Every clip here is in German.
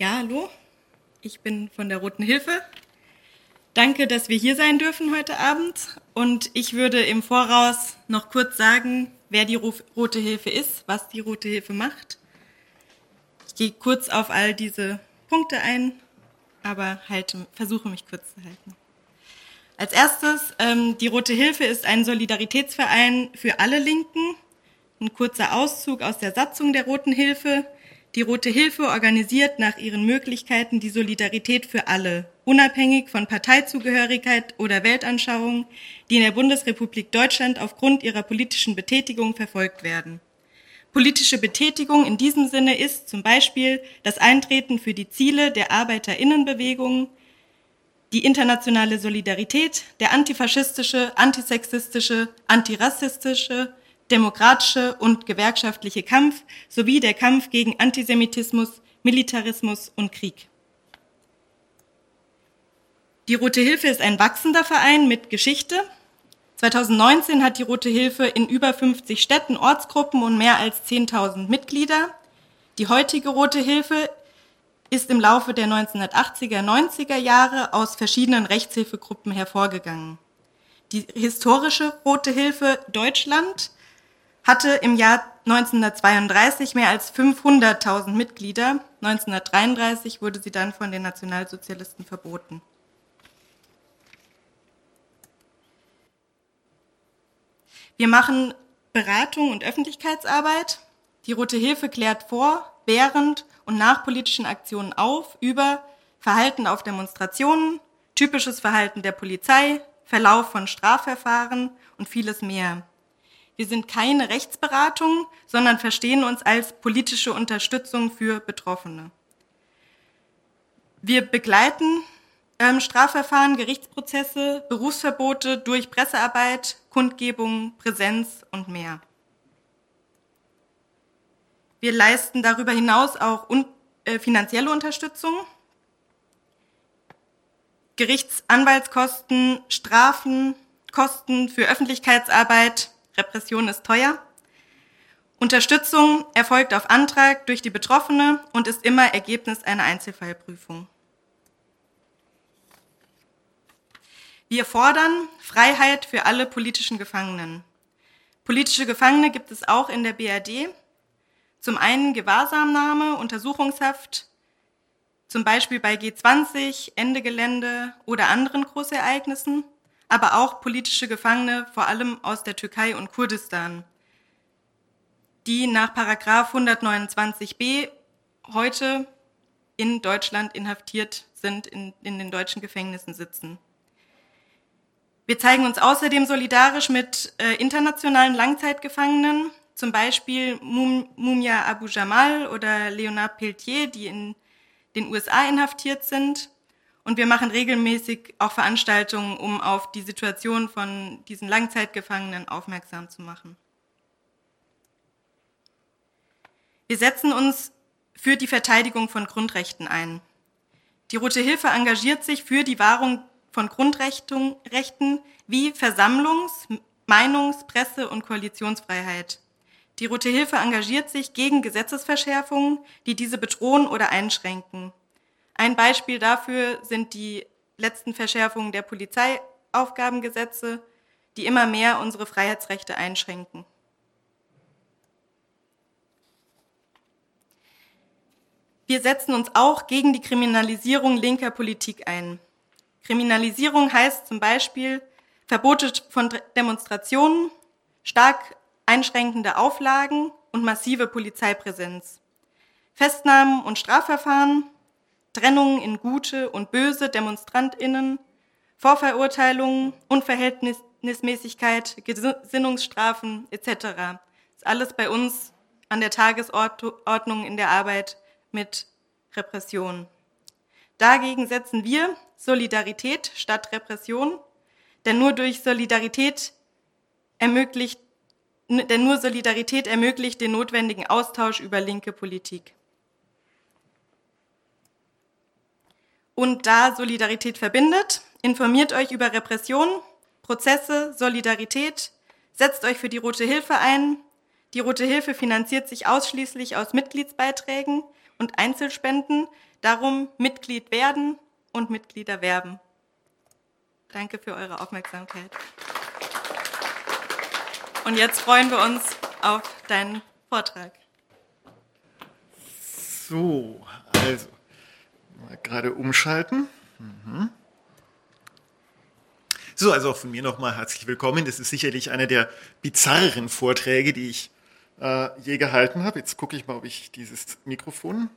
Ja, hallo. Ich bin von der Roten Hilfe. Danke, dass wir hier sein dürfen heute Abend. Und ich würde im Voraus noch kurz sagen, wer die Rote Hilfe ist, was die Rote Hilfe macht. Ich gehe kurz auf all diese Punkte ein, aber halte, versuche mich kurz zu halten. Als erstes, ähm, die Rote Hilfe ist ein Solidaritätsverein für alle Linken. Ein kurzer Auszug aus der Satzung der Roten Hilfe. Die Rote Hilfe organisiert nach ihren Möglichkeiten die Solidarität für alle, unabhängig von Parteizugehörigkeit oder Weltanschauung, die in der Bundesrepublik Deutschland aufgrund ihrer politischen Betätigung verfolgt werden. Politische Betätigung in diesem Sinne ist zum Beispiel das Eintreten für die Ziele der Arbeiterinnenbewegung, die internationale Solidarität, der antifaschistische, antisexistische, antirassistische, demokratische und gewerkschaftliche Kampf sowie der Kampf gegen Antisemitismus, Militarismus und Krieg. Die Rote Hilfe ist ein wachsender Verein mit Geschichte. 2019 hat die Rote Hilfe in über 50 Städten, Ortsgruppen und mehr als 10.000 Mitglieder. Die heutige Rote Hilfe ist im Laufe der 1980er, 90er Jahre aus verschiedenen Rechtshilfegruppen hervorgegangen. Die historische Rote Hilfe Deutschland hatte im Jahr 1932 mehr als 500.000 Mitglieder. 1933 wurde sie dann von den Nationalsozialisten verboten. Wir machen Beratung und Öffentlichkeitsarbeit. Die Rote Hilfe klärt vor, während und nach politischen Aktionen auf über Verhalten auf Demonstrationen, typisches Verhalten der Polizei, Verlauf von Strafverfahren und vieles mehr. Wir sind keine Rechtsberatung, sondern verstehen uns als politische Unterstützung für Betroffene. Wir begleiten ähm, Strafverfahren, Gerichtsprozesse, Berufsverbote durch Pressearbeit, Kundgebungen, Präsenz und mehr. Wir leisten darüber hinaus auch un äh, finanzielle Unterstützung, Gerichtsanwaltskosten, Strafen, Kosten für Öffentlichkeitsarbeit, Repression ist teuer. Unterstützung erfolgt auf Antrag durch die Betroffene und ist immer Ergebnis einer Einzelfallprüfung. Wir fordern Freiheit für alle politischen Gefangenen. Politische Gefangene gibt es auch in der BRD. Zum einen Gewahrsamnahme, Untersuchungshaft, zum Beispiel bei G20, Ende Gelände oder anderen Großereignissen aber auch politische Gefangene, vor allem aus der Türkei und Kurdistan, die nach Paragraph 129b heute in Deutschland inhaftiert sind, in, in den deutschen Gefängnissen sitzen. Wir zeigen uns außerdem solidarisch mit äh, internationalen Langzeitgefangenen, zum Beispiel Mum, Mumia Abu Jamal oder Leonard Peltier, die in den USA inhaftiert sind und wir machen regelmäßig auch Veranstaltungen, um auf die Situation von diesen Langzeitgefangenen aufmerksam zu machen. Wir setzen uns für die Verteidigung von Grundrechten ein. Die Rote Hilfe engagiert sich für die Wahrung von Grundrechten wie Versammlungs-, Meinungs-, Presse- und Koalitionsfreiheit. Die Rote Hilfe engagiert sich gegen Gesetzesverschärfungen, die diese bedrohen oder einschränken. Ein Beispiel dafür sind die letzten Verschärfungen der Polizeiaufgabengesetze, die immer mehr unsere Freiheitsrechte einschränken. Wir setzen uns auch gegen die Kriminalisierung linker Politik ein. Kriminalisierung heißt zum Beispiel Verbote von Demonstrationen, stark einschränkende Auflagen und massive Polizeipräsenz. Festnahmen und Strafverfahren, Trennung in gute und böse Demonstrantinnen, Vorverurteilungen, Unverhältnismäßigkeit, Gesinnungsstrafen etc. ist alles bei uns an der Tagesordnung in der Arbeit mit Repression. Dagegen setzen wir Solidarität statt Repression, denn nur durch Solidarität ermöglicht, denn nur Solidarität ermöglicht den notwendigen Austausch über linke Politik. Und da Solidarität verbindet, informiert euch über Repression, Prozesse, Solidarität, setzt euch für die Rote Hilfe ein. Die Rote Hilfe finanziert sich ausschließlich aus Mitgliedsbeiträgen und Einzelspenden. Darum Mitglied werden und Mitglieder werben. Danke für eure Aufmerksamkeit. Und jetzt freuen wir uns auf deinen Vortrag. So, also mal gerade umschalten. Mhm. So, also auch von mir nochmal herzlich willkommen. Das ist sicherlich einer der bizarreren Vorträge, die ich äh, je gehalten habe. Jetzt gucke ich mal, ob ich dieses Mikrofon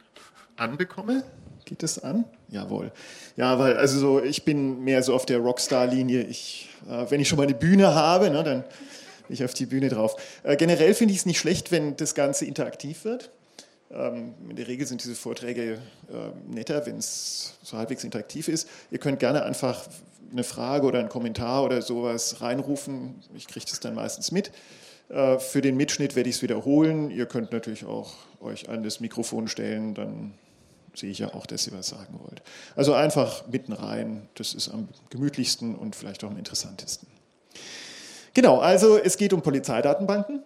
anbekomme. Geht das an? Jawohl. Ja, weil also so, ich bin mehr so auf der Rockstar-Linie. Ich, äh, wenn ich schon mal eine Bühne habe, ne, dann bin ich auf die Bühne drauf. Äh, generell finde ich es nicht schlecht, wenn das Ganze interaktiv wird. Ähm, in der Regel sind diese Vorträge äh, netter, wenn es so halbwegs interaktiv ist. Ihr könnt gerne einfach eine Frage oder einen Kommentar oder sowas reinrufen. Ich kriege das dann meistens mit. Äh, für den Mitschnitt werde ich es wiederholen. Ihr könnt natürlich auch euch an das Mikrofon stellen, dann sehe ich ja auch, dass ihr was sagen wollt. Also einfach mitten rein, das ist am gemütlichsten und vielleicht auch am interessantesten. Genau, also es geht um Polizeidatenbanken.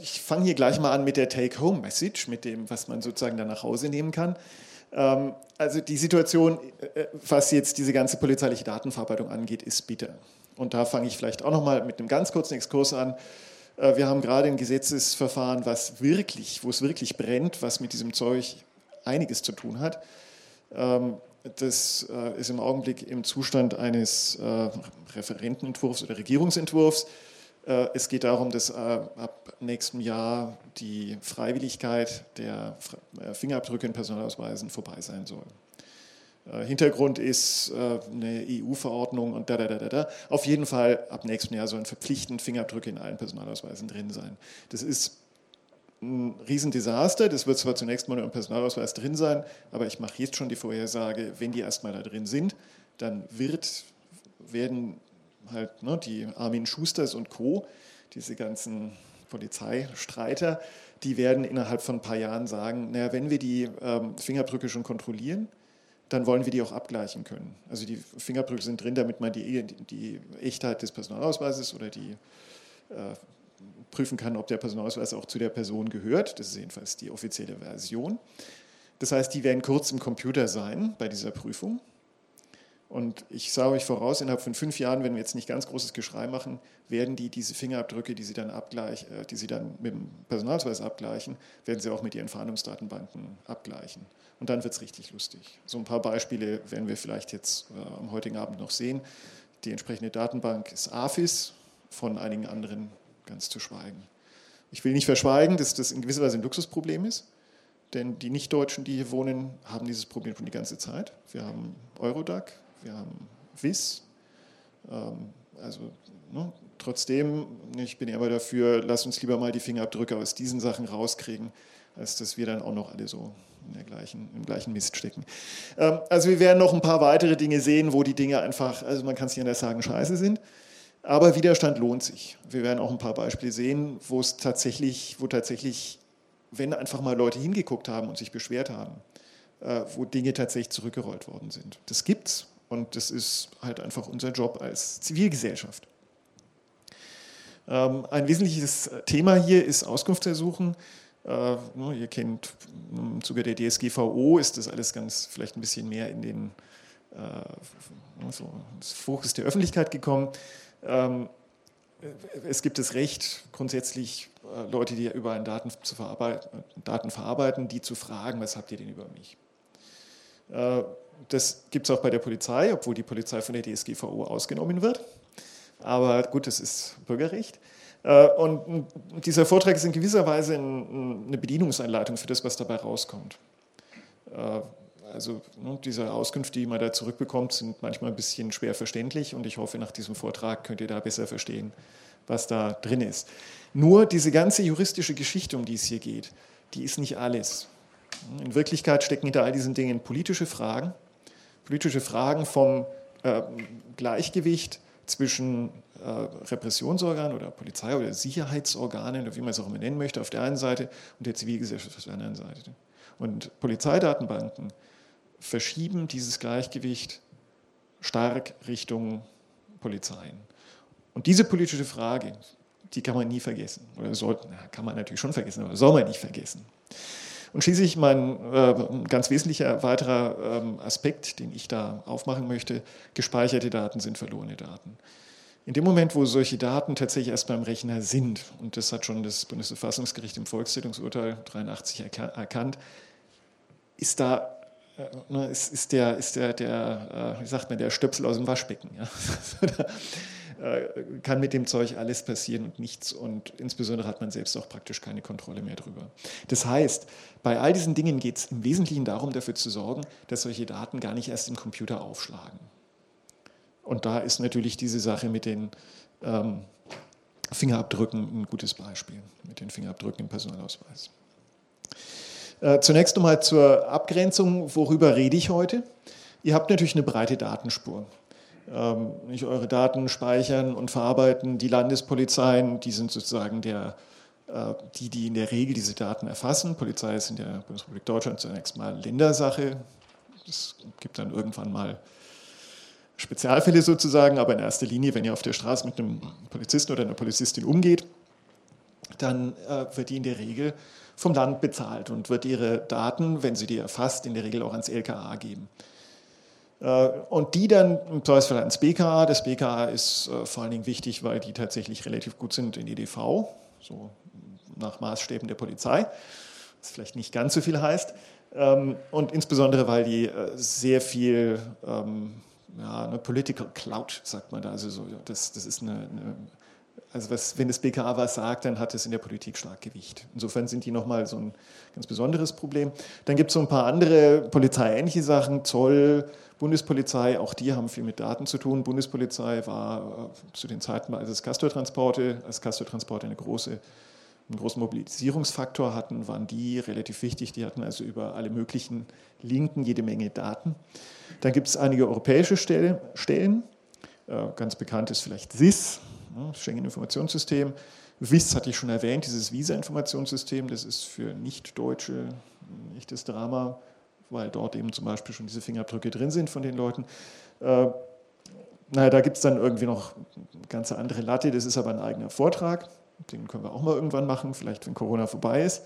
Ich fange hier gleich mal an mit der Take-Home-Message, mit dem, was man sozusagen dann nach Hause nehmen kann. Ähm, also die Situation, äh, was jetzt diese ganze polizeiliche Datenverarbeitung angeht, ist bitter. Und da fange ich vielleicht auch noch mal mit einem ganz kurzen Exkurs an. Äh, wir haben gerade ein Gesetzesverfahren, was wirklich, wo es wirklich brennt, was mit diesem Zeug einiges zu tun hat. Ähm, das äh, ist im Augenblick im Zustand eines äh, Referentenentwurfs oder Regierungsentwurfs. Es geht darum, dass ab nächstem Jahr die Freiwilligkeit der Fingerabdrücke in Personalausweisen vorbei sein soll. Äh, Hintergrund ist äh, eine EU-Verordnung und da, da, da, da, da. Auf jeden Fall ab nächstem Jahr sollen verpflichtend Fingerabdrücke in allen Personalausweisen drin sein. Das ist ein Riesendesaster. Das wird zwar zunächst mal nur im Personalausweis drin sein, aber ich mache jetzt schon die Vorhersage, wenn die erstmal da drin sind, dann wird, werden halt ne, die Armin Schusters und Co., diese ganzen Polizeistreiter, die werden innerhalb von ein paar Jahren sagen, naja, wenn wir die ähm, Fingerabdrücke schon kontrollieren, dann wollen wir die auch abgleichen können. Also die Fingerabdrücke sind drin, damit man die, die Echtheit des Personalausweises oder die äh, prüfen kann, ob der Personalausweis auch zu der Person gehört. Das ist jedenfalls die offizielle Version. Das heißt, die werden kurz im Computer sein bei dieser Prüfung. Und ich sage euch voraus, innerhalb von fünf Jahren, wenn wir jetzt nicht ganz großes Geschrei machen, werden die diese Fingerabdrücke, die sie dann, abgleich, äh, die sie dann mit dem Personalausweis abgleichen, werden sie auch mit ihren Fahndungsdatenbanken abgleichen. Und dann wird es richtig lustig. So ein paar Beispiele werden wir vielleicht jetzt äh, am heutigen Abend noch sehen. Die entsprechende Datenbank ist AFIS, von einigen anderen ganz zu schweigen. Ich will nicht verschweigen, dass das in gewisser Weise ein Luxusproblem ist. Denn die Nichtdeutschen, die hier wohnen, haben dieses Problem schon die ganze Zeit. Wir haben Eurodac, wir haben WIS. Ähm, also ne, trotzdem, ich bin immer dafür, lass uns lieber mal die Fingerabdrücke aus diesen Sachen rauskriegen, als dass wir dann auch noch alle so gleichen, im gleichen Mist stecken. Ähm, also wir werden noch ein paar weitere Dinge sehen, wo die Dinge einfach, also man kann es nicht anders sagen, scheiße sind. Aber Widerstand lohnt sich. Wir werden auch ein paar Beispiele sehen, wo es tatsächlich, wo tatsächlich, wenn einfach mal Leute hingeguckt haben und sich beschwert haben, äh, wo Dinge tatsächlich zurückgerollt worden sind. Das gibt's. Und das ist halt einfach unser Job als Zivilgesellschaft. Ähm, ein wesentliches Thema hier ist Auskunftsersuchen. Äh, ne, ihr kennt im Zuge der DSGVO ist das alles ganz vielleicht ein bisschen mehr in den äh, so ins Fokus der Öffentlichkeit gekommen. Ähm, es gibt das Recht, grundsätzlich äh, Leute, die überall Daten, zu verarbeiten, Daten verarbeiten, die zu fragen, was habt ihr denn über mich? Das gibt es auch bei der Polizei, obwohl die Polizei von der DSGVO ausgenommen wird. Aber gut, das ist Bürgerrecht. Äh, und dieser Vortrag ist in gewisser Weise eine Bedienungsanleitung für das, was dabei rauskommt. Äh, also ne, diese Auskünfte, die man da zurückbekommt, sind manchmal ein bisschen schwer verständlich und ich hoffe, nach diesem Vortrag könnt ihr da besser verstehen, was da drin ist. Nur diese ganze juristische Geschichte, um die es hier geht, die ist nicht alles. In Wirklichkeit stecken hinter all diesen Dingen politische Fragen, politische Fragen vom äh, Gleichgewicht zwischen äh, Repressionsorganen oder Polizei oder Sicherheitsorganen oder wie man es auch immer nennen möchte, auf der einen Seite und der Zivilgesellschaft auf der anderen Seite. Und Polizeidatenbanken verschieben dieses Gleichgewicht stark Richtung Polizeien. Und diese politische Frage, die kann man nie vergessen. Oder soll, na, kann man natürlich schon vergessen, aber soll man nicht vergessen. Und schließlich mein äh, ganz wesentlicher weiterer ähm, Aspekt, den ich da aufmachen möchte, gespeicherte Daten sind verlorene Daten. In dem Moment, wo solche Daten tatsächlich erst beim Rechner sind, und das hat schon das Bundesverfassungsgericht im Volkszählungsurteil 83 erkannt, ist da äh, ne, ist, ist, der, ist der, der, äh, wie sagt man, der Stöpsel aus dem Waschbecken. Ja? äh, kann mit dem Zeug alles passieren und nichts. Und insbesondere hat man selbst auch praktisch keine Kontrolle mehr drüber. Das heißt, bei all diesen Dingen geht es im Wesentlichen darum, dafür zu sorgen, dass solche Daten gar nicht erst im Computer aufschlagen. Und da ist natürlich diese Sache mit den ähm, Fingerabdrücken ein gutes Beispiel, mit den Fingerabdrücken im Personalausweis. Äh, zunächst nochmal zur Abgrenzung, worüber rede ich heute? Ihr habt natürlich eine breite Datenspur. Ähm, nicht eure Daten speichern und verarbeiten. Die Landespolizeien, die sind sozusagen der, äh, die, die in der Regel diese Daten erfassen. Polizei ist in der Bundesrepublik Deutschland zunächst mal Ländersache. Es gibt dann irgendwann mal Spezialfälle sozusagen, aber in erster Linie, wenn ihr auf der Straße mit einem Polizisten oder einer Polizistin umgeht, dann äh, wird die in der Regel vom Land bezahlt und wird ihre Daten, wenn sie die erfasst, in der Regel auch ans LKA geben. Äh, und die dann im Zweifelsfall ans BKA. Das BKA ist äh, vor allen Dingen wichtig, weil die tatsächlich relativ gut sind in EDV, so nach Maßstäben der Polizei, was vielleicht nicht ganz so viel heißt. Ähm, und insbesondere, weil die äh, sehr viel ähm, ja, eine Political Cloud, sagt man da. Also so, das, das ist eine, eine also was, wenn das BKA was sagt, dann hat es in der Politik stark Gewicht. Insofern sind die nochmal so ein ganz besonderes Problem. Dann gibt es so ein paar andere polizeiähnliche Sachen, Zoll, Bundespolizei, auch die haben viel mit Daten zu tun. Bundespolizei war äh, zu den Zeiten, als es Castortransporte, als Castortransporte eine große, einen großen Mobilisierungsfaktor hatten, waren die relativ wichtig. Die hatten also über alle möglichen Linken jede Menge Daten. Dann gibt es einige europäische Stellen. Äh, ganz bekannt ist vielleicht SIS, Schengen-Informationssystem. WIS hatte ich schon erwähnt, dieses Visa-Informationssystem, das ist für Nicht-Deutsche ein echtes Drama, weil dort eben zum Beispiel schon diese Fingerabdrücke drin sind von den Leuten. Äh, naja, da gibt es dann irgendwie noch eine ganze andere Latte, das ist aber ein eigener Vortrag, den können wir auch mal irgendwann machen, vielleicht wenn Corona vorbei ist.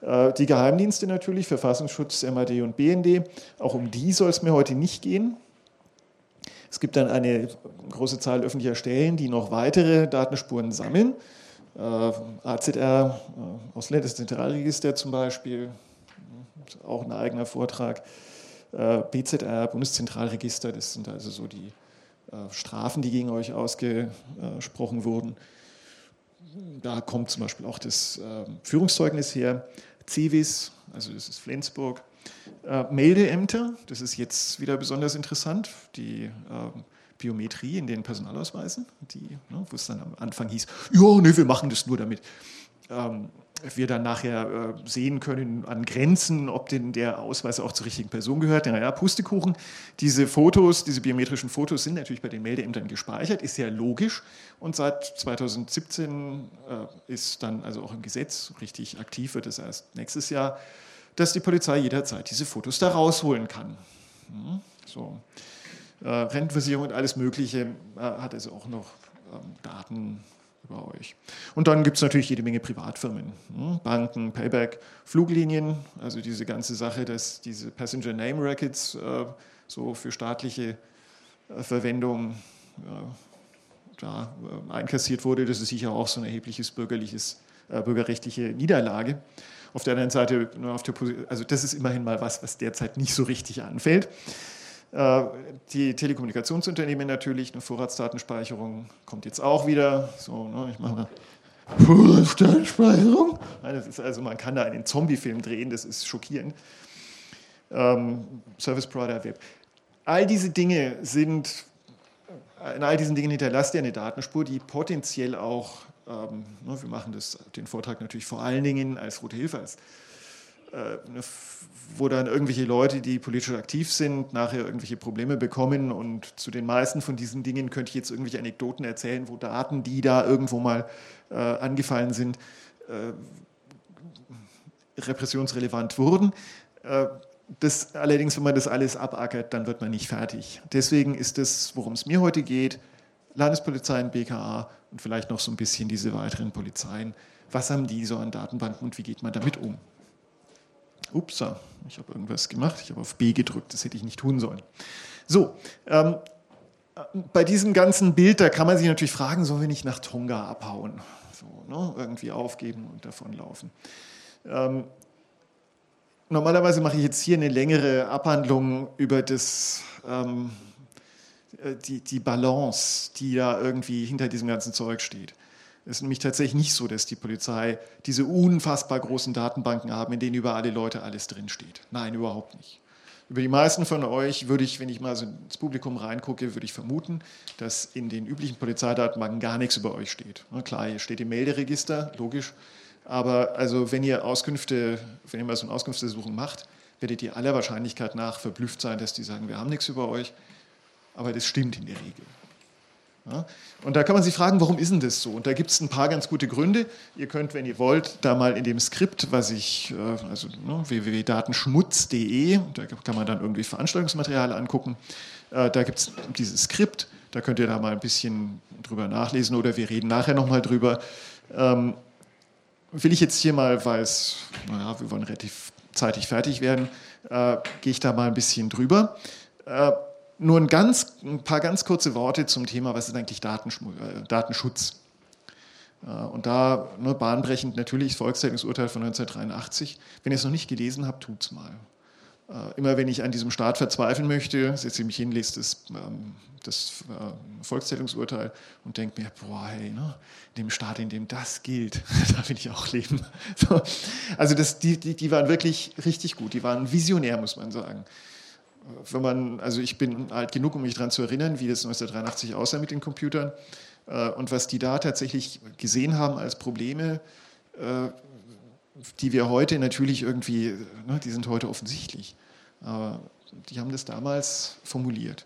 Äh, die Geheimdienste natürlich, Verfassungsschutz, MAD und BND, auch um die soll es mir heute nicht gehen. Es gibt dann eine große Zahl öffentlicher Stellen, die noch weitere Datenspuren sammeln. Äh, AZR, äh, Ausländisches Zentralregister zum Beispiel, auch ein eigener Vortrag. Äh, BZR, Bundeszentralregister, das sind also so die äh, Strafen, die gegen euch ausgesprochen wurden. Da kommt zum Beispiel auch das äh, Führungszeugnis her. CIVIS, also das ist Flensburg. Äh, Meldeämter, das ist jetzt wieder besonders interessant, die äh, Biometrie in den Personalausweisen, die, ne, wo es dann am Anfang hieß, ja, nee, wir machen das nur damit. Ähm, wir dann nachher äh, sehen können an Grenzen, ob denn der Ausweis auch zur richtigen Person gehört. Naja, Pustekuchen. Diese Fotos, diese biometrischen Fotos sind natürlich bei den Meldeämtern gespeichert, ist ja logisch. Und seit 2017 äh, ist dann also auch im Gesetz richtig aktiv, wird es erst nächstes Jahr dass die Polizei jederzeit diese Fotos da rausholen kann. Hm, so. Äh, Rentenversicherung und alles Mögliche äh, hat also auch noch ähm, Daten über euch. Und dann gibt es natürlich jede Menge Privatfirmen, hm, Banken, Payback, Fluglinien, also diese ganze Sache, dass diese Passenger Name Records äh, so für staatliche äh, Verwendung äh, da äh, einkassiert wurde, das ist sicher auch so ein erhebliches bürgerliches, bürgerrechtliche Niederlage. Auf der anderen Seite, der also das ist immerhin mal was, was derzeit nicht so richtig anfällt. Äh, die Telekommunikationsunternehmen natürlich, eine Vorratsdatenspeicherung kommt jetzt auch wieder. So, ne, ich mache mal Vorratsdatenspeicherung. Das ist also, man kann da einen Zombie-Film drehen, das ist schockierend. Ähm, Service Provider Web. All diese Dinge sind, in all diesen Dingen hinterlasst ihr eine Datenspur, die potenziell auch ähm, ne, wir machen das, den Vortrag natürlich vor allen Dingen als Rote Hilfe, als, äh, ne, wo dann irgendwelche Leute, die politisch aktiv sind, nachher irgendwelche Probleme bekommen. Und zu den meisten von diesen Dingen könnte ich jetzt irgendwelche Anekdoten erzählen, wo Daten, die da irgendwo mal äh, angefallen sind, äh, repressionsrelevant wurden. Äh, das, allerdings, wenn man das alles abackert, dann wird man nicht fertig. Deswegen ist das, worum es mir heute geht, Landespolizeien, BKA und vielleicht noch so ein bisschen diese weiteren Polizeien. Was haben die so an Datenbanken und wie geht man damit um? Ups, ich habe irgendwas gemacht, ich habe auf B gedrückt, das hätte ich nicht tun sollen. So, ähm, bei diesem ganzen Bild, da kann man sich natürlich fragen, sollen wir nicht nach Tonga abhauen? So, ne? Irgendwie aufgeben und davonlaufen. Ähm, normalerweise mache ich jetzt hier eine längere Abhandlung über das, ähm, äh, die, die Balance, die da irgendwie hinter diesem ganzen Zeug steht. Es ist nämlich tatsächlich nicht so, dass die Polizei diese unfassbar großen Datenbanken haben, in denen über alle Leute alles drinsteht. Nein, überhaupt nicht. Über die meisten von euch würde ich, wenn ich mal so ins Publikum reingucke, würde ich vermuten, dass in den üblichen Polizeidatenbanken gar nichts über euch steht. Klar, hier steht im Melderegister, logisch. Aber also wenn ihr Auskünfte, wenn ihr mal so eine Auskünftesuchung macht, werdet ihr aller Wahrscheinlichkeit nach verblüfft sein, dass die sagen, wir haben nichts über euch. Aber das stimmt in der Regel. Ja? Und da kann man sich fragen, warum ist denn das so? Und da gibt es ein paar ganz gute Gründe. Ihr könnt, wenn ihr wollt, da mal in dem Skript, was ich, äh, also ne, www.datenschmutz.de, da kann man dann irgendwie Veranstaltungsmaterial angucken. Äh, da gibt es dieses Skript, da könnt ihr da mal ein bisschen drüber nachlesen oder wir reden nachher nochmal drüber. Ähm, will ich jetzt hier mal, weil es, naja, wir wollen relativ zeitig fertig werden, äh, gehe ich da mal ein bisschen drüber. Äh, nur ein, ganz, ein paar ganz kurze Worte zum Thema, was ist eigentlich äh, Datenschutz? Äh, und da ne, bahnbrechend natürlich das Volkszeitungsurteil von 1983. Wenn ihr es noch nicht gelesen habt, tut's mal. Äh, immer wenn ich an diesem Staat verzweifeln möchte, setze ich mich hin, lese das, ähm, das Volkszählungsurteil und denke mir, boah, hey, ne, dem Staat, in dem das gilt, da will ich auch leben. So. Also das, die, die, die waren wirklich richtig gut, die waren visionär, muss man sagen wenn man, also ich bin alt genug, um mich daran zu erinnern, wie das 1983 aussah mit den Computern äh, und was die da tatsächlich gesehen haben als Probleme, äh, die wir heute natürlich irgendwie, ne, die sind heute offensichtlich, aber die haben das damals formuliert.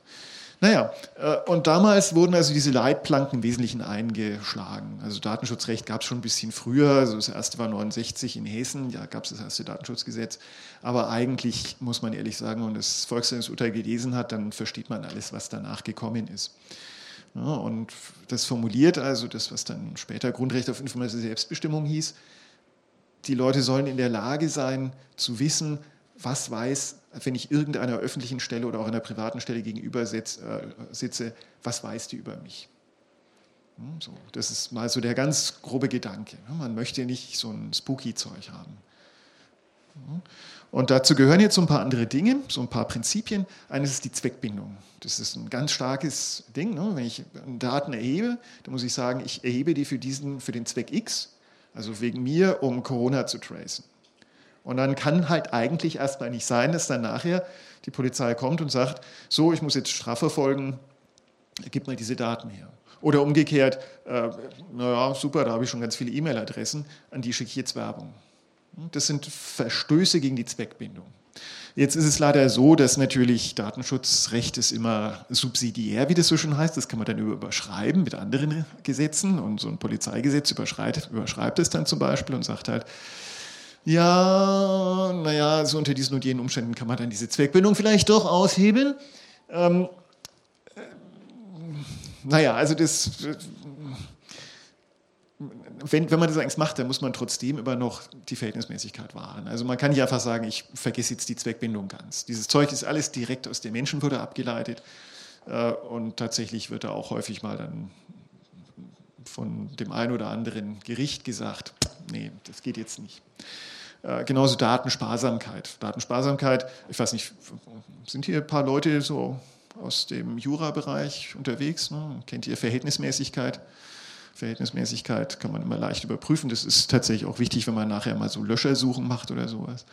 Naja, äh, und damals wurden also diese Leitplanken im Wesentlichen eingeschlagen. Also Datenschutzrecht gab es schon ein bisschen früher, also das erste war 69 in Hessen, ja gab es das erste Datenschutzgesetz. Aber eigentlich muss man ehrlich sagen, wenn das Volksverhandlungsurteil gelesen hat, dann versteht man alles, was danach gekommen ist. Ja, und das formuliert also das, was dann später Grundrecht auf informative Selbstbestimmung hieß, die Leute sollen in der Lage sein zu wissen, was weiß, wenn ich irgendeiner öffentlichen Stelle oder auch einer privaten Stelle gegenüber sitz, äh, sitze, was weiß die über mich? Hm, so, das ist mal so der ganz grobe Gedanke. Ne? Man möchte nicht so ein spooky Zeug haben. Hm? Und dazu gehören jetzt so ein paar andere Dinge, so ein paar Prinzipien. Eines ist die Zweckbindung. Das ist ein ganz starkes Ding. Ne? Wenn ich Daten erhebe, dann muss ich sagen, ich erhebe die für, diesen, für den Zweck X, also wegen mir, um Corona zu tracen. Und dann kann halt eigentlich erstmal nicht sein, dass dann nachher die Polizei kommt und sagt, so, ich muss jetzt strafverfolgen, gib mal diese Daten her. Oder umgekehrt, äh, naja, super, da habe ich schon ganz viele E-Mail-Adressen, an die schicke ich jetzt Werbung. Das sind Verstöße gegen die Zweckbindung. Jetzt ist es leider so, dass natürlich Datenschutzrecht ist immer subsidiär, wie das so schon heißt. Das kann man dann überschreiben mit anderen Gesetzen. Und so ein Polizeigesetz überschreibt, überschreibt es dann zum Beispiel und sagt halt, ja, naja, so unter diesen und jenen Umständen kann man dann diese Zweckbindung vielleicht doch aushebeln. Ähm, äh, naja, also das, wenn, wenn man das eigentlich macht, dann muss man trotzdem immer noch die Verhältnismäßigkeit wahren. Also man kann nicht einfach sagen, ich vergesse jetzt die Zweckbindung ganz. Dieses Zeug ist alles direkt aus der Menschenwürde abgeleitet äh, und tatsächlich wird da auch häufig mal dann von dem einen oder anderen Gericht gesagt, nee, das geht jetzt nicht. Äh, genauso Datensparsamkeit. Datensparsamkeit, ich weiß nicht, sind hier ein paar Leute so aus dem Jura-Bereich unterwegs? Ne? Kennt ihr Verhältnismäßigkeit? Verhältnismäßigkeit kann man immer leicht überprüfen. Das ist tatsächlich auch wichtig, wenn man nachher mal so Löschersuchen macht oder sowas.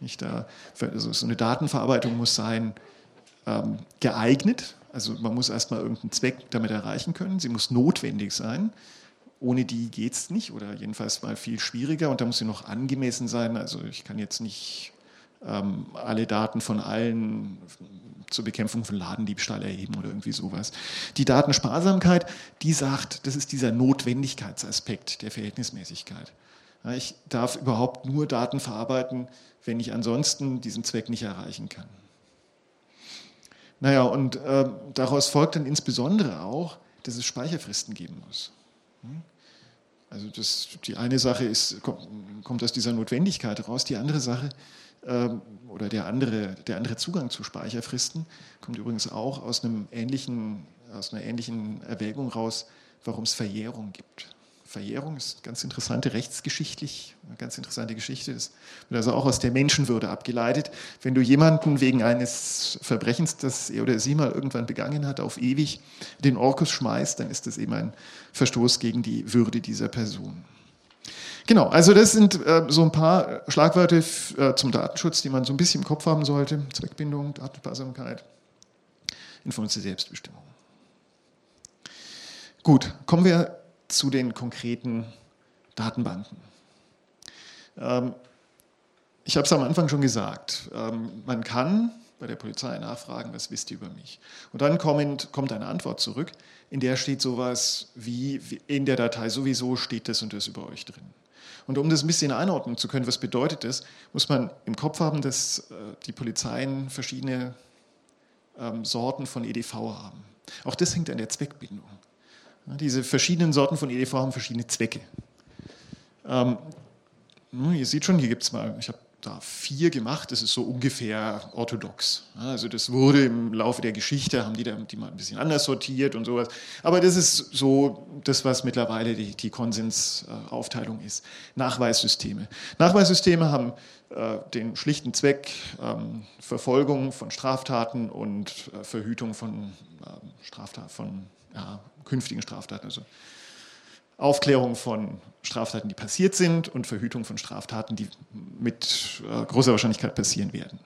Nicht da, also so eine Datenverarbeitung muss sein ähm, geeignet. Also man muss erstmal irgendeinen Zweck damit erreichen können. Sie muss notwendig sein. Ohne die geht es nicht oder jedenfalls mal viel schwieriger und da muss sie noch angemessen sein. Also ich kann jetzt nicht ähm, alle Daten von allen zur Bekämpfung von Ladendiebstahl erheben oder irgendwie sowas. Die Datensparsamkeit, die sagt, das ist dieser Notwendigkeitsaspekt der Verhältnismäßigkeit. Ja, ich darf überhaupt nur Daten verarbeiten, wenn ich ansonsten diesen Zweck nicht erreichen kann. Naja, und äh, daraus folgt dann insbesondere auch, dass es Speicherfristen geben muss. Hm? Also das, die eine Sache ist, kommt, aus dieser Notwendigkeit heraus, die andere Sache, ähm, oder der andere, der andere Zugang zu Speicherfristen kommt übrigens auch aus, einem ähnlichen, aus einer ähnlichen Erwägung raus, warum es Verjährung gibt. Verjährung ist ganz interessante rechtsgeschichtlich, eine ganz interessante Geschichte. Das wird also auch aus der Menschenwürde abgeleitet. Wenn du jemanden wegen eines Verbrechens, das er oder sie mal irgendwann begangen hat, auf ewig den Orkus schmeißt, dann ist das eben ein Verstoß gegen die Würde dieser Person. Genau, also das sind äh, so ein paar Schlagwörter äh, zum Datenschutz, die man so ein bisschen im Kopf haben sollte. Zweckbindung, Datensparsamkeit, Information Selbstbestimmung. Gut, kommen wir zu den konkreten Datenbanken. Ähm, ich habe es am Anfang schon gesagt, ähm, man kann bei der Polizei nachfragen, was wisst ihr über mich? Und dann kommt, kommt eine Antwort zurück, in der steht sowas wie, in der Datei sowieso steht das und das über euch drin. Und um das ein bisschen einordnen zu können, was bedeutet das, muss man im Kopf haben, dass äh, die Polizeien verschiedene ähm, Sorten von EDV haben. Auch das hängt an der Zweckbindung. Diese verschiedenen Sorten von EDV haben verschiedene Zwecke. Ähm, ihr seht schon, hier gibt es mal, ich habe da vier gemacht, das ist so ungefähr orthodox. Also das wurde im Laufe der Geschichte, haben die da die mal ein bisschen anders sortiert und sowas. Aber das ist so das, was mittlerweile die, die Konsensaufteilung ist. Nachweissysteme. Nachweissysteme haben äh, den schlichten Zweck ähm, Verfolgung von Straftaten und äh, Verhütung von äh, Straftaten, von ja, künftigen Straftaten. Also Aufklärung von Straftaten, die passiert sind und Verhütung von Straftaten, die mit äh, großer Wahrscheinlichkeit passieren werden.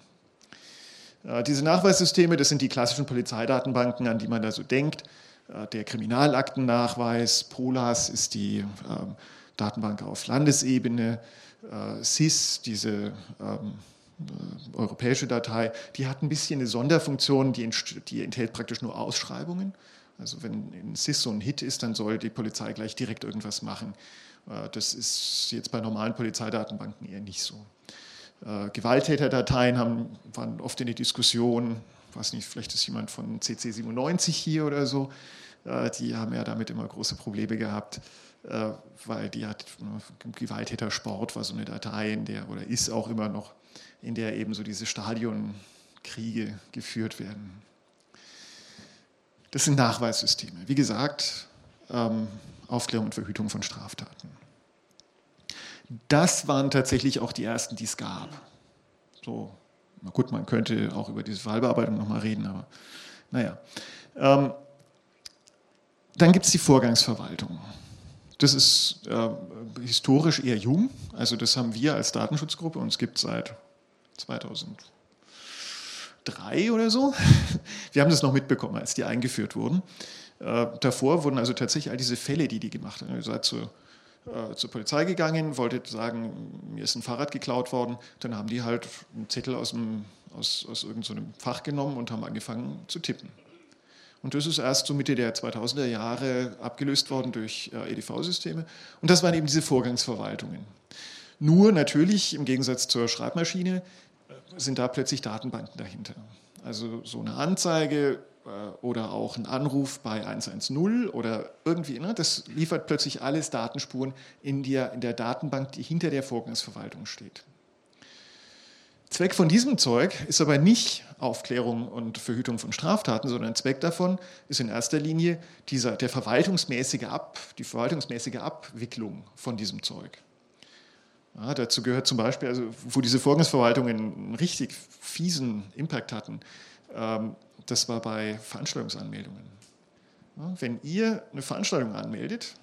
Äh, diese Nachweissysteme, das sind die klassischen Polizeidatenbanken, an die man da so denkt. Äh, der Kriminalaktennachweis, POLAS ist die ähm, Datenbank auf Landesebene, SIS, diese ähm, europäische Datei, die hat ein bisschen eine Sonderfunktion, die enthält praktisch nur Ausschreibungen. Also wenn in SIS so ein Hit ist, dann soll die Polizei gleich direkt irgendwas machen. Äh, das ist jetzt bei normalen Polizeidatenbanken eher nicht so. Äh, Gewalttäterdateien haben, waren oft in der Diskussion, weiß nicht, vielleicht ist jemand von CC 97 hier oder so, äh, die haben ja damit immer große Probleme gehabt, weil die hat Gewalttätersport war so eine Datei, in der oder ist auch immer noch, in der eben so diese Stadionkriege geführt werden. Das sind Nachweissysteme. Wie gesagt, ähm, Aufklärung und Verhütung von Straftaten. Das waren tatsächlich auch die ersten, die es gab. So, na gut, man könnte auch über diese Wahlbearbeitung nochmal reden, aber naja. Ähm, dann gibt es die Vorgangsverwaltung. Das ist äh, historisch eher jung. Also das haben wir als Datenschutzgruppe und es gibt seit 2000 drei oder so. Wir haben das noch mitbekommen, als die eingeführt wurden. Äh, davor wurden also tatsächlich all diese Fälle, die die gemacht haben. Ihr seid zur, äh, zur Polizei gegangen, wolltet sagen, mir ist ein Fahrrad geklaut worden. Dann haben die halt einen Zettel aus, dem, aus, aus irgendeinem so Fach genommen und haben angefangen zu tippen. Und das ist erst so Mitte der 2000er Jahre abgelöst worden durch äh, EDV-Systeme. Und das waren eben diese Vorgangsverwaltungen. Nur natürlich im Gegensatz zur Schreibmaschine sind da plötzlich Datenbanken dahinter. Also so eine Anzeige äh, oder auch ein Anruf bei 110 oder irgendwie, ne, das liefert plötzlich alles Datenspuren in der, in der Datenbank, die hinter der Vorgangsverwaltung steht. Zweck von diesem Zeug ist aber nicht Aufklärung und Verhütung von Straftaten, sondern Zweck davon ist in erster Linie dieser, der verwaltungsmäßige Ab, die verwaltungsmäßige Abwicklung von diesem Zeug. Ja, dazu gehört zum Beispiel, also, wo diese Vorgangsverwaltungen einen richtig fiesen Impact hatten, ähm, das war bei Veranstaltungsanmeldungen. Ja, wenn ihr eine Veranstaltung anmeldet,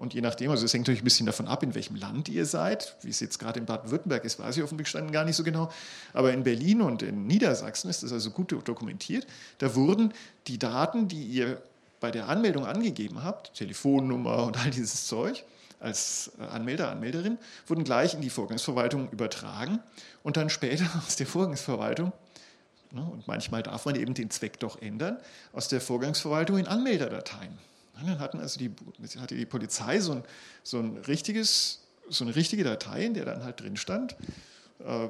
und je nachdem, also es hängt natürlich ein bisschen davon ab, in welchem Land ihr seid. Wie es jetzt gerade in Baden-Württemberg ist, weiß ich dem Gestanden gar nicht so genau. Aber in Berlin und in Niedersachsen ist das also gut dokumentiert. Da wurden die Daten, die ihr bei der Anmeldung angegeben habt, Telefonnummer und all dieses Zeug, als äh, Anmelder, Anmelderin, wurden gleich in die Vorgangsverwaltung übertragen und dann später aus der Vorgangsverwaltung, ne, und manchmal darf man eben den Zweck doch ändern, aus der Vorgangsverwaltung in Anmelderdateien. dann hatten also die, hatte die Polizei so ein, so ein richtiges, so eine richtige Datei, in der dann halt drin stand, äh,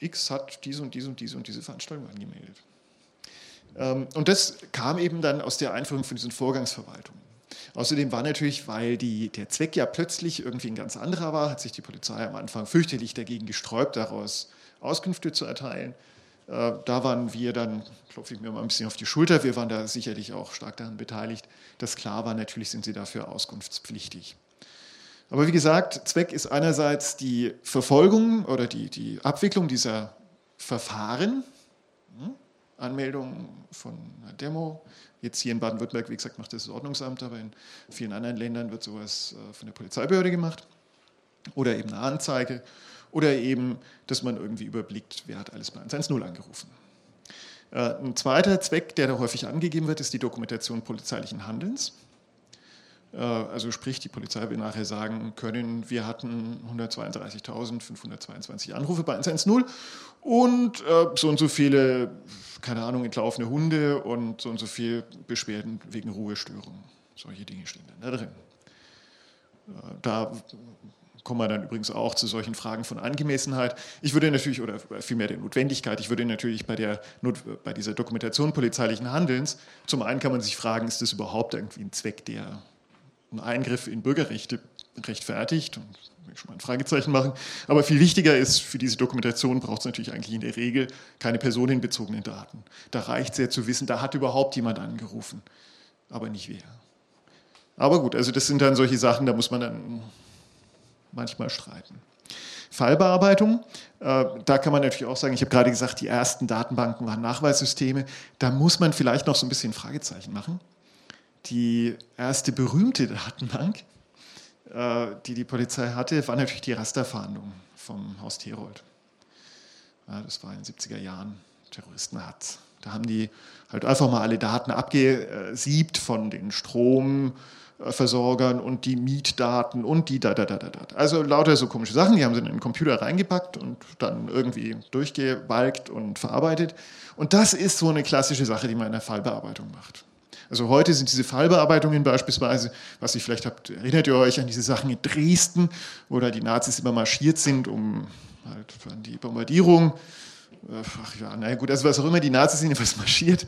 X hat diese und diese und diese und diese Veranstaltung angemeldet. Ähm, und das kam eben dann aus der Einführung von diesen Vorgangsverwaltungen. Außerdem war natürlich, weil die, der Zweck ja plötzlich irgendwie ein ganz anderer war, hat sich die Polizei am Anfang fürchterlich dagegen gesträubt, daraus Auskünfte zu erteilen. Äh, da waren wir dann, klopfe ich mir mal ein bisschen auf die Schulter, wir waren da sicherlich auch stark daran beteiligt, dass klar war, natürlich sind sie dafür auskunftspflichtig. Aber wie gesagt, Zweck ist einerseits die Verfolgung oder die, die Abwicklung dieser Verfahren, Anmeldung von einer Demo. Jetzt hier in Baden-Württemberg, wie gesagt, macht das, das Ordnungsamt, aber in vielen anderen Ländern wird sowas äh, von der Polizeibehörde gemacht. Oder eben eine Anzeige. Oder eben, dass man irgendwie überblickt, wer hat alles bei 110 angerufen. Äh, ein zweiter Zweck, der da häufig angegeben wird, ist die Dokumentation polizeilichen Handelns. Äh, also sprich, die Polizei will nachher sagen können, wir hatten 132.522 Anrufe bei 110 und äh, so und so viele, keine Ahnung, entlaufene Hunde und so und so viele Beschwerden wegen Ruhestörungen. Solche Dinge stehen dann da drin. Da kommen wir dann übrigens auch zu solchen Fragen von Angemessenheit. Ich würde natürlich, oder vielmehr der Notwendigkeit, ich würde natürlich bei, der, bei dieser Dokumentation polizeilichen Handelns, zum einen kann man sich fragen, ist das überhaupt irgendwie ein Zweck, der einen Eingriff in Bürgerrechte rechtfertigt? Und will schon mal ein Fragezeichen machen. Aber viel wichtiger ist, für diese Dokumentation braucht es natürlich eigentlich in der Regel keine personenbezogenen Daten. Da reicht es ja zu wissen, da hat überhaupt jemand angerufen, aber nicht wer. Aber gut, also das sind dann solche Sachen, da muss man dann manchmal streiten. Fallbearbeitung, äh, da kann man natürlich auch sagen, ich habe gerade gesagt, die ersten Datenbanken waren Nachweissysteme. Da muss man vielleicht noch so ein bisschen Fragezeichen machen. Die erste berühmte Datenbank, äh, die die Polizei hatte, war natürlich die Rasterfahndung vom Haus Terold. Ja, das war in den 70er Jahren. Terroristen hat. Da haben die halt einfach mal alle Daten abgesiebt von den Strom, Versorgern und die Mietdaten und die da, da, da, da, da. Also lauter so komische Sachen, die haben sie in den Computer reingepackt und dann irgendwie durchgewalkt und verarbeitet. Und das ist so eine klassische Sache, die man in der Fallbearbeitung macht. Also heute sind diese Fallbearbeitungen beispielsweise, was ihr vielleicht habt, erinnert ihr euch an diese Sachen in Dresden, wo da die Nazis immer marschiert sind, um halt an die Bombardierung äh, ach ja, naja gut, also was auch immer, die Nazis sind jedenfalls marschiert.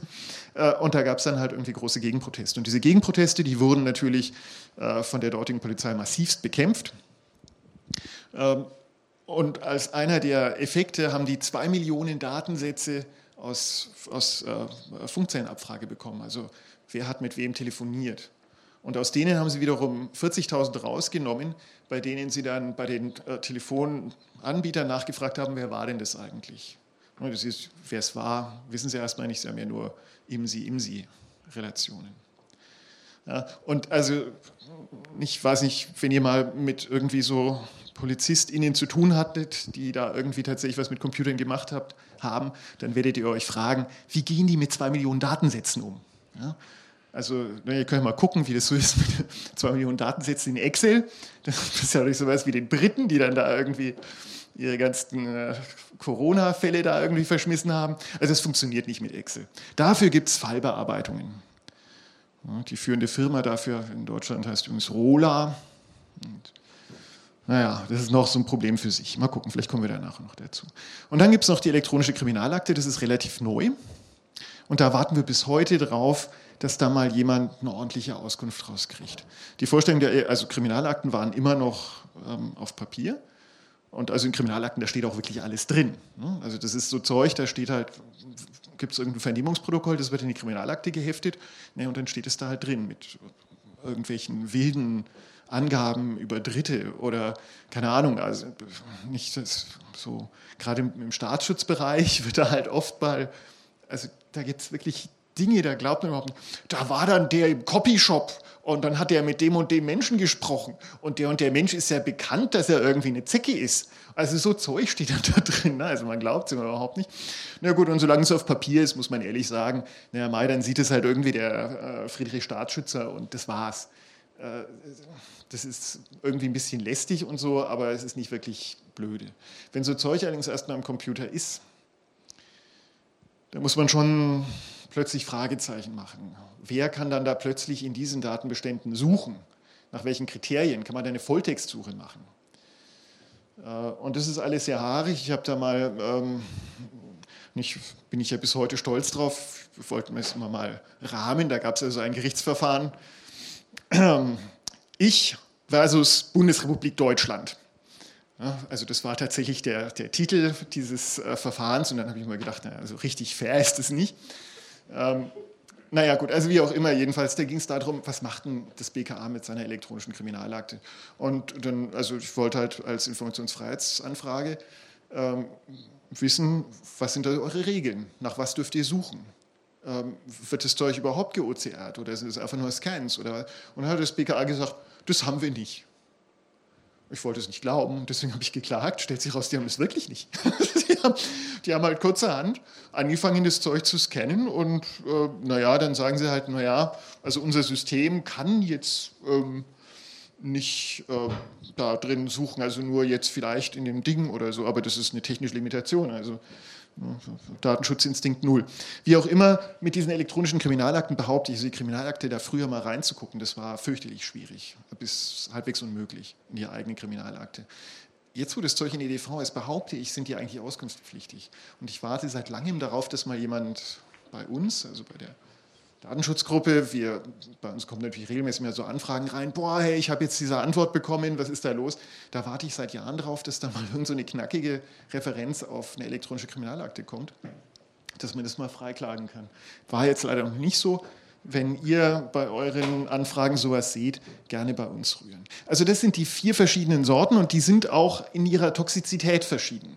Äh, und da gab es dann halt irgendwie große Gegenproteste. Und diese Gegenproteste, die wurden natürlich äh, von der dortigen Polizei massivst bekämpft. Ähm, und als einer der Effekte haben die zwei Millionen Datensätze aus, aus Funkzellenabfrage bekommen. Also wer hat mit wem telefoniert. Und aus denen haben sie wiederum 40.000 rausgenommen, bei denen sie dann bei den Telefonanbietern nachgefragt haben, wer war denn das eigentlich? Das ist, wer es war, wissen Sie erstmal nicht, Sie haben ja nur Imsi-Imsi-Relationen. Ja, und also, ich weiß nicht, wenn ihr mal mit irgendwie so PolizistInnen zu tun hattet, die da irgendwie tatsächlich was mit Computern gemacht habt, haben, dann werdet ihr euch fragen, wie gehen die mit zwei Millionen Datensätzen um? Ja, also, na, ihr könnt mal gucken, wie das so ist mit zwei Millionen Datensätzen in Excel. Das ist ja nicht so was wie den Briten, die dann da irgendwie ihre ganzen äh, Corona-Fälle da irgendwie verschmissen haben. Also es funktioniert nicht mit Excel. Dafür gibt es Fallbearbeitungen. Ja, die führende Firma dafür in Deutschland heißt übrigens Rola. Und, naja, das ist noch so ein Problem für sich. Mal gucken, vielleicht kommen wir danach noch dazu. Und dann gibt es noch die elektronische Kriminalakte, das ist relativ neu. Und da warten wir bis heute drauf, dass da mal jemand eine ordentliche Auskunft rauskriegt. Die Vorstellung der also Kriminalakten waren immer noch ähm, auf Papier. Und also in Kriminalakten, da steht auch wirklich alles drin. Ne? Also das ist so Zeug, da steht halt, gibt es irgendein Vernehmungsprotokoll, das wird in die Kriminalakte geheftet ne, und dann steht es da halt drin mit irgendwelchen wilden Angaben über Dritte oder keine Ahnung, also nicht so, gerade im, im Staatsschutzbereich wird da halt oft mal, also da gibt es wirklich Dinge, da glaubt man überhaupt nicht. Da war dann der im Copyshop und dann hat er mit dem und dem Menschen gesprochen. Und der und der Mensch ist ja bekannt, dass er irgendwie eine Zecke ist. Also so Zeug steht dann da drin. Ne? Also man glaubt es überhaupt nicht. Na gut, und solange es auf Papier ist, muss man ehrlich sagen, naja, Mai, dann sieht es halt irgendwie der äh, Friedrich Staatsschützer und das war's. Äh, das ist irgendwie ein bisschen lästig und so, aber es ist nicht wirklich blöde. Wenn so Zeug allerdings erstmal am Computer ist, da muss man schon plötzlich Fragezeichen machen. Wer kann dann da plötzlich in diesen Datenbeständen suchen? Nach welchen Kriterien kann man da eine Volltextsuche machen? Äh, und das ist alles sehr haarig. Ich habe da mal, ähm, nicht, bin ich ja bis heute stolz drauf, wir wollten es mal rahmen, da gab es also ein Gerichtsverfahren. Ich versus Bundesrepublik Deutschland. Also das war tatsächlich der, der Titel dieses äh, Verfahrens und dann habe ich mir gedacht, naja, also richtig fair ist es nicht. Ähm, naja, gut, also wie auch immer, jedenfalls, da ging es darum, was macht denn das BKA mit seiner elektronischen Kriminalakte? Und dann, also ich wollte halt als Informationsfreiheitsanfrage ähm, wissen, was sind da eure Regeln? Nach was dürft ihr suchen? Ähm, wird das Zeug überhaupt geOCRt oder sind es einfach nur Scans? Oder, und dann hat das BKA gesagt, das haben wir nicht. Ich wollte es nicht glauben, deswegen habe ich geklagt. Stellt sich raus, die haben es wirklich nicht. die, haben, die, haben, halt kurzerhand angefangen, das Zeug zu scannen und äh, naja, dann sagen sie halt, naja, also unser System kann jetzt ähm, nicht äh, da drin suchen, also nur jetzt vielleicht in dem Ding oder so, aber das ist eine technische Limitation. Also Datenschutzinstinkt null. Wie auch immer, mit diesen elektronischen Kriminalakten behaupte ich, also die Kriminalakte da früher mal reinzugucken, das war fürchterlich schwierig, bis halbwegs unmöglich in die eigene Kriminalakte. Jetzt, wo das Zeug in EDV ist, behaupte ich, sind die eigentlich auskunftspflichtig. Und ich warte seit langem darauf, dass mal jemand bei uns, also bei der Datenschutzgruppe. Wir, bei uns kommen natürlich regelmäßig mehr so Anfragen rein. Boah, hey, ich habe jetzt diese Antwort bekommen, was ist da los? Da warte ich seit Jahren drauf, dass da mal irgend so eine knackige Referenz auf eine elektronische Kriminalakte kommt, dass man das mal freiklagen kann. War jetzt leider noch nicht so. Wenn ihr bei euren Anfragen sowas seht, gerne bei uns rühren. Also das sind die vier verschiedenen Sorten und die sind auch in ihrer Toxizität verschieden.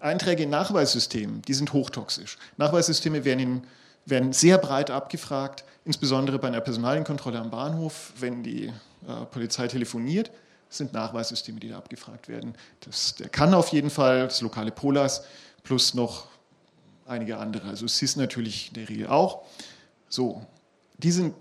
Einträge in Nachweissystemen, die sind hochtoxisch. Nachweissysteme werden in werden sehr breit abgefragt, insbesondere bei einer Personalienkontrolle am Bahnhof, wenn die äh, Polizei telefoniert, sind Nachweissysteme, die da abgefragt werden. Das, der kann auf jeden Fall, das lokale Polas, plus noch einige andere. Also SIS natürlich in der Regel auch. So, die sind,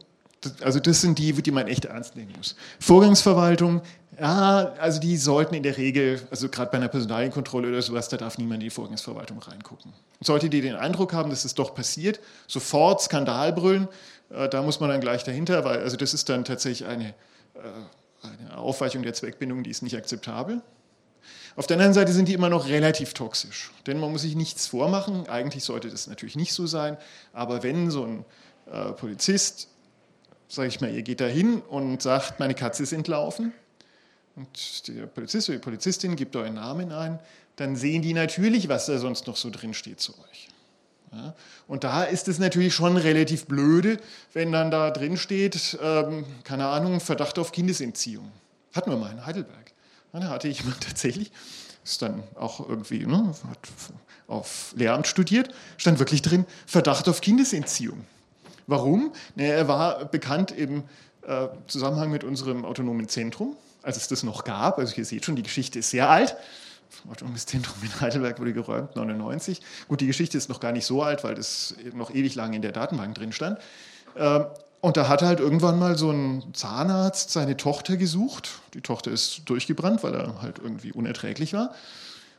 also das sind die, die man echt ernst nehmen muss. Vorgangsverwaltung, ja, also die sollten in der Regel, also gerade bei einer Personalienkontrolle oder sowas, da darf niemand in die Vorgangsverwaltung reingucken. Sollte die den Eindruck haben, dass es doch passiert, sofort Skandal brüllen, äh, da muss man dann gleich dahinter, weil also das ist dann tatsächlich eine, äh, eine Aufweichung der Zweckbindung, die ist nicht akzeptabel. Auf der anderen Seite sind die immer noch relativ toxisch, denn man muss sich nichts vormachen. Eigentlich sollte das natürlich nicht so sein, aber wenn so ein äh, Polizist, sage ich mal, ihr geht da hin und sagt, meine Katze ist entlaufen, und der Polizist oder die Polizistin gibt euren Namen ein, dann sehen die natürlich, was da sonst noch so drin steht zu euch. Ja, und da ist es natürlich schon relativ blöde, wenn dann da drin steht, ähm, keine Ahnung, Verdacht auf Kindesentziehung. Hatten wir mal in Heidelberg. Da hatte jemand tatsächlich, ist dann auch irgendwie, ne, hat auf Lehramt studiert, stand wirklich drin, Verdacht auf Kindesentziehung. Warum? Na, er war bekannt im äh, Zusammenhang mit unserem autonomen Zentrum als es das noch gab. Also ihr seht schon, die Geschichte ist sehr alt. Das Zentrum in Heidelberg wurde geräumt, 99. Gut, die Geschichte ist noch gar nicht so alt, weil das noch ewig lang in der Datenbank drin stand. Ähm, und da hat halt irgendwann mal so ein Zahnarzt seine Tochter gesucht. Die Tochter ist durchgebrannt, weil er halt irgendwie unerträglich war.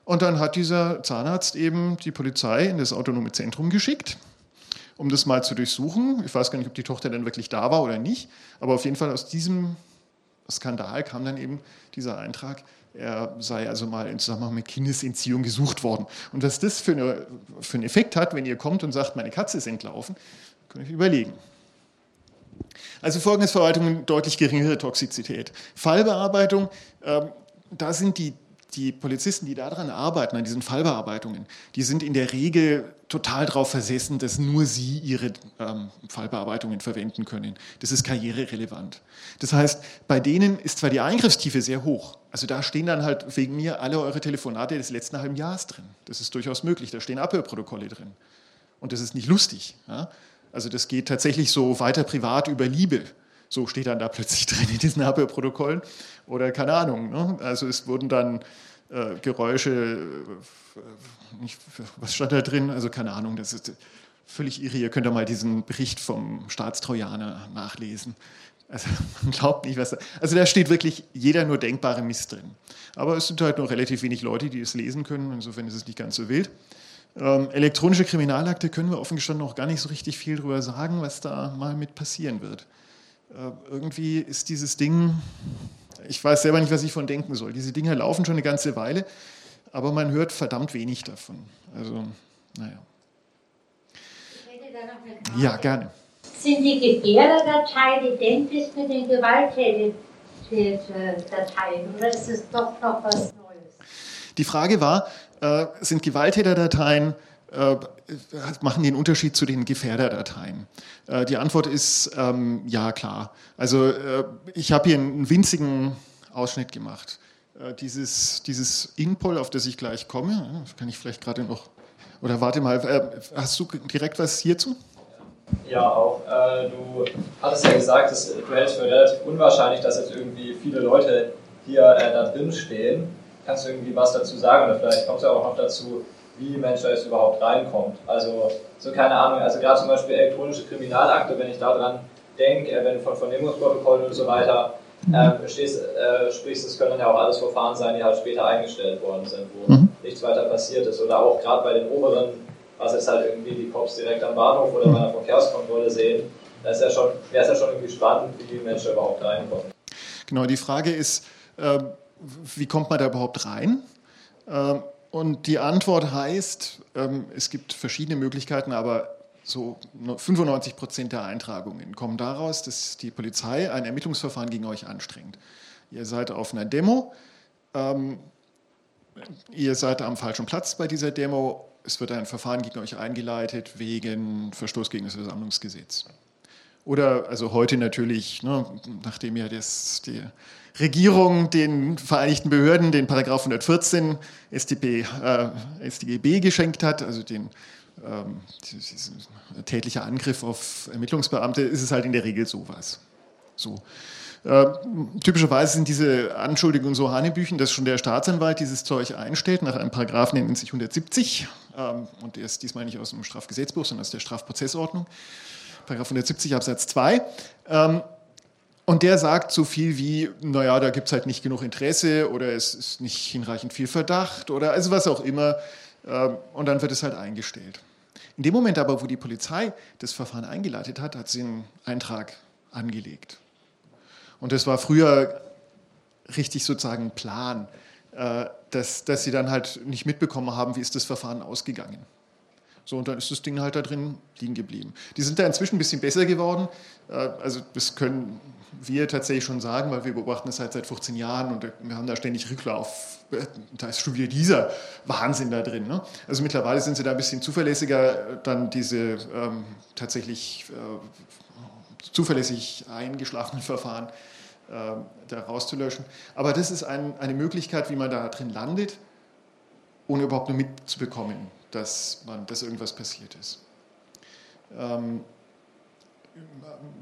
Und dann hat dieser Zahnarzt eben die Polizei in das autonome Zentrum geschickt, um das mal zu durchsuchen. Ich weiß gar nicht, ob die Tochter dann wirklich da war oder nicht, aber auf jeden Fall aus diesem Skandal kam dann eben dieser Eintrag, er sei also mal in Zusammenhang mit Kindesentziehung gesucht worden. Und was das für, eine, für einen Effekt hat, wenn ihr kommt und sagt, meine Katze ist entlaufen, könnt ihr euch überlegen. Also Vorgangsverwaltung deutlich geringere Toxizität. Fallbearbeitung, äh, da sind die die Polizisten, die daran arbeiten, an diesen Fallbearbeitungen, die sind in der Regel total darauf versessen, dass nur sie ihre ähm, Fallbearbeitungen verwenden können. Das ist karriererelevant. Das heißt, bei denen ist zwar die Eingriffstiefe sehr hoch, also da stehen dann halt wegen mir alle eure Telefonate des letzten halben Jahres drin. Das ist durchaus möglich, da stehen Abhörprotokolle drin. Und das ist nicht lustig. Ja? Also das geht tatsächlich so weiter privat über Liebe. So steht dann da plötzlich drin in diesen Abhörprotokollen. Oder keine Ahnung. Ne? Also es wurden dann äh, Geräusche, äh, was stand da drin? Also keine Ahnung, das ist völlig irre. Ihr könnt ja mal diesen Bericht vom Staatstrojaner nachlesen. Also man glaubt nicht, was da. Also da steht wirklich jeder nur denkbare Mist drin. Aber es sind halt nur relativ wenig Leute, die es lesen können. Insofern ist es nicht ganz so wild. Ähm, elektronische Kriminalakte können wir offen gestanden noch gar nicht so richtig viel darüber sagen, was da mal mit passieren wird. Äh, irgendwie ist dieses Ding ich weiß selber nicht, was ich von denken soll. Diese Dinge laufen schon eine ganze Weile, aber man hört verdammt wenig davon. Also, naja. Ja, gerne. Sind die Gebärderdateien identisch mit den Gewalttätigkeitsdateien oder ist es doch noch was Neues? Die Frage war, äh, sind Gewalttäterdateien machen den Unterschied zu den Gefährderdateien? Äh, die Antwort ist ähm, ja klar. Also äh, ich habe hier einen winzigen Ausschnitt gemacht. Äh, dieses, dieses Inpol, auf das ich gleich komme, kann ich vielleicht gerade noch, oder warte mal, äh, hast du direkt was hierzu? Ja, auch. Äh, du hattest ja gesagt, dass, du hältst für relativ unwahrscheinlich, dass jetzt irgendwie viele Leute hier da drin stehen. Kannst du irgendwie was dazu sagen oder vielleicht kommst du auch noch dazu, wie Mensch da jetzt überhaupt reinkommt. Also, so keine Ahnung, also gerade zum Beispiel elektronische Kriminalakte, wenn ich daran denke, äh, wenn von Vernehmungsprotokollen und so weiter mhm. ähm, stehst, äh, sprichst, es können ja auch alles Verfahren sein, die halt später eingestellt worden sind, wo mhm. nichts weiter passiert ist. Oder auch gerade bei den oberen, was jetzt halt irgendwie die Cops direkt am Bahnhof oder bei einer Verkehrskontrolle sehen, da ist ja schon, wäre es ja schon irgendwie spannend, wie die Menschen überhaupt reinkommen. Genau, die Frage ist, äh, wie kommt man da überhaupt rein? Und die Antwort heißt, ähm, es gibt verschiedene Möglichkeiten, aber so 95 Prozent der Eintragungen kommen daraus, dass die Polizei ein Ermittlungsverfahren gegen euch anstrengt. Ihr seid auf einer Demo, ähm, ihr seid am falschen Platz bei dieser Demo, es wird ein Verfahren gegen euch eingeleitet wegen Verstoß gegen das Versammlungsgesetz. Oder also heute natürlich, ne, nachdem ja das, die Regierung den Vereinigten Behörden den Paragraph 114 StB, äh, StGB geschenkt hat, also den ähm, tätlicher Angriff auf Ermittlungsbeamte, ist es halt in der Regel sowas. So. Äh, typischerweise sind diese Anschuldigungen so Hanebüchen, dass schon der Staatsanwalt dieses Zeug einstellt, nach einem Paragraphen, nennt sich 170, ähm, und der ist diesmal nicht aus dem Strafgesetzbuch, sondern aus der Strafprozessordnung. Paragraph 170 Absatz 2. Ähm, und der sagt so viel wie, naja, da gibt es halt nicht genug Interesse oder es ist nicht hinreichend viel Verdacht oder also was auch immer. Ähm, und dann wird es halt eingestellt. In dem Moment aber, wo die Polizei das Verfahren eingeleitet hat, hat sie einen Eintrag angelegt. Und das war früher richtig sozusagen Plan, äh, dass, dass sie dann halt nicht mitbekommen haben, wie ist das Verfahren ausgegangen. So, und dann ist das Ding halt da drin liegen geblieben. Die sind da inzwischen ein bisschen besser geworden. Äh, also das können wir tatsächlich schon sagen, weil wir beobachten das halt seit 15 Jahren und wir haben da ständig Rücklauf. Da ist schon wieder dieser Wahnsinn da drin. Ne? Also mittlerweile sind sie da ein bisschen zuverlässiger, dann diese ähm, tatsächlich äh, zuverlässig eingeschlafenen Verfahren äh, da rauszulöschen. Aber das ist ein, eine Möglichkeit, wie man da drin landet, ohne überhaupt nur mitzubekommen, dass, man, dass irgendwas passiert ist. Ähm,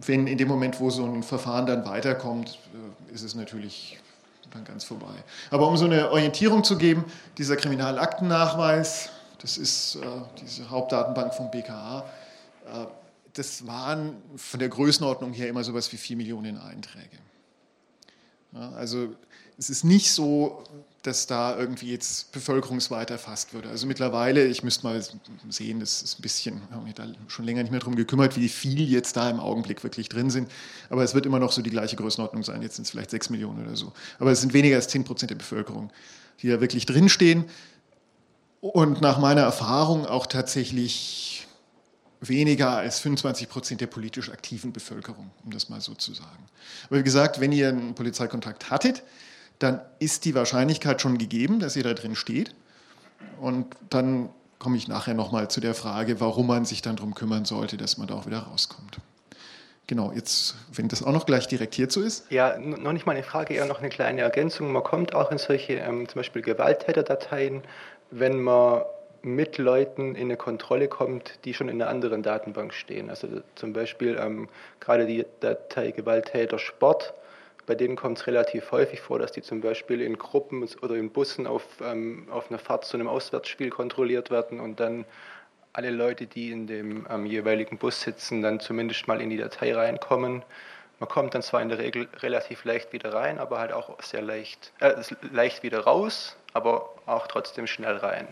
wenn in dem Moment, wo so ein Verfahren dann weiterkommt, äh, ist es natürlich dann ganz vorbei. Aber um so eine Orientierung zu geben, dieser Kriminalaktennachweis, das ist äh, diese Hauptdatenbank vom BKA, äh, das waren von der Größenordnung her immer so etwas wie 4 Millionen Einträge. Also es ist nicht so, dass da irgendwie jetzt bevölkerungsweit erfasst würde. Also mittlerweile, ich müsste mal sehen, das ist ein bisschen, ich habe mich da schon länger nicht mehr darum gekümmert, wie viel jetzt da im Augenblick wirklich drin sind. Aber es wird immer noch so die gleiche Größenordnung sein. Jetzt sind es vielleicht sechs Millionen oder so. Aber es sind weniger als zehn Prozent der Bevölkerung, die da wirklich drinstehen. Und nach meiner Erfahrung auch tatsächlich weniger als 25 Prozent der politisch aktiven Bevölkerung, um das mal so zu sagen. Aber wie gesagt, wenn ihr einen Polizeikontakt hattet, dann ist die Wahrscheinlichkeit schon gegeben, dass ihr da drin steht. Und dann komme ich nachher nochmal zu der Frage, warum man sich dann darum kümmern sollte, dass man da auch wieder rauskommt. Genau, jetzt, wenn das auch noch gleich direkt hierzu ist. Ja, noch nicht mal eine Frage, eher noch eine kleine Ergänzung. Man kommt auch in solche ähm, zum Beispiel Gewalttäterdateien, wenn man mit Leuten in eine Kontrolle kommt, die schon in einer anderen Datenbank stehen. Also zum Beispiel ähm, gerade die Datei Gewalttäter Sport bei denen kommt es relativ häufig vor, dass die zum Beispiel in Gruppen oder in Bussen auf, ähm, auf einer Fahrt zu einem Auswärtsspiel kontrolliert werden und dann alle Leute, die in dem ähm, jeweiligen Bus sitzen, dann zumindest mal in die Datei reinkommen. Man kommt dann zwar in der Regel relativ leicht wieder rein, aber halt auch sehr leicht, äh, leicht wieder raus, aber auch trotzdem schnell rein.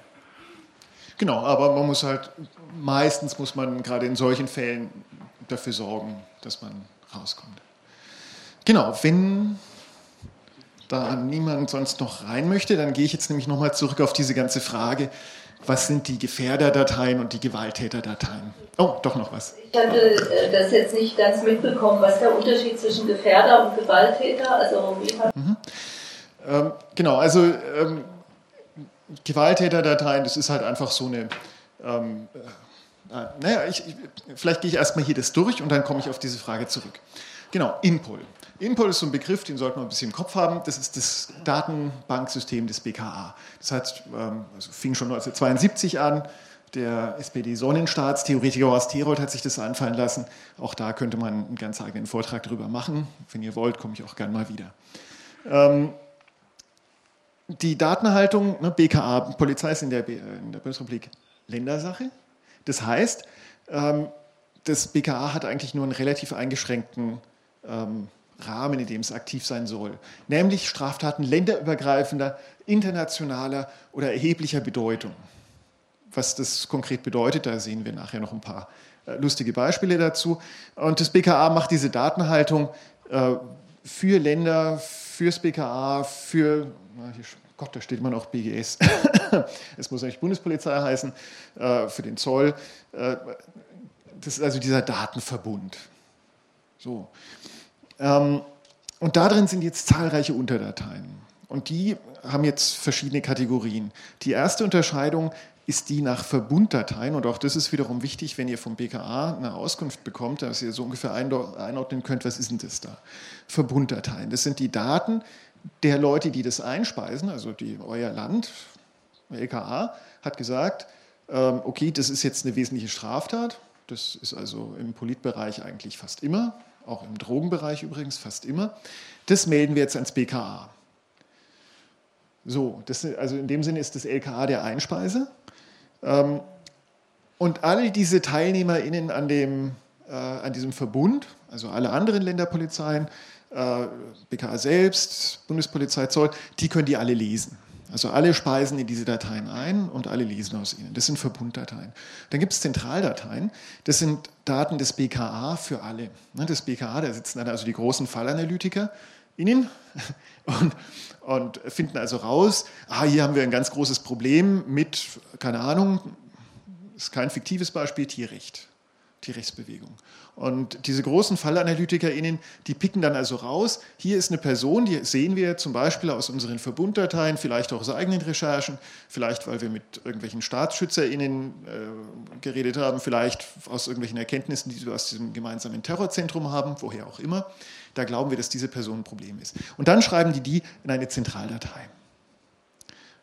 Genau, aber man muss halt, meistens muss man gerade in solchen Fällen dafür sorgen, dass man rauskommt. Genau, wenn da niemand sonst noch rein möchte, dann gehe ich jetzt nämlich nochmal zurück auf diese ganze Frage, was sind die Gefährderdateien und die Gewalttäterdateien? Oh, doch noch was. Ich hatte äh, das jetzt nicht ganz mitbekommen. Was der Unterschied zwischen Gefährder und Gewalttäter? Also wie mhm. ähm, genau, also ähm, Gewalttäterdateien, das ist halt einfach so eine. Ähm, äh, naja, ich, ich, vielleicht gehe ich erstmal hier das durch und dann komme ich auf diese Frage zurück. Genau, Inpol. Inpol ist so ein Begriff, den sollte man ein bisschen im Kopf haben. Das ist das Datenbanksystem des BKA. Das heißt, ähm, also fing schon 1972 an. Der SPD-Sonnenstaatstheoretiker Horst Herold hat sich das einfallen lassen. Auch da könnte man einen ganz eigenen Vortrag darüber machen. Wenn ihr wollt, komme ich auch gern mal wieder. Ähm, die Datenhaltung, ne, BKA, Polizei ist in der, in der Bundesrepublik Ländersache. Das heißt, ähm, das BKA hat eigentlich nur einen relativ eingeschränkten ähm, Rahmen, in dem es aktiv sein soll, nämlich Straftaten länderübergreifender, internationaler oder erheblicher Bedeutung. Was das konkret bedeutet, da sehen wir nachher noch ein paar äh, lustige Beispiele dazu. Und das BKA macht diese Datenhaltung äh, für Länder, fürs BKA, für, Gott, da steht man auch BGS, es muss eigentlich Bundespolizei heißen, äh, für den Zoll. Äh, das ist also dieser Datenverbund. So. Ähm, und darin sind jetzt zahlreiche Unterdateien. Und die haben jetzt verschiedene Kategorien. Die erste Unterscheidung ist die nach Verbunddateien. Und auch das ist wiederum wichtig, wenn ihr vom BKA eine Auskunft bekommt, dass ihr so ungefähr einordnen könnt, was ist denn das da? Verbunddateien. Das sind die Daten der Leute, die das einspeisen, also die, euer Land, LKA, hat gesagt, ähm, okay, das ist jetzt eine wesentliche Straftat. Das ist also im Politbereich eigentlich fast immer auch im Drogenbereich übrigens fast immer. Das melden wir jetzt ans BKA. So, das, also in dem Sinne ist das LKA der Einspeise. Ähm, und alle diese TeilnehmerInnen an, dem, äh, an diesem Verbund, also alle anderen Länderpolizeien, BKA selbst, Bundespolizei, Zoll, die können die alle lesen. Also alle speisen in diese Dateien ein und alle lesen aus ihnen. Das sind Verbunddateien. Dann gibt es Zentraldateien. Das sind Daten des BKA für alle. Ne, das BKA, da sitzen dann also die großen Fallanalytiker innen und, und finden also raus, ah, hier haben wir ein ganz großes Problem mit, keine Ahnung, ist kein fiktives Beispiel, Tierrecht. Tierrechtsbewegung. Und diese großen FallanalytikerInnen, die picken dann also raus, hier ist eine Person, die sehen wir zum Beispiel aus unseren Verbunddateien, vielleicht auch aus eigenen Recherchen, vielleicht weil wir mit irgendwelchen StaatsschützerInnen äh, geredet haben, vielleicht aus irgendwelchen Erkenntnissen, die wir aus diesem gemeinsamen Terrorzentrum haben, woher auch immer. Da glauben wir, dass diese Person ein Problem ist. Und dann schreiben die die in eine Zentraldatei.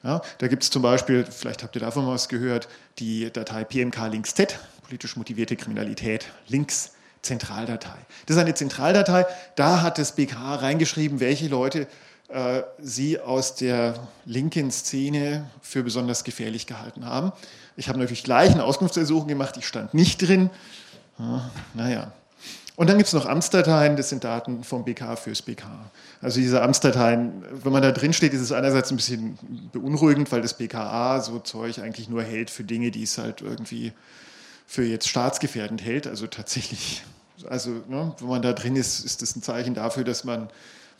Ja, da gibt es zum Beispiel, vielleicht habt ihr davon was gehört, die Datei PMK links Z, politisch motivierte Kriminalität, links Zentraldatei. Das ist eine Zentraldatei, da hat das BKA reingeschrieben, welche Leute äh, sie aus der linken Szene für besonders gefährlich gehalten haben. Ich habe natürlich gleich eine Auskunftsersuchung gemacht, ich stand nicht drin. Ja, naja, und dann gibt es noch Amtsdateien, das sind Daten vom BK fürs BK. Also diese Amtsdateien, wenn man da drin steht, ist es einerseits ein bisschen beunruhigend, weil das BKA so Zeug eigentlich nur hält für Dinge, die es halt irgendwie für jetzt staatsgefährdend hält. Also tatsächlich, also ne, wenn man da drin ist, ist das ein Zeichen dafür, dass man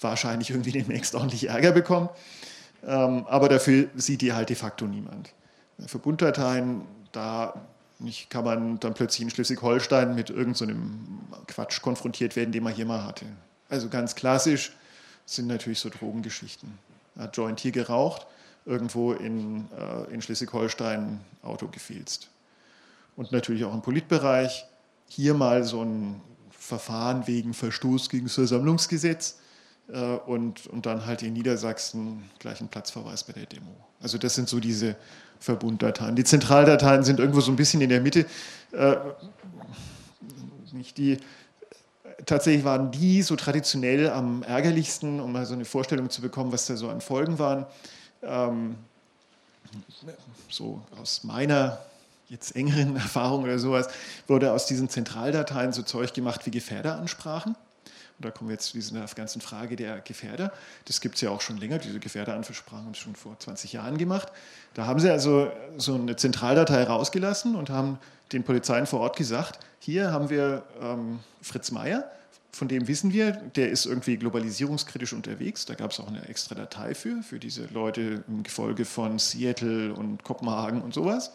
wahrscheinlich irgendwie demnächst ordentlich Ärger bekommt. Ähm, aber dafür sieht die halt de facto niemand. Verbunddateien, da nicht kann man dann plötzlich in Schleswig-Holstein mit irgendeinem so Quatsch konfrontiert werden, den man hier mal hatte. Also ganz klassisch sind natürlich so Drogengeschichten. Hat Joint hier geraucht, irgendwo in, äh, in Schleswig-Holstein Auto gefilzt. Und natürlich auch im Politbereich. Hier mal so ein Verfahren wegen Verstoß gegen das Versammlungsgesetz und, und dann halt in Niedersachsen gleich ein Platzverweis bei der Demo. Also das sind so diese Verbunddateien. Die Zentraldateien sind irgendwo so ein bisschen in der Mitte. Äh, nicht die, tatsächlich waren die so traditionell am ärgerlichsten, um mal so eine Vorstellung zu bekommen, was da so an Folgen waren. Ähm, so aus meiner jetzt engeren Erfahrung oder sowas, wurde aus diesen Zentraldateien so Zeug gemacht wie Gefährderansprachen. Und da kommen wir jetzt zu dieser ganzen Frage der Gefährder. Das gibt es ja auch schon länger. Diese Gefährderansprachen haben es schon vor 20 Jahren gemacht. Da haben sie also so eine Zentraldatei rausgelassen und haben den Polizeien vor Ort gesagt, hier haben wir ähm, Fritz Meier, von dem wissen wir, der ist irgendwie globalisierungskritisch unterwegs. Da gab es auch eine extra Datei für, für diese Leute im Gefolge von Seattle und Kopenhagen und sowas.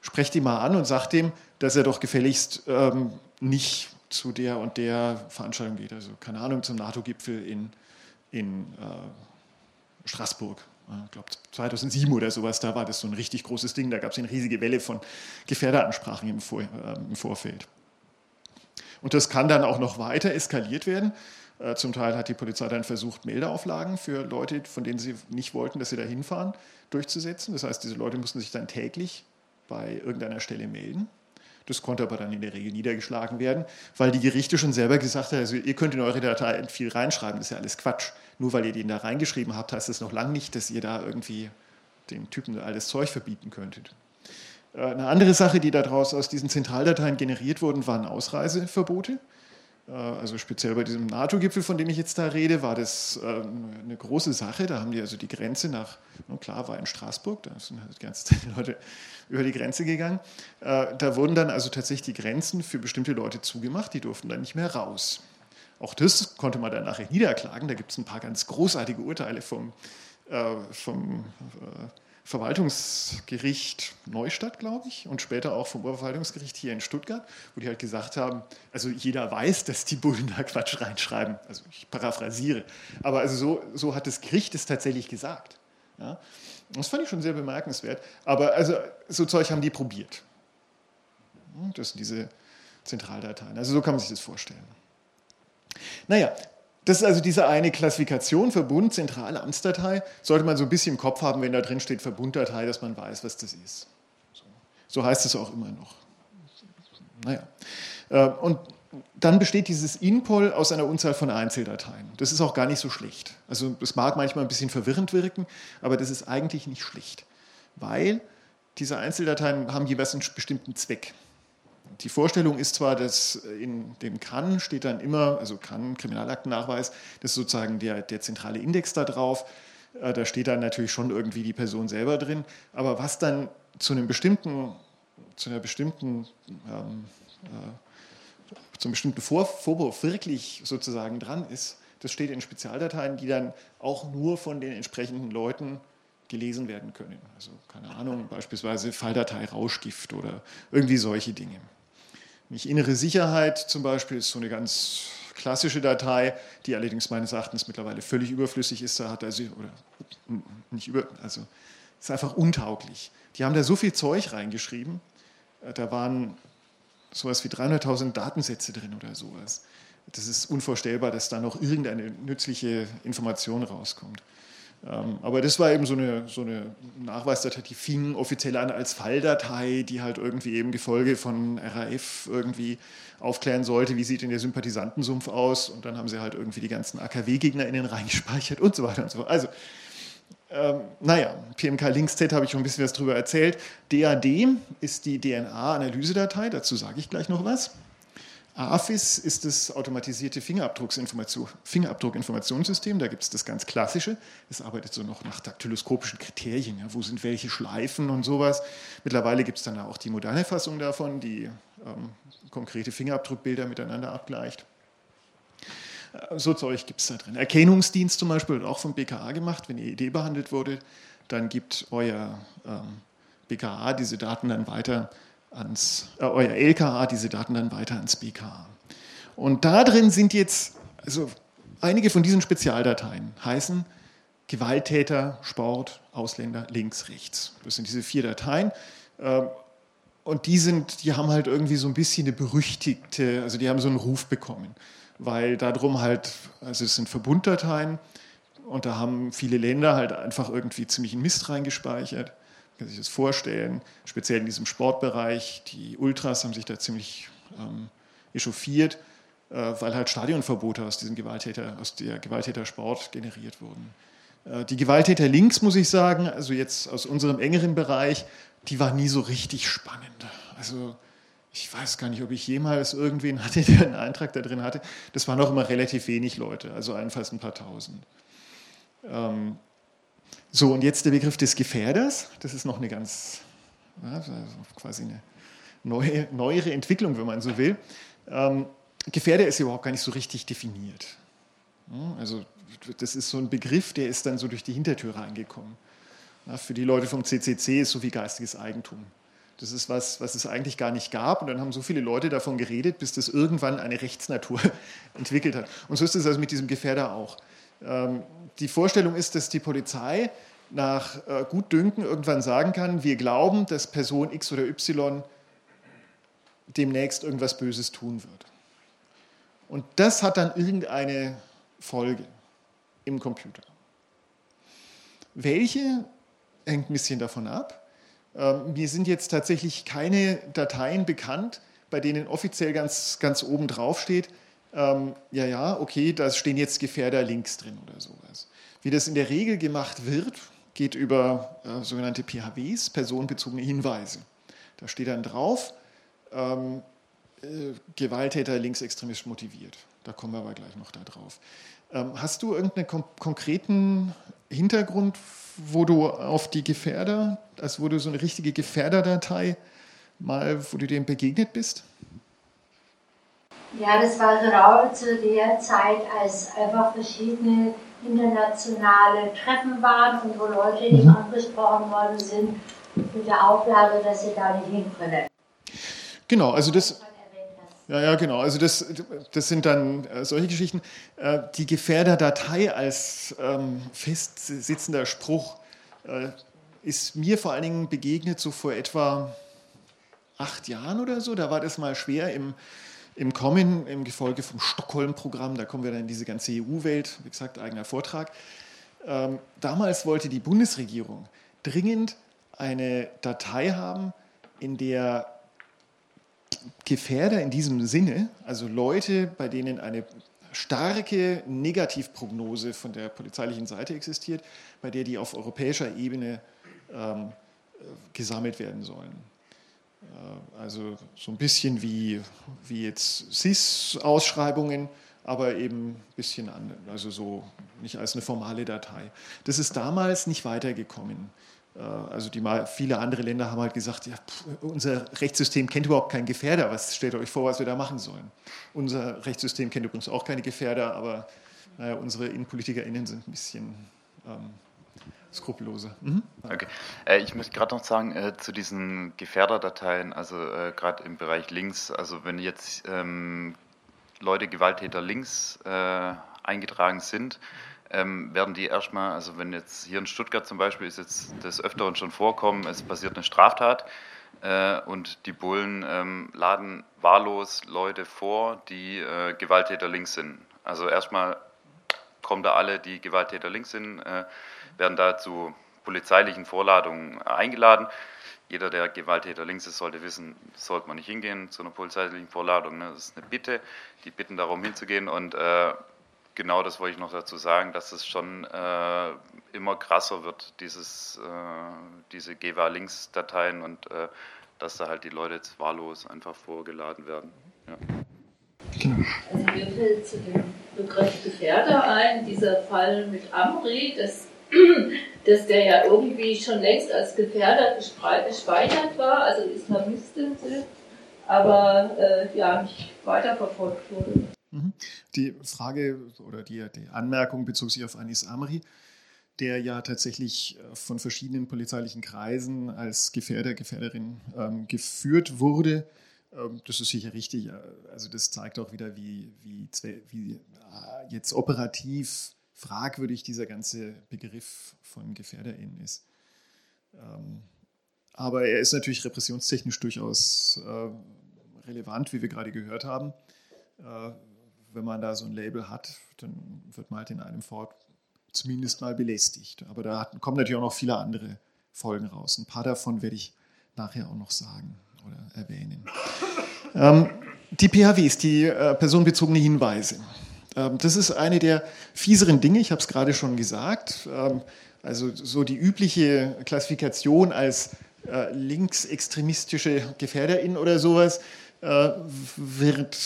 Sprecht ihn mal an und sagt ihm, dass er doch gefälligst ähm, nicht zu der und der Veranstaltung geht. Also keine Ahnung, zum NATO-Gipfel in, in äh, Straßburg ich glaube 2007 oder sowas, da war das so ein richtig großes Ding, da gab es eine riesige Welle von Gefährderansprachen im, Vor, äh, im Vorfeld. Und das kann dann auch noch weiter eskaliert werden. Äh, zum Teil hat die Polizei dann versucht, Meldeauflagen für Leute, von denen sie nicht wollten, dass sie da hinfahren, durchzusetzen. Das heißt, diese Leute mussten sich dann täglich bei irgendeiner Stelle melden. Das konnte aber dann in der Regel niedergeschlagen werden, weil die Gerichte schon selber gesagt haben, also ihr könnt in eure Datei viel reinschreiben, das ist ja alles Quatsch. Nur weil ihr den da reingeschrieben habt, heißt das noch lange nicht, dass ihr da irgendwie den Typen alles Zeug verbieten könntet. Äh, eine andere Sache, die daraus aus diesen Zentraldateien generiert wurden, waren Ausreiseverbote. Äh, also speziell bei diesem NATO-Gipfel, von dem ich jetzt da rede, war das ähm, eine große Sache. Da haben die also die Grenze nach, klar, war in Straßburg, da sind halt die ganzen Leute über die Grenze gegangen. Äh, da wurden dann also tatsächlich die Grenzen für bestimmte Leute zugemacht, die durften dann nicht mehr raus. Auch das konnte man dann nachher niederklagen. Da gibt es ein paar ganz großartige Urteile vom, äh, vom Verwaltungsgericht Neustadt, glaube ich, und später auch vom Oberverwaltungsgericht hier in Stuttgart, wo die halt gesagt haben, also jeder weiß, dass die Bullen da Quatsch reinschreiben. Also ich paraphrasiere. Aber also so, so hat das Gericht es tatsächlich gesagt. Ja? Das fand ich schon sehr bemerkenswert. Aber also so Zeug haben die probiert. Das sind diese Zentraldateien. Also so kann man sich das vorstellen. Naja, das ist also diese eine Klassifikation, Verbund, zentrale Amtsdatei, sollte man so ein bisschen im Kopf haben, wenn da drin steht Verbunddatei, dass man weiß, was das ist. So, heißt es auch immer noch. Naja. Äh, und dann besteht dieses INPOL aus einer Unzahl von Einzeldateien. Das ist auch gar nicht so schlecht. Also es mag manchmal ein bisschen verwirrend wirken, aber das ist eigentlich nicht schlecht, weil diese Einzeldateien haben jeweils einen bestimmten Zweck. Die Vorstellung ist zwar, dass in dem CAN steht dann immer, also CAN, Kriminalaktennachweis, das ist sozusagen der, der zentrale Index da drauf. Äh, da steht dann natürlich schon irgendwie die Person selber drin. Aber was dann zu einem bestimmten, zu einer bestimmten, ähm, äh, zum bestimmten Vor Vorwurf wirklich sozusagen dran ist, das steht in Spezialdateien, die dann auch nur von den entsprechenden Leuten gelesen werden können. Also keine Ahnung, beispielsweise Falldatei Rauschgift oder irgendwie solche Dinge. Nicht innere Sicherheit zum Beispiel ist so eine ganz klassische Datei, die allerdings meines Erachtens mittlerweile völlig überflüssig ist. Da hat also, oder nicht über, also ist einfach untauglich. Die haben da so viel Zeug reingeschrieben, äh, da waren sowas wie 300.000 Datensätze drin oder sowas. Das ist unvorstellbar, dass da noch irgendeine nützliche Information rauskommt. Ähm, aber das war eben so eine, so eine Nachweisdatei, die fing offiziell an als Falldatei, die halt irgendwie eben Gefolge von RAF irgendwie aufklären sollte, wie sieht denn der Sympathisantensumpf aus. Und dann haben sie halt irgendwie die ganzen AKW-GegnerInnen reingespeichert und so weiter und so fort. Also, ähm, naja, PMK Links Z habe ich schon ein bisschen was drüber erzählt. DAD ist die DNA-Analysedatei, dazu sage ich gleich noch was. AFIS ist das automatisierte Fingerabdruckinformationssystem. Da gibt es das ganz klassische. Es arbeitet so noch nach daktyloskopischen Kriterien. Ja, wo sind welche Schleifen und sowas. Mittlerweile gibt es dann auch die moderne Fassung davon, die ähm, konkrete Fingerabdruckbilder miteinander abgleicht. Äh, so Zeug gibt es da drin. Erkennungsdienst zum Beispiel wird auch vom BKA gemacht, wenn EED behandelt wurde. Dann gibt euer ähm, BKA diese Daten dann weiter ans, äh, euer LKA diese Daten dann weiter ans BKA. Und da drin sind jetzt, also einige von diesen Spezialdateien heißen Gewalttäter, Sport, Ausländer, links, rechts. Das sind diese vier Dateien. Ähm, und die sind, die haben halt irgendwie so ein bisschen eine berüchtigte, also die haben so einen Ruf bekommen, weil darum halt, also es sind Verbunddateien und da haben viele Länder halt einfach irgendwie ziemlich einen Mist reingespeichert kann sich das vorstellen, speziell in diesem Sportbereich. Die Ultras haben sich da ziemlich ähm, echauffiert, äh, weil halt Stadionverbote aus diesem Gewalttäter, aus der Gewalttätersport generiert wurden. Äh, die Gewalttäter links, muss ich sagen, also jetzt aus unserem engeren Bereich, die war nie so richtig spannend. Also ich weiß gar nicht, ob ich jemals irgendwen hatte, der einen Eintrag da drin hatte. Das waren auch immer relativ wenig Leute, also allenfalls ein paar tausend. Ähm, so, und jetzt der Begriff des Gefährders. Das ist noch eine ganz, also quasi eine neue, neuere Entwicklung, wenn man so will. Ähm, Gefährder ist überhaupt gar nicht so richtig definiert. Also das ist so ein Begriff, der ist dann so durch die Hintertür reingekommen. Für die Leute vom CCC ist so wie geistiges Eigentum. Das ist was, was es eigentlich gar nicht gab. Und dann haben so viele Leute davon geredet, bis das irgendwann eine Rechtsnatur entwickelt hat. Und so ist es also mit diesem Gefährder auch. Ähm, die Vorstellung ist, dass die Polizei nach äh, Gutdünken irgendwann sagen kann, wir glauben, dass Person X oder Y demnächst irgendwas Böses tun wird. Und das hat dann irgendeine Folge im Computer. Welche hängt ein bisschen davon ab. Ähm, mir sind jetzt tatsächlich keine Dateien bekannt, bei denen offiziell ganz, ganz oben drauf steht, ähm, ja, ja, okay, da stehen jetzt Gefährder-Links drin oder sowas. Wie das in der Regel gemacht wird, geht über äh, sogenannte PHWs, personenbezogene Hinweise. Da steht dann drauf, ähm, äh, Gewalttäter linksextremistisch motiviert. Da kommen wir aber gleich noch da drauf. Ähm, hast du irgendeinen konkreten Hintergrund, wo du auf die Gefährder, also wo du so eine richtige Gefährderdatei mal, wo du dem begegnet bist? Ja, das war genau zu der Zeit, als einfach verschiedene internationale Treffen waren und wo Leute eben mhm. angesprochen worden sind mit der Auflage, dass sie da nicht hin können. Genau, also das, ja, ja, genau. Also das, das sind dann äh, solche Geschichten. Äh, die Gefährderdatei als ähm, festsitzender Spruch äh, ist mir vor allen Dingen begegnet so vor etwa acht Jahren oder so. Da war das mal schwer im, im Kommen, im Gefolge vom Stockholm-Programm. Da kommen wir dann in diese ganze EU-Welt. Wie gesagt, eigener Vortrag. Ähm, damals wollte die Bundesregierung dringend eine Datei haben, in der Gefährder in diesem Sinne, also Leute, bei denen eine starke Negativprognose von der polizeilichen Seite existiert, bei der die auf europäischer Ebene ähm, gesammelt werden sollen. Äh, also so ein bisschen wie, wie jetzt SIS-Ausschreibungen, aber eben ein bisschen anders, also so nicht als eine formale Datei. Das ist damals nicht weitergekommen. Äh, also die, viele andere Länder haben halt gesagt, ja, unser Rechtssystem kennt überhaupt keinen Gefährder. Was stellt euch vor, was wir da machen sollen? Unser Rechtssystem kennt übrigens auch keine Gefährder, aber naja, unsere InnenpolitikerInnen sind ein bisschen ähm, skrupelloser. Mhm. Okay. Äh, ich möchte gerade noch sagen, äh, zu diesen Gefährderdateien, also äh, gerade im Bereich Links, also wenn jetzt ähm, Leute, Gewalttäter links äh, eingetragen sind, ähm, werden die erstmal, also wenn jetzt hier in Stuttgart zum Beispiel ist jetzt des Öfteren schon vorkommen, es passiert eine Straftat äh, und die Bullen ähm, laden wahllos Leute vor, die äh, Gewalttäter links sind. Also erstmal kommen da alle, die Gewalttäter links sind, äh, werden da zu polizeilichen Vorladungen eingeladen. Jeder, der Gewalttäter links ist, sollte wissen, sollte man nicht hingehen zu einer polizeilichen Vorladung. Ne? Das ist eine Bitte, die bitten darum hinzugehen und äh, genau das wollte ich noch dazu sagen, dass es schon äh, immer krasser wird, dieses, äh, diese GWA-Links-Dateien und äh, dass da halt die Leute jetzt wahllos einfach vorgeladen werden. Ja. Genau. Also mir fällt zu dem Begriff Gefährder ein, dieser Fall mit Amri, dass, dass der ja irgendwie schon längst als Gefährder gespeichert war, also Islamisten sind, aber äh, ja nicht weiterverfolgt wurde. Mhm. Die Frage oder die, die Anmerkung bezog sich auf Anis Amri, der ja tatsächlich äh, von verschiedenen polizeilichen Kreisen als Gefährder, Gefährderin ähm, geführt wurde. Ähm, das ist sicher richtig. Äh, also das zeigt auch wieder, wie, wie, wie äh, jetzt operativ fragwürdig dieser ganze Begriff von Gefährderin ist. Ähm, aber er ist natürlich repressionstechnisch durchaus äh, relevant, wie wir gerade gehört haben. Wenn man da so ein Label hat, dann wird man halt in einem Fort zumindest mal belästigt. Aber da kommen natürlich auch noch viele andere Folgen raus. Ein paar davon werde ich nachher auch noch sagen oder erwähnen. Ähm, die PHWs, die äh, personenbezogene Hinweise. Ähm, das ist eine der fieseren Dinge, ich habe es gerade schon gesagt. Ähm, also so die übliche Klassifikation als äh, linksextremistische Gefährderin oder sowas äh, wird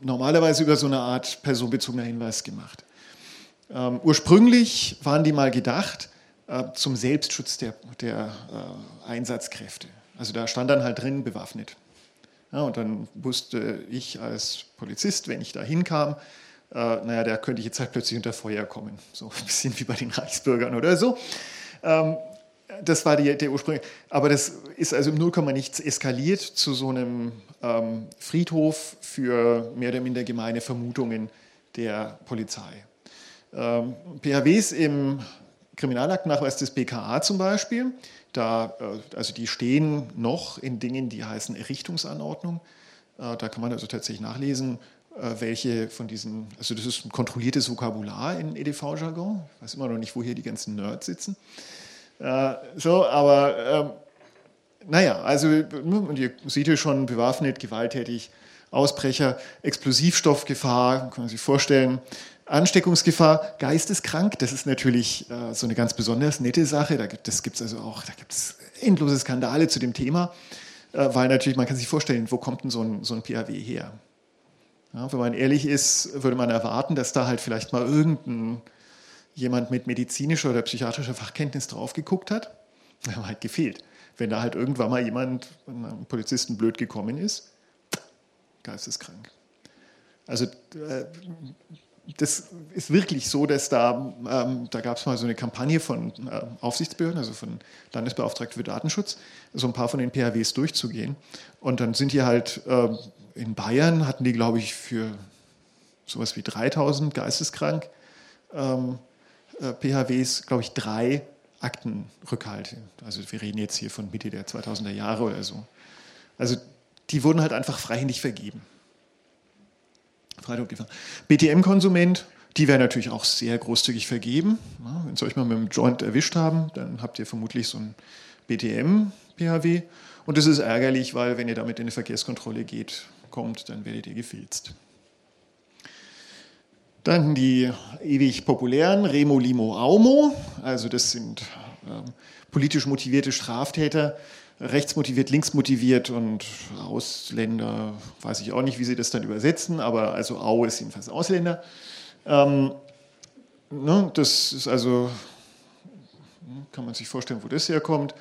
normalerweise über so eine Art personenbezogener Hinweis gemacht. Ähm, ursprünglich waren die mal gedacht äh, zum Selbstschutz der, der äh, Einsatzkräfte. Also da stand dann halt drin, bewaffnet. Ja, und dann wusste ich als Polizist, wenn ich da hinkam, äh, naja, da könnte ich jetzt halt plötzlich unter Feuer kommen. So ein bisschen wie bei den Reichsbürgern oder so. Ähm, das war die, der Ursprung. Aber das ist also im Nullkomma nichts eskaliert zu so einem ähm, Friedhof für mehr oder minder gemeine Vermutungen der Polizei. Ähm, PHWs im Kriminalaktennachweis des BKA zum Beispiel, da, äh, also die stehen noch in Dingen, die heißen Errichtungsanordnung. Äh, da kann man also tatsächlich nachlesen, äh, welche von diesen, also das ist ein kontrolliertes Vokabular in EDV-Jargon. Ich weiß immer noch nicht, wo hier die ganzen Nerds sitzen. So, aber ähm, naja, also ihr seht hier schon bewaffnet, gewalttätig, Ausbrecher, Explosivstoffgefahr, kann man sich vorstellen. Ansteckungsgefahr, geisteskrank, das ist natürlich äh, so eine ganz besonders nette Sache. Da gibt es also auch, da gibt endlose Skandale zu dem Thema, äh, weil natürlich, man kann sich vorstellen, wo kommt denn so ein, so ein PAW her? Ja, wenn man ehrlich ist, würde man erwarten, dass da halt vielleicht mal irgendein jemand mit medizinischer oder psychiatrischer Fachkenntnis drauf geguckt hat. Da hat halt gefehlt. Wenn da halt irgendwann mal jemand, einem Polizisten blöd gekommen ist, geisteskrank. Also äh, das ist wirklich so, dass da, ähm, da gab es mal so eine Kampagne von äh, Aufsichtsbehörden, also von Landesbeauftragten für Datenschutz, so ein paar von den PHWs durchzugehen. Und dann sind die halt äh, in Bayern, hatten die, glaube ich, für sowas wie 3000 geisteskrank ähm, äh, PHWs, glaube ich, drei Aktenrückhalte. Also wir reden jetzt hier von Mitte der 2000er Jahre oder so. Also die wurden halt einfach freihändig vergeben. BTM-Konsument, die werden natürlich auch sehr großzügig vergeben. Wenn Sie euch mal mit dem Joint erwischt haben, dann habt ihr vermutlich so ein BTM-PHW. Und das ist ärgerlich, weil wenn ihr damit in eine Verkehrskontrolle geht, kommt, dann werdet ihr gefilzt. Dann die ewig populären Remo Limo Aumo, also das sind äh, politisch motivierte Straftäter, rechtsmotiviert, linksmotiviert und Ausländer, weiß ich auch nicht, wie sie das dann übersetzen, aber also Au ist jedenfalls Ausländer. Ähm, ne, das ist also, kann man sich vorstellen, wo das herkommt.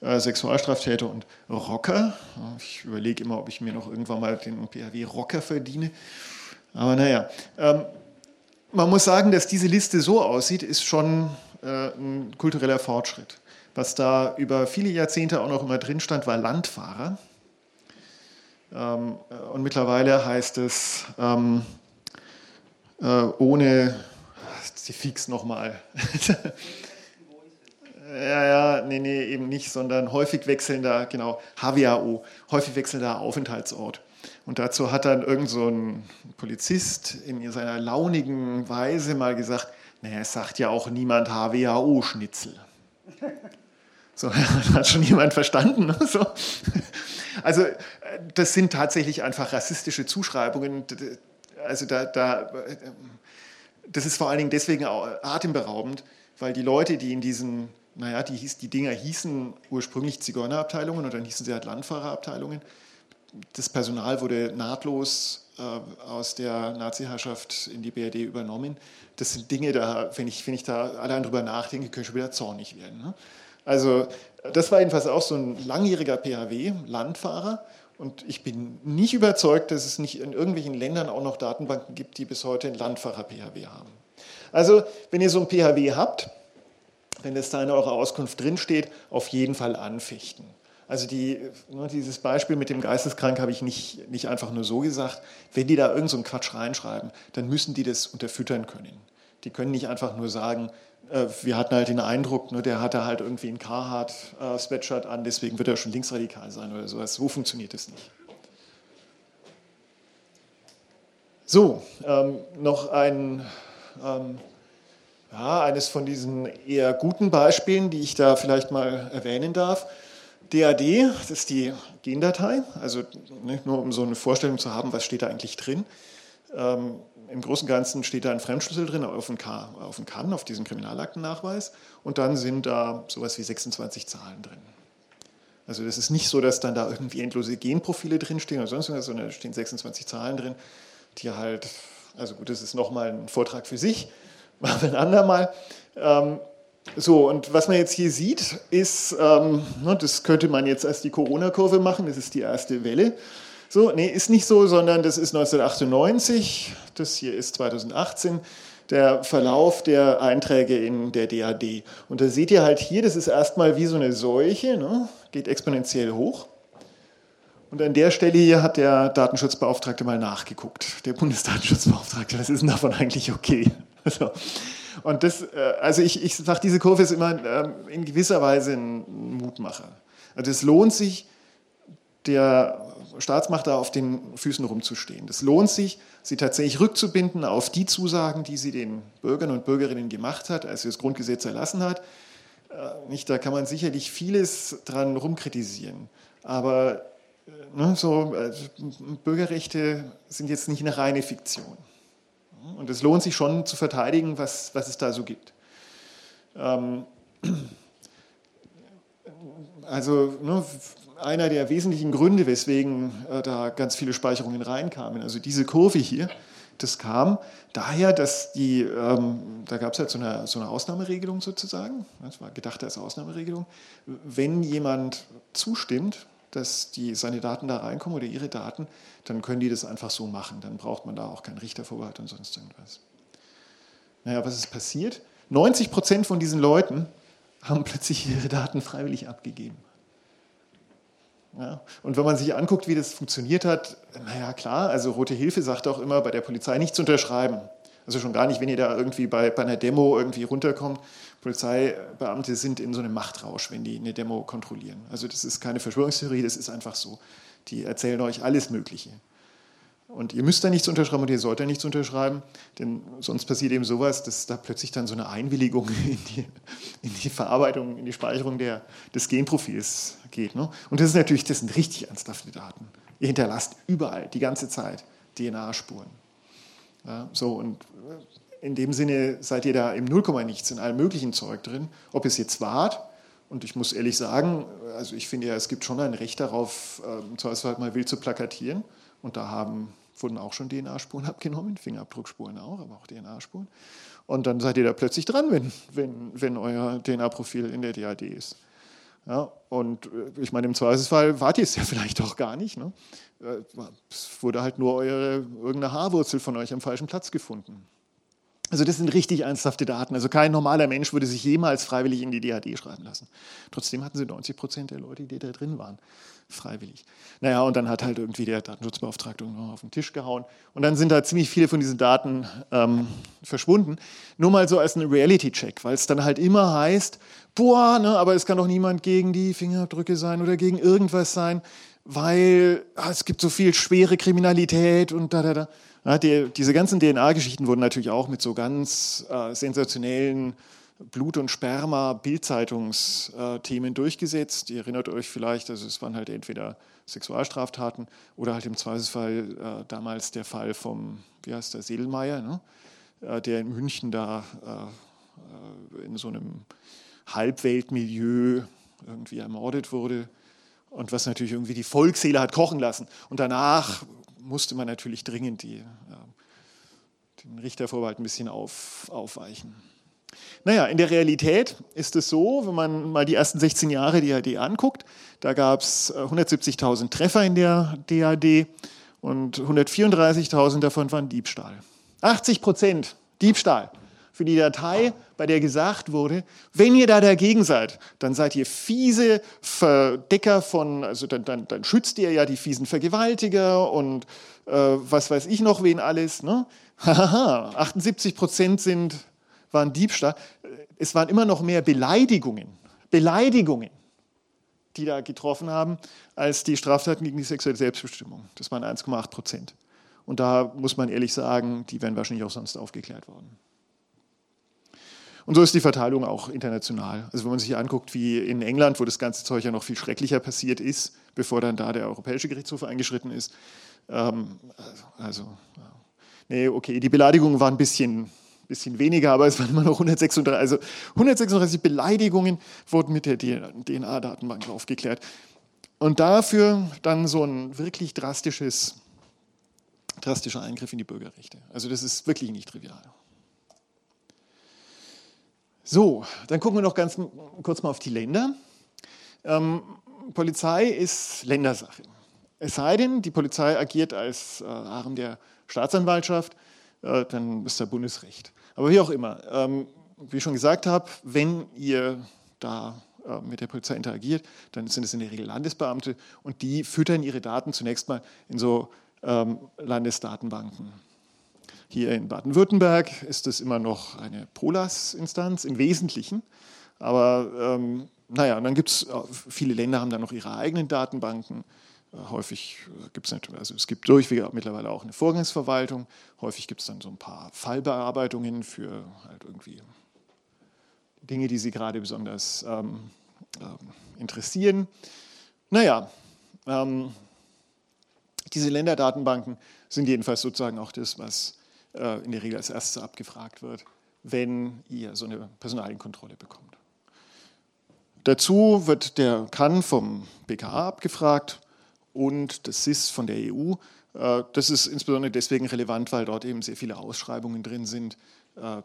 Äh, Sexualstraftäter und Rocker. Ich überlege immer, ob ich mir noch irgendwann mal den PHW Rocker verdiene. Aber naja, ähm, man muss sagen, dass diese Liste so aussieht, ist schon äh, ein kultureller Fortschritt. Was da über viele Jahrzehnte auch noch immer drin stand, war Landfahrer. Ähm, äh, und mittlerweile heißt es ähm, äh, ohne, sie fix nochmal. ja, ja, nee, nee, eben nicht, sondern häufig wechselnder, genau, HWAO, häufig wechselnder Aufenthaltsort. Und dazu hat dann irgend so ein Polizist in seiner launigen Weise mal gesagt, naja, es sagt ja auch niemand HWAO-Schnitzel. So, hat schon jemand verstanden. Ne? So. Also das sind tatsächlich einfach rassistische Zuschreibungen. Also da, da, das ist vor allen Dingen deswegen atemberaubend, weil die Leute, die in diesen, naja, die, hieß, die Dinger hießen ursprünglich Zigeunerabteilungen und dann hießen sie halt Landfahrerabteilungen. Das Personal wurde nahtlos äh, aus der Nazi-Herrschaft in die BRD übernommen. Das sind Dinge, da, wenn ich, wenn ich da allein drüber nachdenke, könnte ich schon wieder zornig werden. Ne? Also das war jedenfalls auch so ein langjähriger PHW, Landfahrer. Und ich bin nicht überzeugt, dass es nicht in irgendwelchen Ländern auch noch Datenbanken gibt, die bis heute einen Landfahrer-PHW haben. Also, wenn ihr so ein PHW habt, wenn das da in eurer Auskunft drinsteht, auf jeden Fall anfechten. Also die, ne, dieses Beispiel mit dem Geisteskrank habe ich nicht, nicht einfach nur so gesagt. Wenn die da irgendeinen so Quatsch reinschreiben, dann müssen die das unterfüttern können. Die können nicht einfach nur sagen, wir hatten halt den Eindruck, ne, der hatte halt irgendwie ein Carhartt-Sweatshirt äh, an, deswegen wird er schon linksradikal sein oder sowas. So funktioniert es nicht. So, ähm, noch ein, ähm, ja, eines von diesen eher guten Beispielen, die ich da vielleicht mal erwähnen darf. DAD, das ist die Gendatei, also ne, nur um so eine Vorstellung zu haben, was steht da eigentlich drin. Ähm, Im Großen und Ganzen steht da ein Fremdschlüssel drin auf dem, K, auf dem CAN, auf diesem Kriminalaktennachweis. Und dann sind da sowas wie 26 Zahlen drin. Also das ist nicht so, dass dann da irgendwie endlose Genprofile drinstehen oder sonst was, sondern da stehen 26 Zahlen drin, die halt, also gut, das ist nochmal ein Vortrag für sich, machen wir ein andermal. Ähm, so, und was man jetzt hier sieht, ist, ähm, ne, das könnte man jetzt als die Corona-Kurve machen, das ist die erste Welle. So, nee, ist nicht so, sondern das ist 1998, das hier ist 2018, der Verlauf der Einträge in der DAD. Und da seht ihr halt hier, das ist erstmal wie so eine Seuche, ne? geht exponentiell hoch. Und an der Stelle hier hat der Datenschutzbeauftragte mal nachgeguckt, der Bundesdatenschutzbeauftragte, was ist denn davon eigentlich okay? So. Und das, äh, also ich, ich sage, diese Kurve ist immer ähm, in gewisser Weise ein Mutmacher. Also es lohnt sich, der Staatsmacht da auf den Füßen rumzustehen. Es lohnt sich, sie tatsächlich rückzubinden auf die Zusagen, die sie den Bürgern und Bürgerinnen gemacht hat, als sie das Grundgesetz erlassen hat. Äh, nicht, da kann man sicherlich vieles dran rumkritisieren. Aber äh, ne, so, also Bürgerrechte sind jetzt nicht eine reine Fiktion. Und es lohnt sich schon zu verteidigen, was, was es da so gibt. Ähm, also ne, einer der wesentlichen Gründe, weswegen äh, da ganz viele Speicherungen reinkamen, also diese Kurve hier, das kam daher, dass die, ähm, da gab es halt so eine, so eine Ausnahmeregelung sozusagen, das war gedacht als Ausnahmeregelung, wenn jemand zustimmt, dass die, seine Daten da reinkommen oder ihre Daten, dann können die das einfach so machen. Dann braucht man da auch keinen Richtervorbehalt und sonst irgendwas. Naja, was ist passiert? 90 Prozent von diesen Leuten haben plötzlich ihre Daten freiwillig abgegeben. Ja, und wenn man sich anguckt, wie das funktioniert hat, naja klar, also Rote Hilfe sagt auch immer, bei der Polizei nichts unterschreiben. Also schon gar nicht, wenn ihr da irgendwie bei, bei einer Demo irgendwie runterkommt. Polizeibeamte sind in so einem Machtrausch, wenn die eine Demo kontrollieren. Also das ist keine Verschwörungstheorie, das ist einfach so. Die erzählen euch alles Mögliche. Und ihr müsst da nichts unterschreiben und ihr sollt da nichts unterschreiben, denn sonst passiert eben sowas, dass da plötzlich dann so eine Einwilligung in die, in die Verarbeitung, in die Speicherung der, des Genprofils geht. Ne? Und das ist natürlich, das sind richtig ernsthafte Daten. Ihr hinterlasst überall, die ganze Zeit, DNA-Spuren. Ja, so, und in dem Sinne seid ihr da im Nullkomma nichts, in allem möglichen Zeug drin. Ob es jetzt wart, und ich muss ehrlich sagen, also ich finde ja, es gibt schon ein Recht darauf, im Zweifelsfall mal wild zu plakatieren. Und da haben wurden auch schon DNA-Spuren abgenommen, Fingerabdruckspuren auch, aber auch DNA-Spuren. Und dann seid ihr da plötzlich dran, wenn, wenn, wenn euer DNA-Profil in der DAD ist. Ja, und äh, ich meine, im Zweifelsfall wart ihr es ja vielleicht auch gar nicht. Ne? Äh, es wurde halt nur eure, irgendeine Haarwurzel von euch am falschen Platz gefunden. Also das sind richtig ernsthafte Daten. Also kein normaler Mensch würde sich jemals freiwillig in die DHD schreiben lassen. Trotzdem hatten sie 90 Prozent der Leute, die da drin waren, freiwillig. Naja, und dann hat halt irgendwie der Datenschutzbeauftragte auf den Tisch gehauen. Und dann sind da ziemlich viele von diesen Daten ähm, verschwunden. Nur mal so als ein Reality-Check, weil es dann halt immer heißt, boah, ne, aber es kann doch niemand gegen die Fingerabdrücke sein oder gegen irgendwas sein, weil ah, es gibt so viel schwere Kriminalität und da, da, da. Ja, die, diese ganzen DNA-Geschichten wurden natürlich auch mit so ganz äh, sensationellen Blut- und Sperma-Bildzeitungsthemen durchgesetzt. Ihr erinnert euch vielleicht, also es waren halt entweder Sexualstraftaten oder halt im Zweifelsfall äh, damals der Fall vom, wie heißt der, Sedelmeier, ne? äh, der in München da äh, äh, in so einem Halbweltmilieu irgendwie ermordet wurde und was natürlich irgendwie die Volksseele hat kochen lassen. Und danach musste man natürlich dringend die, ja, den Richtervorbehalt ein bisschen auf, aufweichen. Naja, in der Realität ist es so, wenn man mal die ersten 16 Jahre DAD anguckt, da gab es 170.000 Treffer in der DAD und 134.000 davon waren Diebstahl. 80 Prozent Diebstahl für die Datei, bei der gesagt wurde, wenn ihr da dagegen seid, dann seid ihr fiese Verdecker von, also dann, dann, dann schützt ihr ja die fiesen Vergewaltiger und äh, was weiß ich noch wen alles. Ne? 78 Prozent sind, waren Diebstahl. Es waren immer noch mehr Beleidigungen, Beleidigungen, die da getroffen haben, als die Straftaten gegen die sexuelle Selbstbestimmung. Das waren 1,8 Prozent. Und da muss man ehrlich sagen, die wären wahrscheinlich auch sonst aufgeklärt worden. Und so ist die Verteilung auch international. Also wenn man sich anguckt, wie in England, wo das ganze Zeug ja noch viel schrecklicher passiert ist, bevor dann da der Europäische Gerichtshof eingeschritten ist. Ähm, also, nee, okay, die Beleidigungen waren ein bisschen, bisschen weniger, aber es waren immer noch 136, also 136 Beleidigungen wurden mit der DNA-Datenbank aufgeklärt. Und dafür dann so ein wirklich drastisches, drastischer Eingriff in die Bürgerrechte. Also das ist wirklich nicht trivial. So, dann gucken wir noch ganz kurz mal auf die Länder. Ähm, Polizei ist Ländersache. Es sei denn, die Polizei agiert als äh, Arm der Staatsanwaltschaft, äh, dann ist da Bundesrecht. Aber wie auch immer, ähm, wie ich schon gesagt habe, wenn ihr da äh, mit der Polizei interagiert, dann sind es in der Regel Landesbeamte und die füttern ihre Daten zunächst mal in so ähm, Landesdatenbanken. Hier in Baden-Württemberg ist es immer noch eine POLAS-Instanz im Wesentlichen. Aber ähm, naja, dann gibt es, viele Länder haben dann noch ihre eigenen Datenbanken. Äh, häufig gibt es also es gibt durchweg mittlerweile auch eine Vorgangsverwaltung. Häufig gibt es dann so ein paar Fallbearbeitungen für halt irgendwie Dinge, die Sie gerade besonders ähm, äh, interessieren. Naja, ähm, diese Länderdatenbanken sind jedenfalls sozusagen auch das, was äh, in der Regel als erstes abgefragt wird, wenn ihr so eine Personalienkontrolle bekommt. Dazu wird der kann vom BKA abgefragt und das SIS von der EU. Äh, das ist insbesondere deswegen relevant, weil dort eben sehr viele Ausschreibungen drin sind. Äh,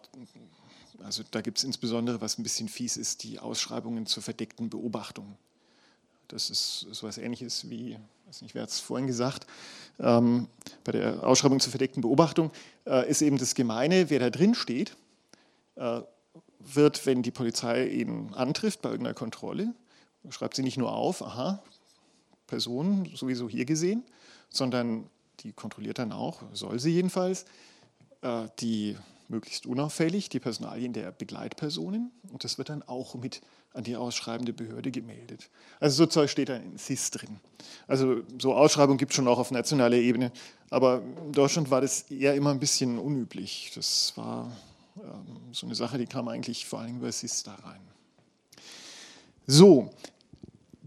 also da gibt es insbesondere, was ein bisschen fies ist, die Ausschreibungen zur verdeckten Beobachtung. Das ist so etwas Ähnliches wie, weiß nicht, wer hat es vorhin gesagt, ähm, bei der Ausschreibung zur verdeckten Beobachtung äh, ist eben das Gemeine, wer da drin steht, äh, wird, wenn die Polizei ihn antrifft bei irgendeiner Kontrolle, schreibt sie nicht nur auf, aha, Person sowieso hier gesehen, sondern die kontrolliert dann auch, soll sie jedenfalls, äh, die möglichst unauffällig die Personalien der Begleitpersonen und das wird dann auch mit an die ausschreibende Behörde gemeldet. Also so Zeug steht da in SIS drin. Also so Ausschreibungen gibt es schon auch auf nationaler Ebene, aber in Deutschland war das eher immer ein bisschen unüblich. Das war ähm, so eine Sache, die kam eigentlich vor allem über SIS da rein. So,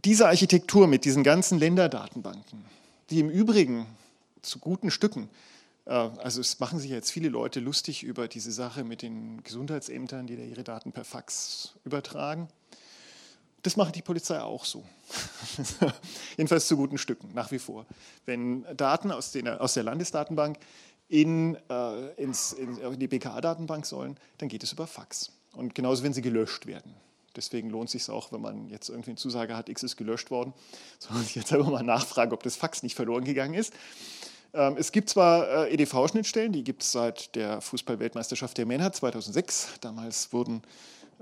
diese Architektur mit diesen ganzen Länderdatenbanken, die im Übrigen zu guten Stücken äh, also es machen sich jetzt viele Leute lustig über diese Sache mit den Gesundheitsämtern, die da ihre Daten per Fax übertragen. Das macht die Polizei auch so. Jedenfalls zu guten Stücken, nach wie vor. Wenn Daten aus, den, aus der Landesdatenbank in, äh, ins, in die BKA-Datenbank sollen, dann geht es über Fax. Und genauso, wenn sie gelöscht werden. Deswegen lohnt es sich auch, wenn man jetzt irgendwie eine Zusage hat, X ist gelöscht worden, man sich jetzt einfach mal nachfragen, ob das Fax nicht verloren gegangen ist. Ähm, es gibt zwar äh, EDV-Schnittstellen, die gibt es seit der Fußball-Weltmeisterschaft der Männer 2006. Damals wurden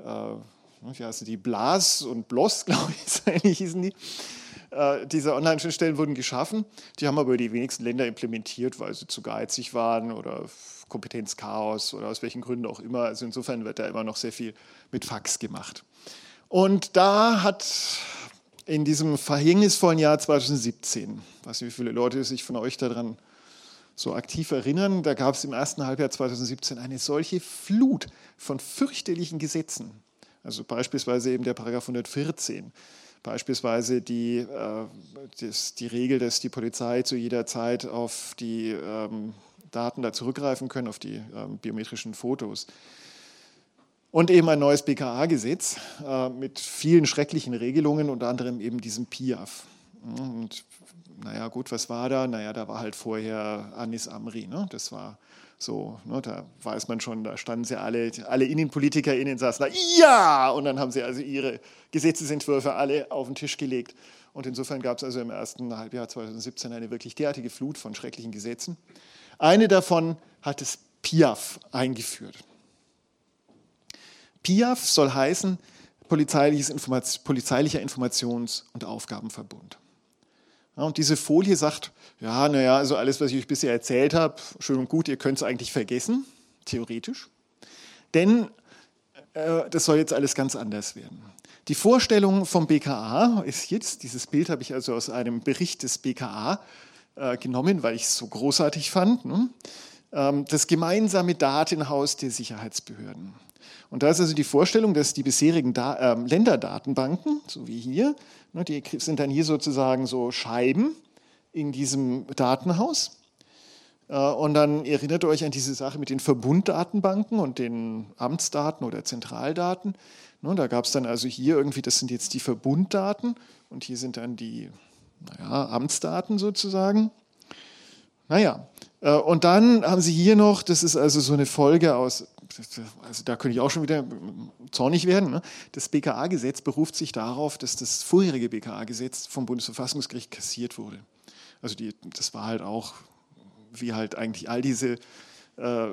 äh, wie heißen die, Blas und Bloss, glaube ich, hießen die. Äh, diese Online-Schnittstellen wurden geschaffen, die haben aber die wenigsten Länder implementiert, weil sie zu geizig waren oder Kompetenzchaos oder aus welchen Gründen auch immer. Also insofern wird da immer noch sehr viel mit Fax gemacht. Und da hat in diesem verhängnisvollen Jahr 2017, weiß nicht, wie viele Leute sich von euch daran so aktiv erinnern, da gab es im ersten Halbjahr 2017 eine solche Flut von fürchterlichen Gesetzen. Also beispielsweise eben der Paragraph 114, beispielsweise die, äh, das, die Regel, dass die Polizei zu jeder Zeit auf die ähm, Daten da zurückgreifen können, auf die ähm, biometrischen Fotos. Und eben ein neues BKA-Gesetz äh, mit vielen schrecklichen Regelungen, unter anderem eben diesem PIAF. Und naja, gut, was war da? Naja, da war halt vorher Anis Amri. Ne? Das war so, ne, da weiß man schon, da standen sie alle, alle InnenpolitikerInnen saßen da, ja! Und dann haben sie also ihre Gesetzesentwürfe alle auf den Tisch gelegt. Und insofern gab es also im ersten Halbjahr 2017 eine wirklich derartige Flut von schrecklichen Gesetzen. Eine davon hat das PIAF eingeführt. PIAF soll heißen Polizeiliches Informat Polizeilicher Informations- und Aufgabenverbund. Ja, und diese Folie sagt, ja, naja, also alles, was ich euch bisher erzählt habe, schön und gut, ihr könnt es eigentlich vergessen, theoretisch. Denn äh, das soll jetzt alles ganz anders werden. Die Vorstellung vom BKA ist jetzt, dieses Bild habe ich also aus einem Bericht des BKA äh, genommen, weil ich es so großartig fand, ne? ähm, das gemeinsame Datenhaus der Sicherheitsbehörden. Und da ist also die Vorstellung, dass die bisherigen da äh, Länderdatenbanken, so wie hier, ne, die sind dann hier sozusagen so Scheiben in diesem Datenhaus. Äh, und dann erinnert euch an diese Sache mit den Verbunddatenbanken und den Amtsdaten oder Zentraldaten. Ne, da gab es dann also hier irgendwie, das sind jetzt die Verbunddaten und hier sind dann die naja, Amtsdaten sozusagen. Naja, äh, und dann haben sie hier noch, das ist also so eine Folge aus also da könnte ich auch schon wieder zornig werden. Ne? Das BKA-Gesetz beruft sich darauf, dass das vorherige BKA-Gesetz vom Bundesverfassungsgericht kassiert wurde. Also die, das war halt auch, wie halt eigentlich all diese äh,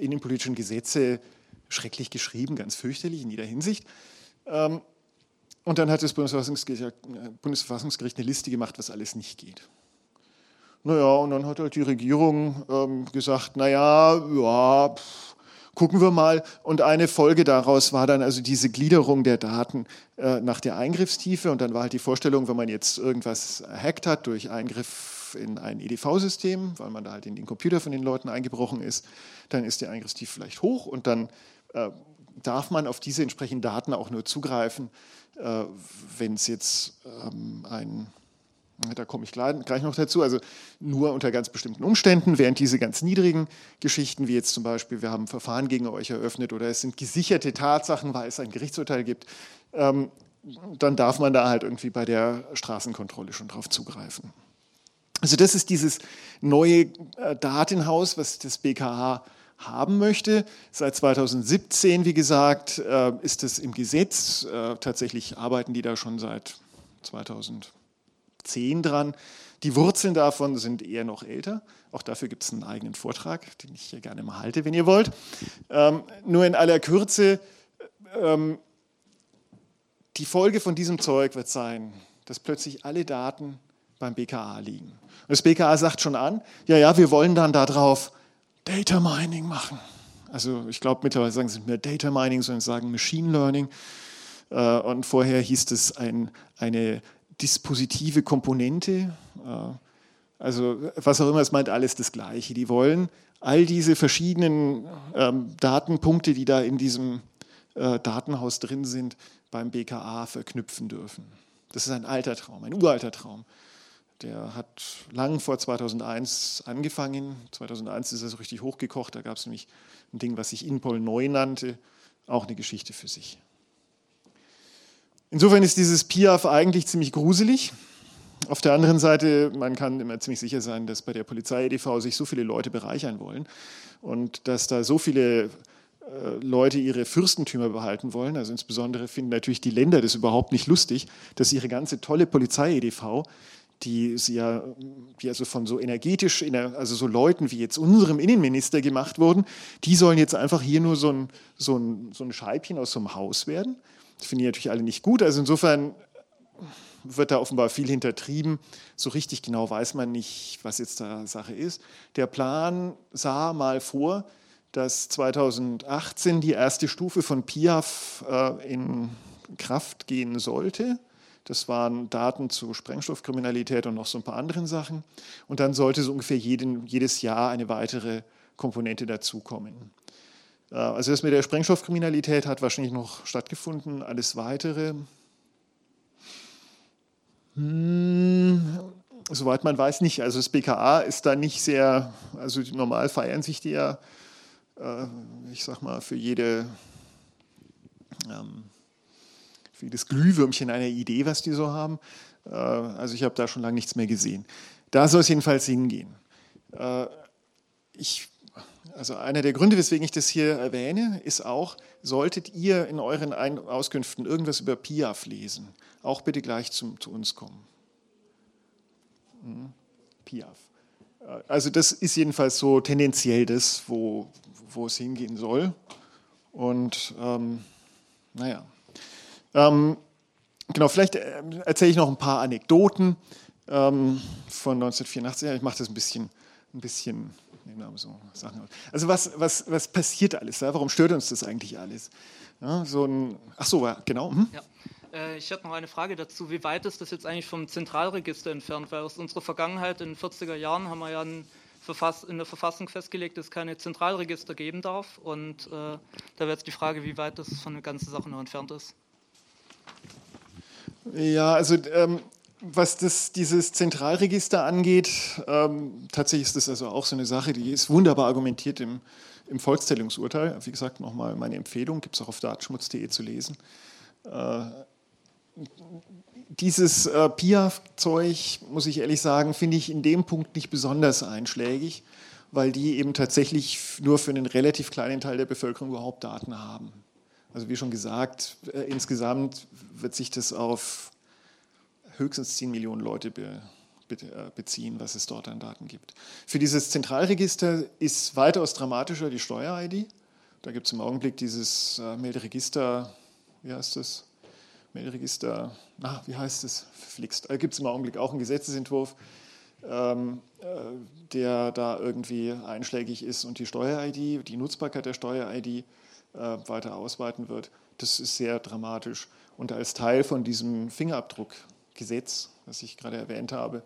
innenpolitischen Gesetze schrecklich geschrieben, ganz fürchterlich in jeder Hinsicht. Ähm, und dann hat das Bundesverfassungsgericht, äh, Bundesverfassungsgericht eine Liste gemacht, was alles nicht geht. Naja, und dann hat halt die Regierung ähm, gesagt, naja, ja, pff, gucken wir mal. Und eine Folge daraus war dann also diese Gliederung der Daten äh, nach der Eingriffstiefe. Und dann war halt die Vorstellung, wenn man jetzt irgendwas hackt hat durch Eingriff in ein EDV-System, weil man da halt in den Computer von den Leuten eingebrochen ist, dann ist der Eingriffstiefe vielleicht hoch und dann äh, darf man auf diese entsprechenden Daten auch nur zugreifen, äh, wenn es jetzt ähm, ein da komme ich gleich noch dazu. Also nur unter ganz bestimmten Umständen, während diese ganz niedrigen Geschichten, wie jetzt zum Beispiel, wir haben Verfahren gegen euch eröffnet oder es sind gesicherte Tatsachen, weil es ein Gerichtsurteil gibt, ähm, dann darf man da halt irgendwie bei der Straßenkontrolle schon drauf zugreifen. Also das ist dieses neue äh, Datenhaus, was das BKA haben möchte. Seit 2017, wie gesagt, äh, ist es im Gesetz. Äh, tatsächlich arbeiten die da schon seit 2000. 10 dran. Die Wurzeln davon sind eher noch älter. Auch dafür gibt es einen eigenen Vortrag, den ich hier gerne mal halte, wenn ihr wollt. Ähm, nur in aller Kürze, ähm, die Folge von diesem Zeug wird sein, dass plötzlich alle Daten beim BKA liegen. Und das BKA sagt schon an, ja, ja, wir wollen dann darauf Data Mining machen. Also ich glaube, mittlerweile sagen sie nicht mehr Data Mining, sondern sagen Machine Learning. Äh, und vorher hieß es ein, eine dispositive Komponente. Äh, also was auch immer es meint, alles das Gleiche. Die wollen all diese verschiedenen ähm, Datenpunkte, die da in diesem äh, Datenhaus drin sind, beim BKA verknüpfen dürfen. Das ist ein alter Traum, ein uralter Traum. Der hat lang vor 2001 angefangen. 2001 ist er so richtig hochgekocht. Da gab es nämlich ein Ding, was sich Inpol neu nannte. Auch eine Geschichte für sich. Insofern ist dieses PIAF eigentlich ziemlich gruselig. Auf der anderen Seite, man kann immer ziemlich sicher sein, dass bei der Polizei-EDV sich so viele Leute bereichern wollen und dass da so viele äh, Leute ihre Fürstentümer behalten wollen. Also insbesondere finden natürlich die Länder das überhaupt nicht lustig, dass ihre ganze tolle Polizei-EDV, die ja, die also von so energetisch, also so Leuten wie jetzt unserem Innenminister gemacht wurden, die sollen jetzt einfach hier nur so ein, so ein, so ein Scheibchen aus so einem Haus werden. Das finden die natürlich alle nicht gut. Also insofern wird da offenbar viel hintertrieben. So richtig genau weiß man nicht, was jetzt da Sache ist. Der Plan sah mal vor, dass 2018 die erste Stufe von PIAF äh, in Kraft gehen sollte. Das waren Daten zu Sprengstoffkriminalität und noch so ein paar anderen Sachen. Und dann sollte so ungefähr jeden, jedes Jahr eine weitere Komponente dazukommen. Äh, also das mit der Sprengstoffkriminalität hat wahrscheinlich noch stattgefunden. Alles Weitere, hm, soweit man weiß, nicht. Also das BKA ist da nicht sehr, also normal feiern sich die ja, äh, ich sag mal, für jede, ähm, für jedes Glühwürmchen einer Idee, was die so haben. Äh, also ich habe da schon lange nichts mehr gesehen. Da soll es jedenfalls hingehen. Ich also einer der Gründe, weswegen ich das hier erwähne, ist auch, solltet ihr in euren Auskünften irgendwas über Piaf lesen, auch bitte gleich zum, zu uns kommen. Hm, Piaf. Also das ist jedenfalls so tendenziell das, wo, wo es hingehen soll. Und ähm, naja. Ähm, genau, vielleicht äh, erzähle ich noch ein paar Anekdoten ähm, von 1984. Ich mache das ein bisschen, ein bisschen so. Also was, was, was passiert alles? Ja? Warum stört uns das eigentlich alles? Ja, so ein, ach so, genau. Hm? Ja. Äh, ich hätte noch eine Frage dazu. Wie weit ist das jetzt eigentlich vom Zentralregister entfernt? Weil aus unserer Vergangenheit in den 40er Jahren haben wir ja in der Verfassung festgelegt, dass es keine Zentralregister geben darf. Und äh, da wäre jetzt die Frage, wie weit das von der ganzen Sache noch entfernt ist. Ja, also ähm, was das, dieses Zentralregister angeht, ähm, tatsächlich ist das also auch so eine Sache, die ist wunderbar argumentiert im, im Volkszählungsurteil. Wie gesagt, nochmal meine Empfehlung, gibt es auch auf datenschmutz.de zu lesen. Äh, dieses äh, PIA-Zeug, muss ich ehrlich sagen, finde ich in dem Punkt nicht besonders einschlägig, weil die eben tatsächlich nur für einen relativ kleinen Teil der Bevölkerung überhaupt Daten haben. Also wie schon gesagt, äh, insgesamt wird sich das auf höchstens 10 Millionen Leute be, be, äh, beziehen, was es dort an Daten gibt. Für dieses Zentralregister ist weitaus dramatischer die Steuer-ID. Da gibt es im Augenblick dieses äh, Melderegister, wie heißt das? Melderegister, na, wie heißt es? Verflixt. Da gibt es im Augenblick auch einen Gesetzesentwurf. ähm, äh, der da irgendwie einschlägig ist und die Steuer-ID, die Nutzbarkeit der Steuer-ID äh, weiter ausweiten wird. Das ist sehr dramatisch. Und als Teil von diesem Fingerabdruckgesetz, was ich gerade erwähnt habe,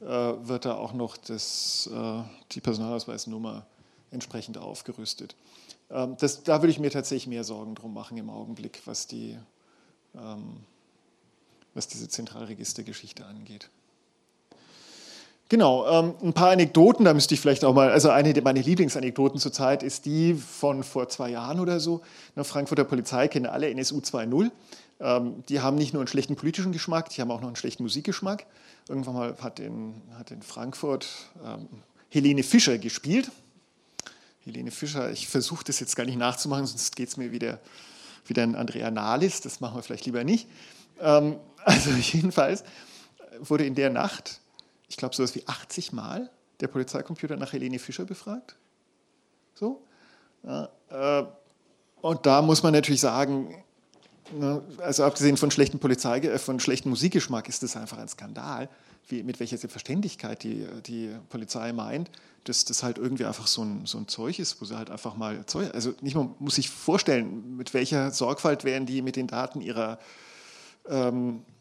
äh, wird da auch noch das, äh, die Personalausweisnummer entsprechend aufgerüstet. Ähm, das, da würde ich mir tatsächlich mehr Sorgen drum machen im Augenblick, was, die, ähm, was diese Zentralregistergeschichte angeht. Genau, ähm, ein paar Anekdoten, da müsste ich vielleicht auch mal, also eine meiner Lieblingsanekdoten zurzeit ist die von vor zwei Jahren oder so. Eine Frankfurter Polizei kennen alle NSU 2.0. Ähm, die haben nicht nur einen schlechten politischen Geschmack, die haben auch noch einen schlechten Musikgeschmack. Irgendwann mal hat in, hat in Frankfurt ähm, Helene Fischer gespielt. Helene Fischer, ich versuche das jetzt gar nicht nachzumachen, sonst geht es mir wieder, wieder ein Andrea Nahles, das machen wir vielleicht lieber nicht. Ähm, also jedenfalls wurde in der Nacht ich glaube, so etwas wie 80 Mal der Polizeicomputer nach Helene Fischer befragt. So. Äh, und da muss man natürlich sagen, ne, also abgesehen von schlechten Polizei, äh, von schlechtem Musikgeschmack ist das einfach ein Skandal, wie, mit welcher Selbstverständlichkeit die, die Polizei meint, dass das halt irgendwie einfach so ein, so ein Zeug ist, wo sie halt einfach mal Zeug, also nicht mal muss sich vorstellen, mit welcher Sorgfalt werden die mit den Daten ihrer ähm, äh,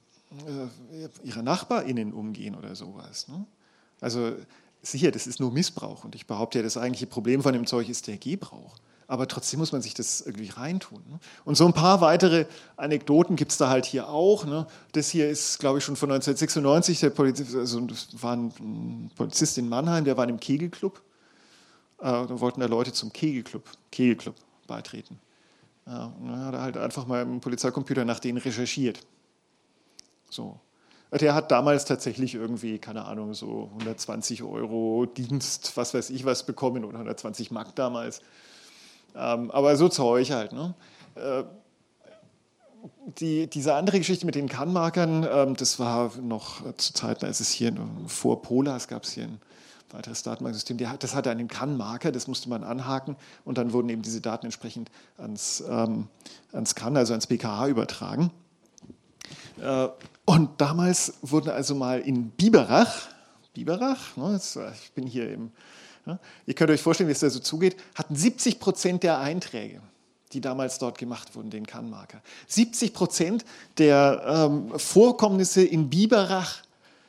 ihrer NachbarInnen umgehen oder sowas. Ne? Also sicher, das ist nur Missbrauch und ich behaupte ja, das eigentliche Problem von dem Zeug ist der Gebrauch. Aber trotzdem muss man sich das irgendwie reintun. Ne? Und so ein paar weitere Anekdoten gibt es da halt hier auch. Ne? Das hier ist, glaube ich, schon von 1996. Der Polizist, also das war ein Polizist in Mannheim, der war in einem Kegelclub. Äh, da wollten da Leute zum Kegelclub, Kegelclub beitreten. Ja, und dann hat er halt einfach mal im Polizeicomputer nach denen recherchiert. So. Der hat damals tatsächlich irgendwie, keine Ahnung, so 120 Euro Dienst, was weiß ich was bekommen oder 120 Mark damals. Ähm, aber so Zeug halt. Ne? Äh, die, diese andere Geschichte mit den Kannmarkern, ähm, das war noch zu Zeiten, als es hier vor Polas gab es hier ein weiteres Datenbanksystem. Das hatte einen Kannmarker, das musste man anhaken und dann wurden eben diese Daten entsprechend ans, ähm, ans Kann, also ans BKH übertragen. Äh, und damals wurden also mal in Biberach, Biberach, ne, ich bin hier im, ne, ihr könnt euch vorstellen, wie es da so zugeht, hatten 70 Prozent der Einträge, die damals dort gemacht wurden, den Kannmarker. 70 Prozent der ähm, Vorkommnisse in Biberach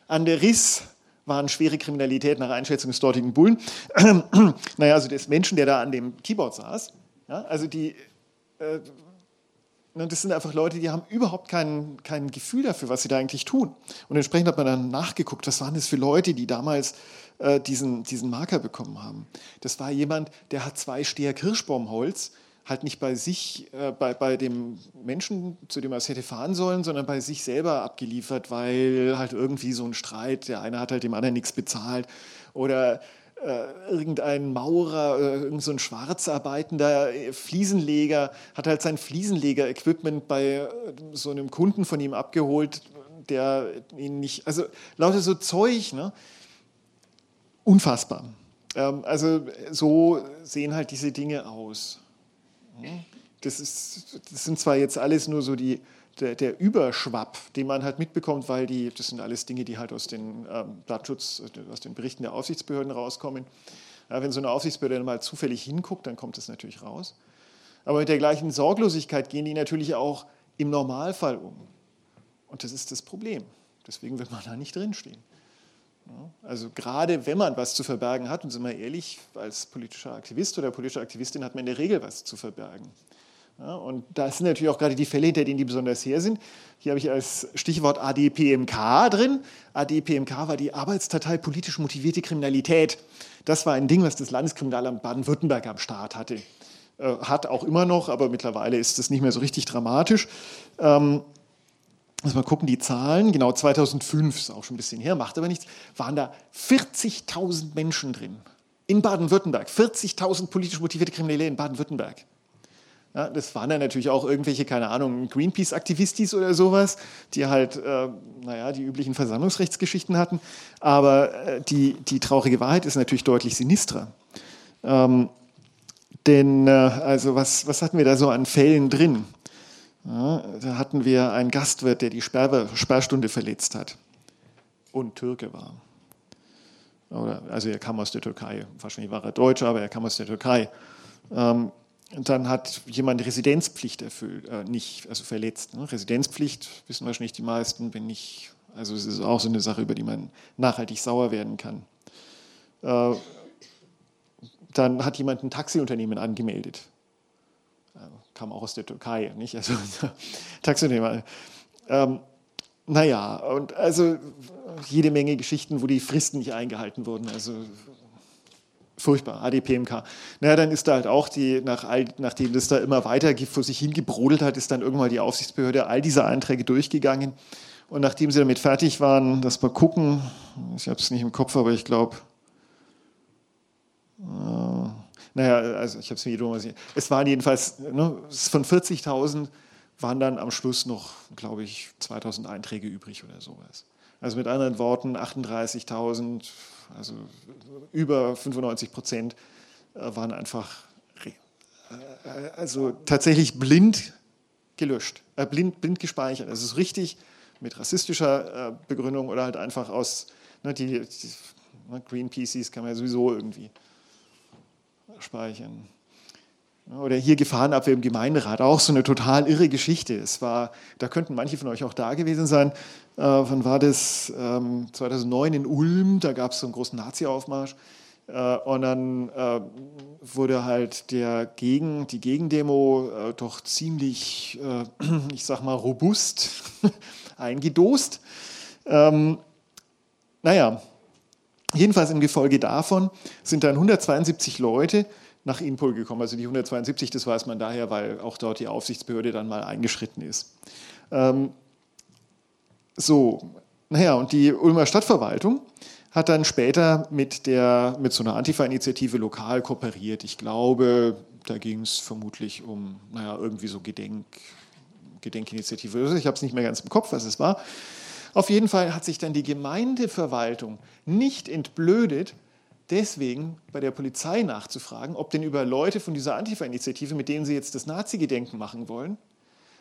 an der Riss waren schwere Kriminalität nach Einschätzung des dortigen Bullen. naja, also des Menschen, der da an dem Keyboard saß. Ja, also die äh, das sind einfach Leute, die haben überhaupt kein, kein Gefühl dafür, was sie da eigentlich tun. Und entsprechend hat man dann nachgeguckt, was waren das für Leute, die damals äh, diesen, diesen Marker bekommen haben. Das war jemand, der hat zwei Steher Kirschbaumholz halt nicht bei sich, äh, bei, bei dem Menschen, zu dem er es hätte fahren sollen, sondern bei sich selber abgeliefert, weil halt irgendwie so ein Streit, der eine hat halt dem anderen nichts bezahlt oder äh, irgendein Maurer, äh, irgendein schwarzarbeitender äh, Fliesenleger hat halt sein Fliesenleger-Equipment bei so einem Kunden von ihm abgeholt, der ihn nicht, also lauter so Zeug, ne? Unfassbar. Ähm, also so sehen halt diese Dinge aus. Das, ist, das sind zwar jetzt alles nur so die der, der, Überschwapp, den man halt mitbekommt, weil die, das sind alles Dinge, die halt aus den ähm, Datenschutz, aus den Berichten der Aufsichtsbehörden rauskommen. Ja, wenn so eine Aufsichtsbehörde mal zufällig hinguckt, dann kommt das natürlich raus. Aber mit der gleichen Sorglosigkeit gehen die natürlich auch im Normalfall um. Und das ist das Problem. Deswegen wird man da nicht drinstehen. Also gerade wenn man was zu verbergen hat, und sind wir ehrlich, als politischer Aktivist oder politische Aktivistin hat man in der Regel was zu verbergen. Ja, und da sind natürlich auch gerade die Fälle, hinter denen die besonders her sind. Hier habe ich als Stichwort ADPMK drin. ADPMK war die Arbeitsdatei politisch motivierte Kriminalität. Das war ein Ding, was das Landeskriminalamt Baden-Württemberg am Start hatte. Äh, hat auch immer noch, aber mittlerweile ist das nicht mehr so richtig dramatisch. Ähm, Muss mal gucken, die Zahlen, genau 2005, ist auch schon ein bisschen her, macht aber nichts, waren da 40.000 Menschen drin. In Baden-Württemberg. 40.000 politisch motivierte Kriminelle in Baden-Württemberg. Ja, das waren dann natürlich auch irgendwelche, keine Ahnung, Greenpeace-Aktivistis oder sowas, die halt, äh, naja, die üblichen Versammlungsrechtsgeschichten hatten. Aber äh, die, die traurige Wahrheit ist natürlich deutlich sinistrer. Ähm, denn, äh, also, was, was hatten wir da so an Fällen drin? Ja, da hatten wir einen Gastwirt, der die Sperr Sperrstunde verletzt hat und Türke war. Oder, also er kam aus der Türkei, wahrscheinlich war er Deutscher, aber er kam aus der Türkei. Ähm, dann hat jemand Residenzpflicht erfüllt, äh, nicht, also verletzt. Ne? Residenzpflicht wissen wahrscheinlich die meisten, wenn nicht, also es ist auch so eine Sache, über die man nachhaltig sauer werden kann. Äh, dann hat jemand ein Taxiunternehmen angemeldet. Äh, kam auch aus der Türkei, nicht? Also Taxiunternehmer. Ähm, naja, und also jede Menge Geschichten, wo die Fristen nicht eingehalten wurden. Also furchtbar, ADPMK. Naja, dann ist da halt auch die, nach all, nachdem das da immer weiter vor sich hingebrodelt hat, ist dann irgendwann die Aufsichtsbehörde all diese Einträge durchgegangen. Und nachdem sie damit fertig waren, das mal gucken, ich habe es nicht im Kopf, aber ich glaube, äh, naja, also ich habe es mir jedes Mal gesehen. Es waren jedenfalls, ne, von 40.000 waren dann am Schluss noch, glaube ich, 2000 Einträge übrig oder sowas. Also mit anderen Worten, 38.000, also über 95 Prozent äh, waren einfach äh, also tatsächlich blind gelöscht, äh, blind, blind gespeichert. Das ist richtig mit rassistischer äh, Begründung oder halt einfach aus, ne, die, die ne, Greenpeaces kann man ja sowieso irgendwie speichern. Oder hier Gefahrenabwehr im Gemeinderat, auch so eine total irre Geschichte. Es war, da könnten manche von euch auch da gewesen sein. Äh, wann war das? Ähm, 2009 in Ulm, da gab es so einen großen Nazi-Aufmarsch. Äh, und dann äh, wurde halt der Gegen, die Gegendemo äh, doch ziemlich, äh, ich sag mal, robust eingedost. Ähm, naja, jedenfalls im Gefolge davon sind dann 172 Leute nach Inpol gekommen. Also die 172, das weiß man daher, weil auch dort die Aufsichtsbehörde dann mal eingeschritten ist. Ähm, so, naja, und die Ulmer Stadtverwaltung hat dann später mit, der, mit so einer Antifa-Initiative lokal kooperiert. Ich glaube, da ging es vermutlich um, naja, irgendwie so Gedenk, Gedenkinitiative. Ich habe es nicht mehr ganz im Kopf, was es war. Auf jeden Fall hat sich dann die Gemeindeverwaltung nicht entblödet, deswegen bei der Polizei nachzufragen, ob denn über Leute von dieser Antifa-Initiative, mit denen sie jetzt das Nazi-Gedenken machen wollen,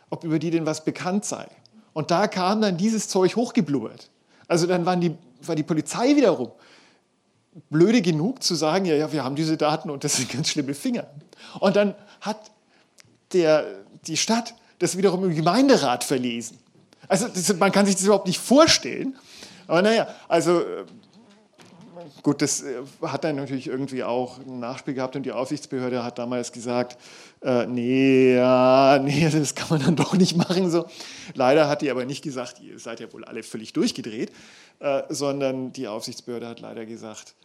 ob über die denn was bekannt sei. Und da kam dann dieses Zeug hochgeblubbert. Also dann waren die, war die Polizei wiederum blöde genug zu sagen, ja, ja, wir haben diese Daten und das sind ganz schlimme Finger. Und dann hat der, die Stadt das wiederum im Gemeinderat verlesen. Also das, man kann sich das überhaupt nicht vorstellen. Aber naja, also äh, Gut, das äh, hat dann natürlich irgendwie auch ein Nachspiel gehabt und die Aufsichtsbehörde hat damals gesagt, äh, nee, ja, nee, das kann man dann doch nicht machen. So. Leider hat die aber nicht gesagt, ihr seid ja wohl alle völlig durchgedreht, äh, sondern die Aufsichtsbehörde hat leider gesagt,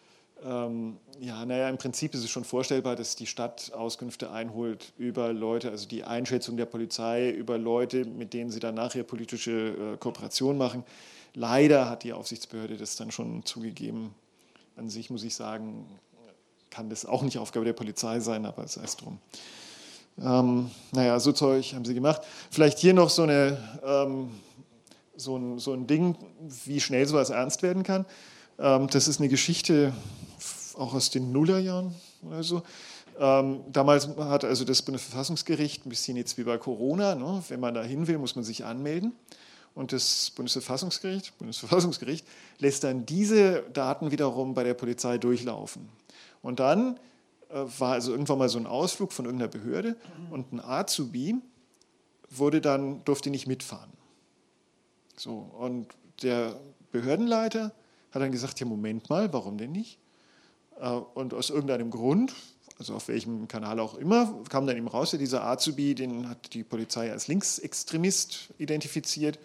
ähm, ja, naja, im Prinzip ist es schon vorstellbar, dass die Stadt Auskünfte einholt über Leute, also die Einschätzung der Polizei über Leute, mit denen sie dann nachher politische äh, Kooperation machen. Leider hat die Aufsichtsbehörde das dann schon zugegeben, an sich muss ich sagen, kann das auch nicht Aufgabe der Polizei sein, aber es drum. Ähm, naja, so Zeug haben sie gemacht. Vielleicht hier noch so, eine, ähm, so, ein, so ein Ding, wie schnell sowas ernst werden kann. Ähm, das ist eine Geschichte auch aus den Nullerjahren oder so. Ähm, damals hat also das Bundesverfassungsgericht, ein bisschen jetzt wie bei Corona, ne, wenn man da hin will, muss man sich anmelden. Und das Bundesverfassungsgericht, Bundesverfassungsgericht lässt dann diese Daten wiederum bei der Polizei durchlaufen. Und dann äh, war also irgendwann mal so ein Ausflug von irgendeiner Behörde und ein Azubi wurde dann, durfte nicht mitfahren. So, und der Behördenleiter hat dann gesagt, ja Moment mal, warum denn nicht? Äh, und aus irgendeinem Grund, also auf welchem Kanal auch immer, kam dann eben raus, dieser Azubi, den hat die Polizei als Linksextremist identifiziert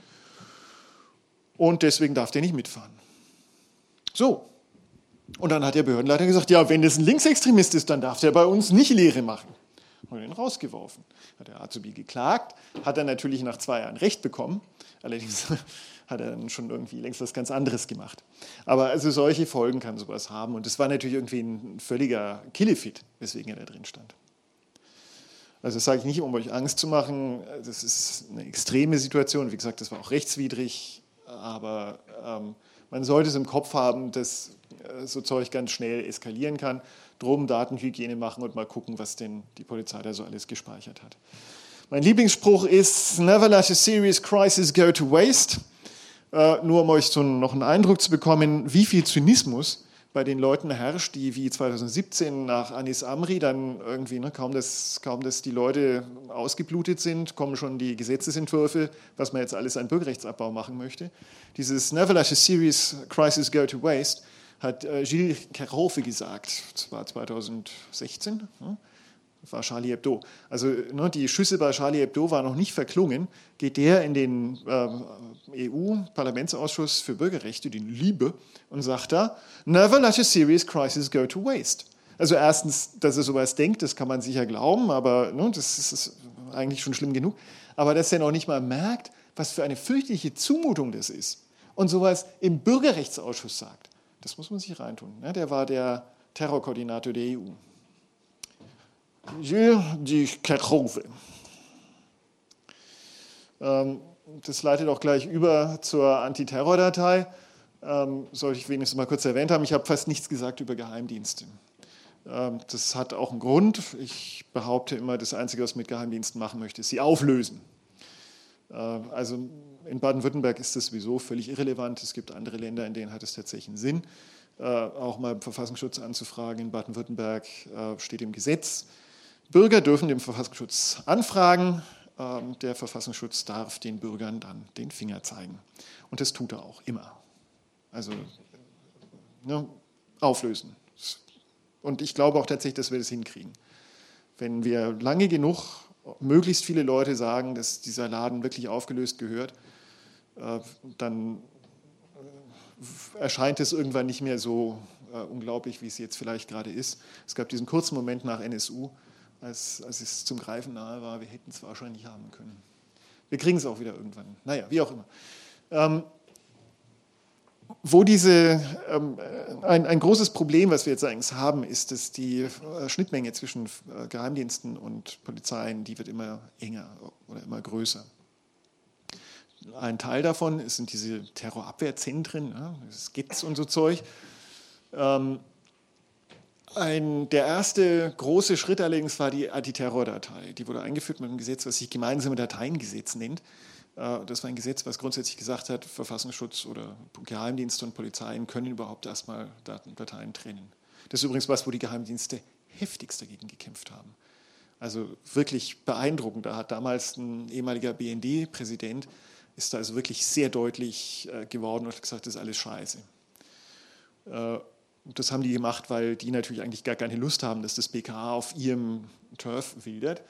und deswegen darf der nicht mitfahren. So. Und dann hat der Behördenleiter gesagt, ja, wenn das ein Linksextremist ist, dann darf der bei uns nicht Lehre machen. Und ihn rausgeworfen. Hat der Azubi geklagt, hat er natürlich nach zwei Jahren Recht bekommen. Allerdings hat er dann schon irgendwie längst was ganz anderes gemacht. Aber also solche Folgen kann sowas haben. Und es war natürlich irgendwie ein völliger Killefit, weswegen er da drin stand. Also das sage ich nicht, um euch Angst zu machen. Das ist eine extreme Situation. Wie gesagt, das war auch rechtswidrig aber ähm, man sollte es im Kopf haben, dass äh, so Zeug ganz schnell eskalieren kann. Drum Datenhygiene machen und mal gucken, was denn die Polizei da so alles gespeichert hat. Mein Lieblingsspruch ist, never let a serious crisis go to waste. Äh, nur um euch so noch einen Eindruck zu bekommen, wie viel Zynismus bei den Leuten herrscht, die wie 2017 nach Anis Amri dann irgendwie, ne, kaum, dass, kaum dass die Leute ausgeblutet sind, kommen schon die Gesetzesentwürfe, was man jetzt alles an Bürgerrechtsabbau machen möchte. Dieses Never Let a Serious Crisis Go to Waste hat äh, Gilles Kerhofe gesagt, das war 2016. Ne? War Charlie Hebdo. Also ne, die Schüsse bei Charlie Hebdo waren noch nicht verklungen. Geht der in den äh, EU-Parlamentsausschuss für Bürgerrechte, den Liebe, und sagt da, never let a serious crisis go to waste. Also erstens, dass er sowas denkt, das kann man sicher glauben, aber ne, das ist eigentlich schon schlimm genug. Aber dass er noch nicht mal merkt, was für eine fürchterliche Zumutung das ist und sowas im Bürgerrechtsausschuss sagt, das muss man sich reintun. Ne? Der war der Terrorkoordinator der EU. Gilles de Kerkhove. Ähm, das leitet auch gleich über zur Antiterror-Datei. Ähm, sollte ich wenigstens mal kurz erwähnt haben. Ich habe fast nichts gesagt über Geheimdienste. Ähm, das hat auch einen Grund. Ich behaupte immer, das Einzige, was ich mit Geheimdiensten machen möchte, ist sie auflösen. Äh, also in Baden-Württemberg ist das sowieso völlig irrelevant. Es gibt andere Länder, in denen hat es tatsächlich einen Sinn. Äh, auch mal Verfassungsschutz anzufragen. In Baden-Württemberg äh, steht im Gesetz, Bürger dürfen dem Verfassungsschutz anfragen. Ähm, der Verfassungsschutz darf den Bürgern dann den Finger zeigen. Und das tut er auch immer. Also ne, auflösen. Und ich glaube auch tatsächlich, dass wir das hinkriegen. Wenn wir lange genug möglichst viele Leute sagen, dass dieser Laden wirklich aufgelöst gehört, äh, dann äh, erscheint es irgendwann nicht mehr so äh, unglaublich, wie es jetzt vielleicht gerade ist. Es gab diesen kurzen Moment nach NSU, als, als es zum Greifen nahe war. Wir hätten es wahrscheinlich haben können. Wir kriegen es auch wieder irgendwann. Naja, wie auch immer. Ähm, wo diese, ähm, ein, ein großes Problem, was wir jetzt eigentlich haben, ist, dass die äh, Schnittmenge zwischen äh, Geheimdiensten und Polizeien, die wird immer enger oder immer größer. Ein Teil davon sind diese Terrorabwehrzentren, ja, das GITS und so Zeug. Ähm, ein, der erste große Schritt allerdings war die Antiterror-Datei. Die wurde eingeführt mit einem Gesetz, was sich gemeinsame Dateiengesetz nennt. Äh, das war ein Gesetz, was grundsätzlich gesagt hat, Verfassungsschutz oder Geheimdienste und Polizeien können überhaupt erstmal Dateien trennen. Das ist übrigens was, wo die Geheimdienste heftigst dagegen gekämpft haben. Also wirklich beeindruckend. Da hat damals ein ehemaliger BND-Präsident, ist da also wirklich sehr deutlich äh, geworden und hat gesagt, das ist alles scheiße. Das haben die gemacht, weil die natürlich eigentlich gar keine Lust haben, dass das BKA auf ihrem Turf wildert.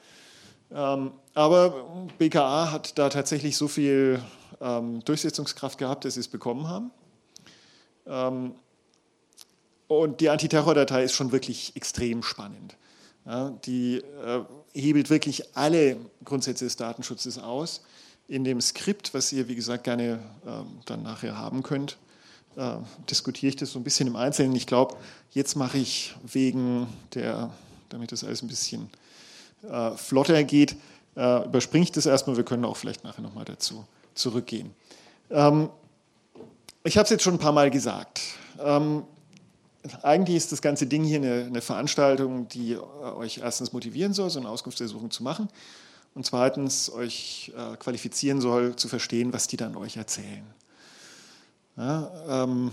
Ähm, aber BKA hat da tatsächlich so viel ähm, Durchsetzungskraft gehabt, dass sie es bekommen haben. Ähm, und die Antiterror-Datei ist schon wirklich extrem spannend. die äh, hebelt wirklich alle Grundsätze des Datenschutzes aus. In dem Skript, was ihr, wie gesagt, gerne dann nachher haben könnt, äh, diskutiere ich das so ein bisschen im Einzelnen. Ich glaube, jetzt mache ich wegen der, damit das alles ein bisschen äh, flotter geht, äh, überspringe ich das erstmal. Wir können auch vielleicht nachher nochmal dazu zurückgehen. Ähm, ich habe es jetzt schon ein paar Mal gesagt. Ähm, eigentlich ist das ganze Ding hier eine, eine Veranstaltung, die äh, euch erstens motivieren soll, so eine Auskunftsersuchung zu machen und zweitens euch äh, qualifizieren soll, zu verstehen, was die dann euch erzählen. Ja, ähm,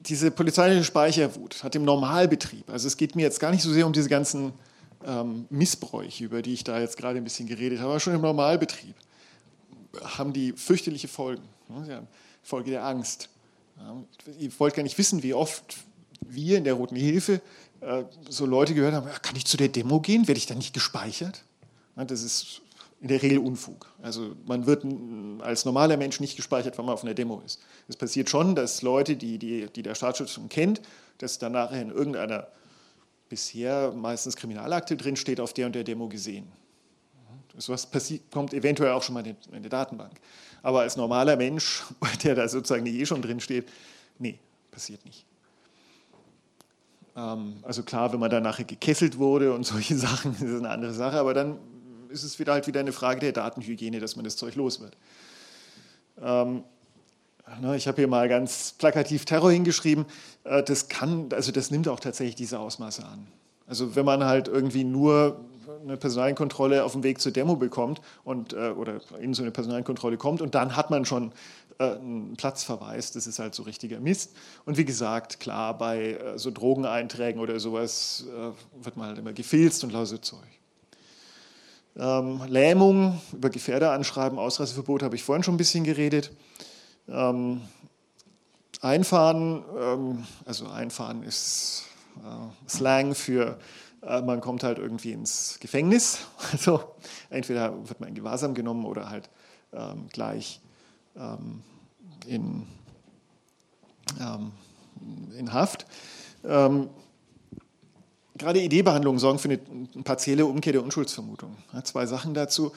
diese polizeiliche Speicherwut hat im Normalbetrieb, also es geht mir jetzt gar nicht so sehr um diese ganzen ähm, Missbräuche, über die ich da jetzt gerade ein bisschen geredet habe, aber schon im Normalbetrieb haben die fürchterliche Folgen. Ne? Folge der Angst. Ja, ihr wollt gar nicht wissen, wie oft wir in der Roten Hilfe äh, so Leute gehört haben, kann ich zu der Demo gehen? Werde ich da nicht gespeichert? Ja, das ist in der Regel Unfug. Also man wird als normaler Mensch nicht gespeichert, wenn man auf einer Demo ist. Es passiert schon, dass Leute, die, die, die der Staatsschutz schon kennt, dass dann nachher in irgendeiner bisher meistens Kriminalakte drinsteht, auf der und der Demo gesehen. So was kommt eventuell auch schon mal in der Datenbank. Aber als normaler Mensch, der da sozusagen eh schon drinsteht, nee, passiert nicht. Ähm, also klar, wenn man da nachher gekesselt wurde und solche Sachen, ist das eine andere Sache, aber dann ist es wieder halt wieder eine Frage der Datenhygiene, dass man das Zeug los wird. Ähm, ich habe hier mal ganz plakativ Terror hingeschrieben. Äh, das kann, also das nimmt auch tatsächlich diese Ausmaße an. Also wenn man halt irgendwie nur eine Personalkontrolle auf dem Weg zur Demo bekommt und, äh, oder in so eine Personalkontrolle kommt und dann hat man schon äh, einen Platzverweis. Das ist halt so richtiger Mist. Und wie gesagt, klar, bei so Drogeneinträgen oder sowas wird man halt immer gefilzt und lauter Zeug. Ähm, Lähmung, über Gefährder anschreiben, Ausreiseverbot habe ich vorhin schon ein bisschen geredet. Ähm, Einfahren, ähm, also Einfahren ist äh, Slang für äh, man kommt halt irgendwie ins Gefängnis. Also entweder wird man in Gewahrsam genommen oder halt ähm, gleich ähm, in, ähm, in Haft. Gerade ID-Behandlungen sorgen für eine partielle Umkehr der Unschuldsvermutung. Zwei Sachen dazu.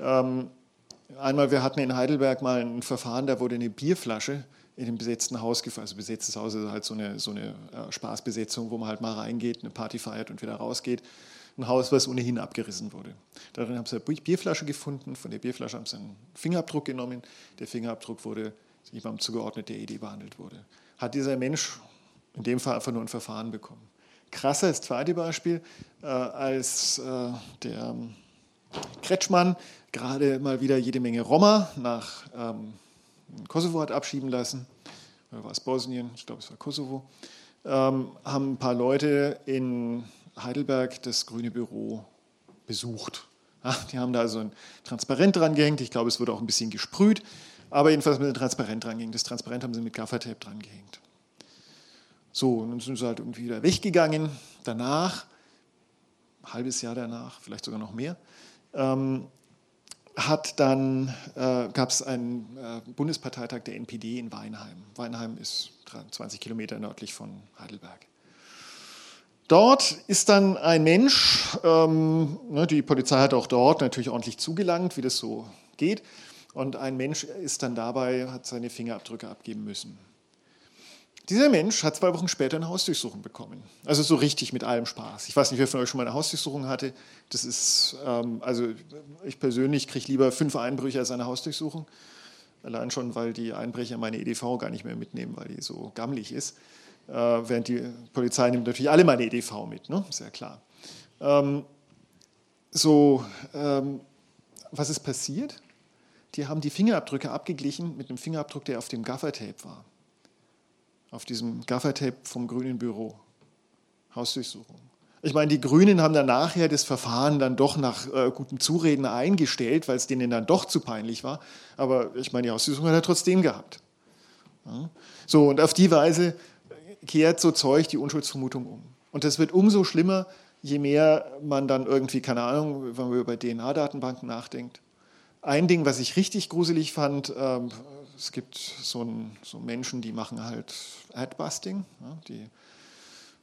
Ähm, einmal, wir hatten in Heidelberg mal ein Verfahren, da wurde eine Bierflasche in dem besetzten Haus gefunden. Also besetztes Haus ist halt so eine, so eine äh, Spaßbesetzung, wo man halt mal reingeht, eine Party feiert und wieder rausgeht. Ein Haus, was ohnehin abgerissen wurde. Darin haben sie eine Bierflasche gefunden. Von der Bierflasche haben sie einen Fingerabdruck genommen. Der Fingerabdruck wurde jemandem zugeordnet, der ED behandelt wurde. Hat dieser Mensch in dem Fall einfach nur ein Verfahren bekommen. Krasser das zweite Beispiel, äh, als äh, der Kretschmann gerade mal wieder jede Menge Roma nach ähm, Kosovo hat abschieben lassen, oder war es Bosnien, ich glaube es war Kosovo, ähm, haben ein paar Leute in Heidelberg das Grüne Büro besucht. Ja, die haben da also ein Transparent dran gehängt, ich glaube es wurde auch ein bisschen gesprüht, aber jedenfalls mit einem Transparent dran gehängt. Das Transparent haben sie mit Gaffertape dran gehängt. So, und dann sind sie halt irgendwie wieder weggegangen. Danach, ein halbes Jahr danach, vielleicht sogar noch mehr, ähm, hat dann, äh, gab es einen äh, Bundesparteitag der NPD in Weinheim. Weinheim ist 20 Kilometer nördlich von Heidelberg. Dort ist dann ein Mensch, ähm, ne, die Polizei hat auch dort natürlich ordentlich zugelangt, wie das so geht, und ein Mensch ist dann dabei, hat seine Fingerabdrücke abgeben müssen. Dieser Mensch hat zwei Wochen später eine Hausdurchsuchung bekommen. Also so richtig mit allem Spaß. Ich weiß nicht, wer von euch schon mal eine Hausdurchsuchung hatte. Das ist, ähm, also ich persönlich kriege lieber fünf Einbrüche als eine Hausdurchsuchung. Allein schon, weil die Einbrecher meine EDV gar nicht mehr mitnehmen, weil die so gammelig ist. Äh, während die Polizei nimmt natürlich alle meine EDV mit, ne? ja klar. Ähm, so, ähm, was ist passiert? Die haben die Fingerabdrücke abgeglichen mit einem Fingerabdruck, der auf dem Gaffertape war auf diesem Gaffertape vom Grünen Büro. Hausdurchsuchung. Ich meine, die Grünen haben dann nachher das Verfahren dann doch nach äh, gutem Zureden eingestellt, weil es denen dann doch zu peinlich war. Aber ich meine, die Hausdurchsuchung hat er trotzdem gehabt. Ja. So, und auf die Weise kehrt so Zeug die Unschuldsvermutung um. Und das wird umso schlimmer, je mehr man dann irgendwie, keine Ahnung, wenn man über DNA-Datenbanken nachdenkt. Ein Ding, was ich richtig gruselig fand, ähm, es gibt so, ein, so, Menschen, die machen halt Adbusting, ja, die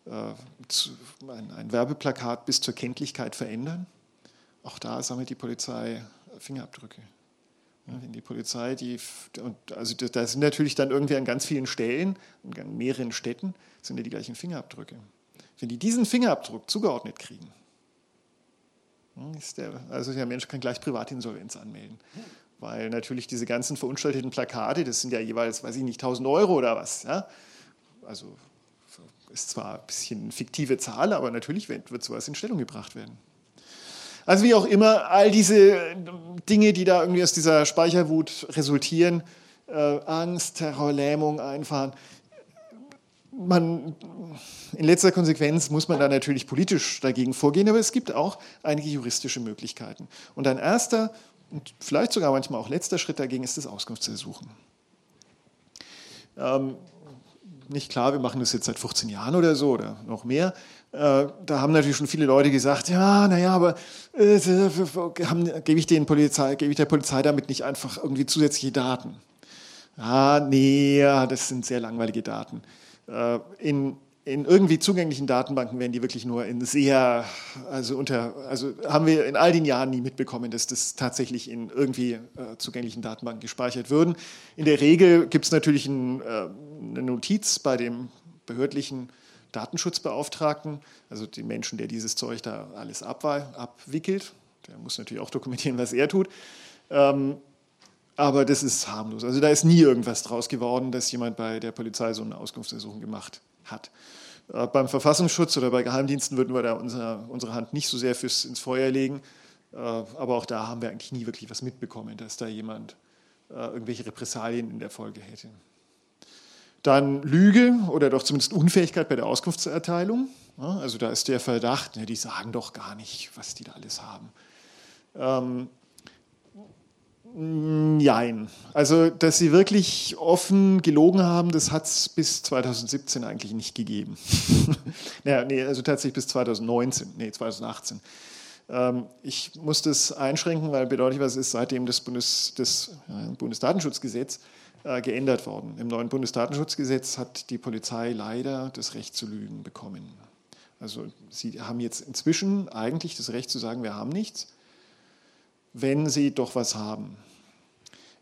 äh, zu, ein, ein, Werbeplakat bis zur Kenntlichkeit verändern. Auch da sammelt die Polizei Fingerabdrücke. Ja, wenn die Polizei, die, und also da sind natürlich dann irgendwie an ganz vielen Stellen, in mehreren Städten, sind ja die gleichen Fingerabdrücke. Wenn die diesen Fingerabdruck zugeordnet kriegen, ist der, also der Mensch kann gleich Privatinsolvenz anmelden weil natürlich diese ganzen verunstalteten Plakate, das sind ja jeweils, weiß ich nicht, 1000 Euro oder was. Ja? Also ist zwar ein bisschen fiktive Zahl, aber natürlich wird, sowas in Stellung gebracht werden. Also wie auch immer, all diese Dinge, die da irgendwie aus dieser Speicherwut resultieren, äh, Angst, Terror, Lähmung einfahren, man, in letzter Konsequenz muss man da natürlich politisch dagegen vorgehen, aber es gibt auch einige juristische Möglichkeiten. Und ein erster und vielleicht sogar manchmal auch letzter Schritt dagegen ist das Auskunftsersuchen. Ähm, nicht klar, wir machen das jetzt seit 15 Jahren oder so oder noch mehr. Äh, da haben natürlich schon viele Leute gesagt, ja, naja, aber äh, gebe ich, gebe ich der Polizei damit nicht einfach irgendwie zusätzliche Daten? Ah, nee, das sind sehr langweilige Daten. Äh, in in irgendwie zugänglichen Datenbanken werden die wirklich nur in sehr, also unter, also haben wir in all den Jahren nie mitbekommen, dass das tatsächlich in irgendwie äh, zugänglichen Datenbanken gespeichert würden. In der Regel gibt es natürlich ein, äh, eine Notiz bei dem behördlichen Datenschutzbeauftragten, also dem Menschen, der dieses Zeug da alles abwickelt. Der muss natürlich auch dokumentieren, was er tut. Ähm, aber das ist harmlos. Also da ist nie irgendwas draus geworden, dass jemand bei der Polizei so eine Auskunftsersuchung gemacht hat. Äh, beim Verfassungsschutz oder bei Geheimdiensten würden wir da unsere, unsere Hand nicht so sehr fürs ins Feuer legen. Äh, aber auch da haben wir eigentlich nie wirklich was mitbekommen, dass da jemand äh, irgendwelche Repressalien in der Folge hätte. Dann Lüge oder doch zumindest Unfähigkeit bei der Auskunftserteilung. Also da ist der Verdacht, ne, die sagen doch gar nicht, was die da alles haben. Ähm, Nein. Also, dass sie wirklich offen gelogen haben, das hat es bis 2017 eigentlich nicht gegeben. naja, nee, also tatsächlich bis 2019, nee, 2018. Ähm, ich muss das einschränken, weil bedeutet was ist, seitdem das, Bundes, das äh, Bundesdatenschutzgesetz äh, geändert worden. Im neuen Bundesdatenschutzgesetz hat die Polizei leider das Recht zu lügen bekommen. Also sie haben jetzt inzwischen eigentlich das Recht zu sagen, wir haben nichts, wenn sie doch was haben.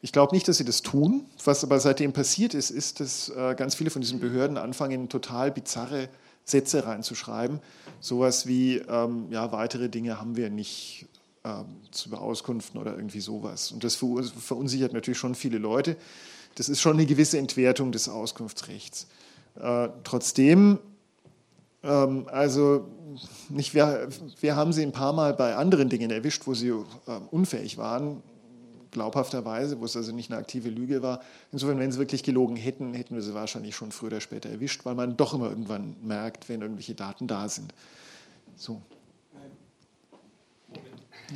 Ich glaube nicht, dass sie das tun. Was aber seitdem passiert ist, ist, dass äh, ganz viele von diesen Behörden anfangen, total bizarre Sätze reinzuschreiben. Sowas wie, ähm, ja, weitere Dinge haben wir nicht ähm, zu Beauskunften oder irgendwie sowas. Und das verunsichert natürlich schon viele Leute das ist schon eine gewisse Entwertung des Auskunftsrechts. Äh, trotzdem, ähm, also nicht, wir, wir haben sie ein paar Mal bei anderen Dingen erwischt, wo sie äh, unfähig waren, glaubhafterweise, wo es also nicht eine aktive Lüge war. Insofern, wenn sie wirklich gelogen hätten, hätten wir sie wahrscheinlich schon früher oder später erwischt, weil man doch immer irgendwann merkt, wenn irgendwelche Daten da sind. So.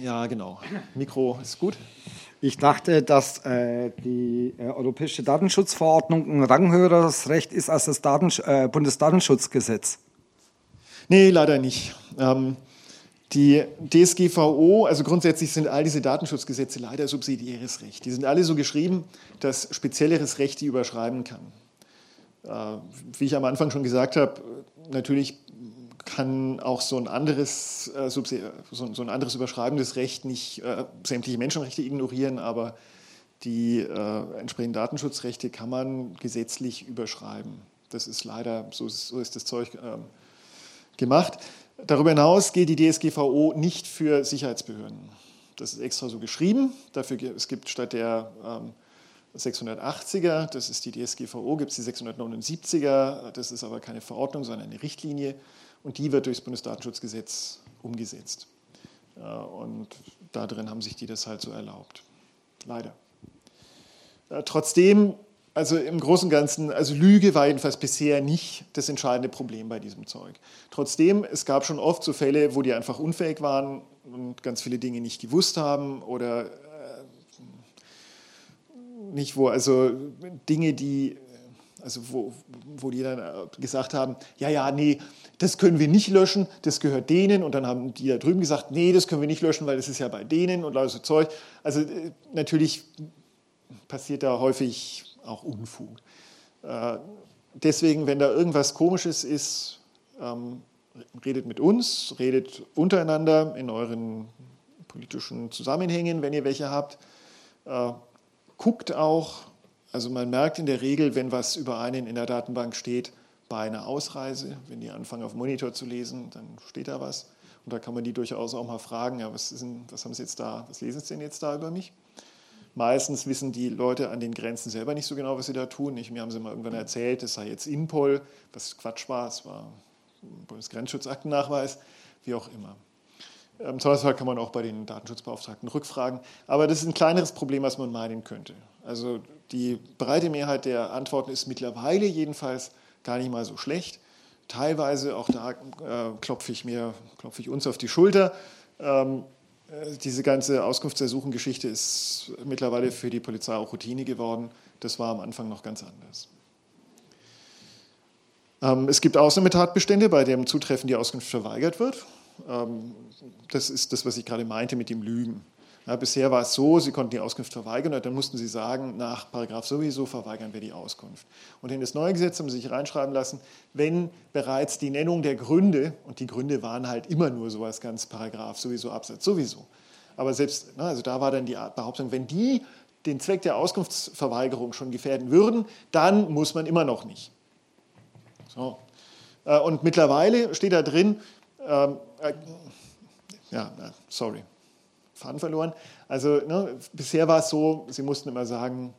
Ja, genau. Mikro ist gut. Ich dachte, dass äh, die äh, Europäische Datenschutzverordnung ein ranghöheres Recht ist als das Daten, äh, Bundesdatenschutzgesetz. Nee, leider nicht. Ähm, die DSGVO, also grundsätzlich sind all diese Datenschutzgesetze leider subsidiäres Recht. Die sind alle so geschrieben, dass spezielleres Recht die überschreiben kann. Äh, wie ich am Anfang schon gesagt habe, natürlich kann auch so ein anderes, äh, so ein anderes überschreibendes Recht nicht äh, sämtliche Menschenrechte ignorieren, aber die äh, entsprechenden Datenschutzrechte kann man gesetzlich überschreiben. Das ist leider, so ist, so ist das Zeug ähm, gemacht. Darüber hinaus gilt die DSGVO nicht für Sicherheitsbehörden. Das ist extra so geschrieben. Dafür, es gibt statt der ähm, 680er, das ist die DSGVO, gibt es die 679er. Das ist aber keine Verordnung, sondern eine Richtlinie und die wird durchs Bundesdatenschutzgesetz umgesetzt. Und da drin haben sich die das halt so erlaubt. Leider. Trotzdem, also im Großen und Ganzen, also Lüge war jedenfalls bisher nicht das entscheidende Problem bei diesem Zeug. Trotzdem, es gab schon oft so Fälle, wo die einfach unfähig waren und ganz viele Dinge nicht gewusst haben oder äh, nicht wo, also Dinge, die also wo, wo die dann äh, gesagt haben, ja, ja, nee, das können wir nicht löschen, das gehört denen. Und dann haben die da drüben gesagt, nee, das können wir nicht löschen, weil das ist ja bei denen und so Zeug. Also äh, natürlich passiert da häufig auch Unfug. Äh, deswegen, wenn da irgendwas Komisches ist, ähm, redet mit uns, redet untereinander in euren politischen Zusammenhängen, wenn ihr welche habt. guckt auch, also man merkt in der Regel, wenn was über einen in der Datenbank steht, bei einer Ausreise, wenn die anfangen auf Monitor zu lesen, dann steht da was. Und da kann man die durchaus auch mal fragen, ja, was, denn, was haben Sie jetzt da, was lesen Sie denn jetzt da über mich? Meistens wissen die Leute an den Grenzen selber nicht so genau, was sie da tun. Ich, mir haben sie mal irgendwann erzählt, es sei jetzt Inpol, was Quatsch war, es war Bundesgrenzschutzaktennachweis, wie auch immer. Im Zweifelsfall kann man auch bei den Datenschutzbeauftragten rückfragen. Aber das ist ein kleineres Problem, als man meinen könnte. Also die breite Mehrheit der Antworten ist mittlerweile jedenfalls gar nicht mal so schlecht. Teilweise, auch da äh, klopfe ich mir, ich uns auf die Schulter. Ähm, äh, diese ganze Auskunftsersuchen-Geschichte ist mittlerweile für die Polizei auch Routine geworden. Das war am Anfang noch ganz anders. Ähm, es gibt Ausnahmetatbestände, bei denen Zutreffen die Auskunft verweigert wird. Ähm, das ist das, was ich gerade meinte mit dem Lügen. Ja, bisher war es so, Sie konnten die Auskunft verweigern und dann mussten Sie sagen, nach Paragraph sowieso verweigern wir die Auskunft. Und in das neue Gesetz haben Sie sich reinschreiben lassen, wenn bereits die Nennung der Gründe, und die Gründe waren halt immer nur so als ganz Paragraph sowieso, Absatz sowieso. Aber selbst, also da war dann die Behauptung, wenn die den Zweck der Auskunftsverweigerung schon gefährden würden, dann muss man immer noch nicht. So. Äh, und mittlerweile steht da drin, ähm, äh, ja, sorry, Faden verloren. Also ne, bisher war es so, sie mussten immer sagen,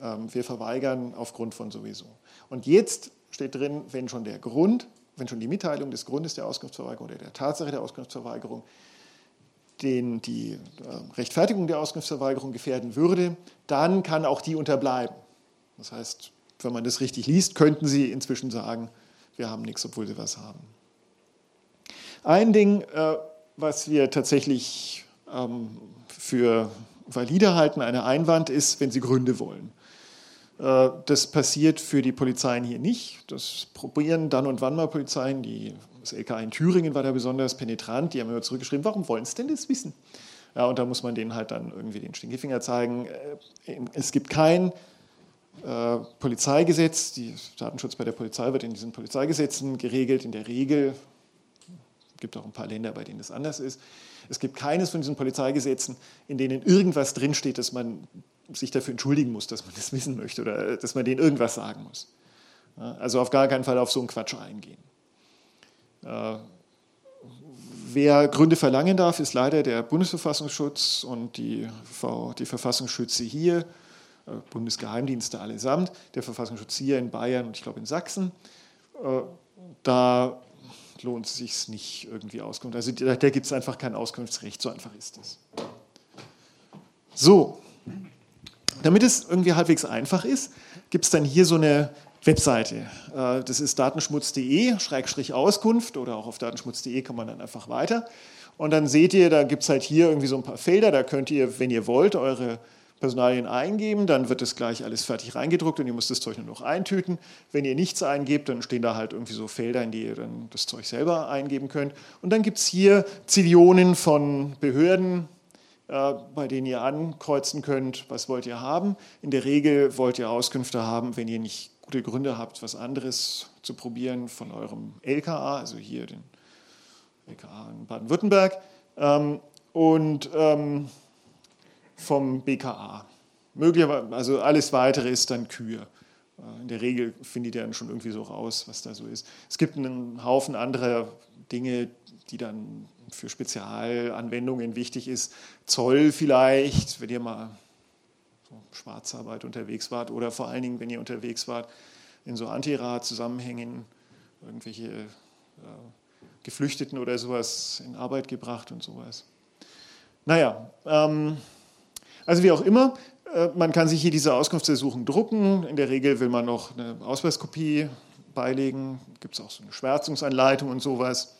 ähm, wir verweigern aufgrund von sowieso. Und jetzt steht drin, wenn schon der Grund, wenn schon die Mitteilung des Grundes der Auskunftsverweigerung oder der Tatsache der Auskunftsverweigerung den die äh, Rechtfertigung der Auskunftsverweigerung gefährden würde, dann kann auch die unterbleiben. Das heißt, wenn man das richtig liest, könnten Sie inzwischen sagen, wir haben nichts, obwohl Sie was haben. Ein Ding, äh, was wir tatsächlich ähm, für valide halten, eine Einwand ist, wenn Sie Gründe wollen. Äh, das passiert für die Polizeien hier nicht. Das probieren dann und wann mal Polizeien. Die, das LKA in Thüringen war da besonders penetrant. Die haben immer zurückgeschrieben, warum wollen Sie denn das wissen? Ja, und da muss man denen halt dann irgendwie den Stinkefinger zeigen. Äh, es gibt kein äh, Polizeigesetz, der Datenschutz bei der Polizei wird in diesen Polizeigesetzen geregelt. In der Regel es gibt auch ein paar Länder, bei denen das anders ist. Es gibt keines von diesen Polizeigesetzen, in denen irgendwas drinsteht, dass man sich dafür entschuldigen muss, dass man das wissen möchte oder dass man denen irgendwas sagen muss. Also auf gar keinen Fall auf so einen Quatsch eingehen. Äh, wer Gründe verlangen darf, ist leider der Bundesverfassungsschutz und die, die Verfassungsschütze hier, äh, Bundesgeheimdienste allesamt, der Verfassungsschutz hier in Bayern und ich glaube in Sachsen. Äh, da lohnt es sich nicht irgendwie Auskunft. Also da, da gibt es einfach kein Auskunftsrecht, so einfach ist es. So, damit es irgendwie halbwegs einfach ist, gibt es dann hier so eine Webseite. Äh, das ist datenschmutz.de-auskunft oder auch auf datenschmutz.de kann man dann einfach weiter. Und dann seht ihr, da gibt es halt hier irgendwie so ein paar Felder, da könnt ihr, wenn ihr wollt, eure Personalien eingeben, dann wird das gleich alles fertig reingedruckt und ihr müsst das Zeug nur noch eintüten. Wenn ihr nichts eingebt, dann stehen da halt irgendwie so Felder, in die ihr dann das Zeug selber eingeben könnt. Und dann gibt es hier Zillionen von Behörden, äh, bei denen ihr ankreuzen könnt, was wollt ihr haben. In der Regel wollt ihr Auskünfte haben, wenn ihr nicht gute Gründe habt, was anderes zu probieren von eurem LKA, also hier den LKA in Baden-Württemberg. Ähm, und ähm, vom BKA. Möglicherweise, also alles weitere ist dann Kür. Äh, in der Regel findet ihr dann schon irgendwie so raus, was da so ist. Es gibt einen Haufen anderer Dinge, die dann für Spezialanwendungen wichtig ist. Zoll vielleicht, wenn ihr mal so Schwarzarbeit unterwegs wart oder vor allen Dingen, wenn ihr unterwegs wart in so Antirat-Zusammenhängen, irgendwelche äh, Geflüchteten oder sowas in Arbeit gebracht und sowas. Naja, ähm, also wie auch immer, äh, man kann sich hier diese Auskunftsersuchen drucken. In der Regel will man noch eine Ausweiskopie beilegen. Gibt es auch so eine Schwärzungsanleitung und sowas.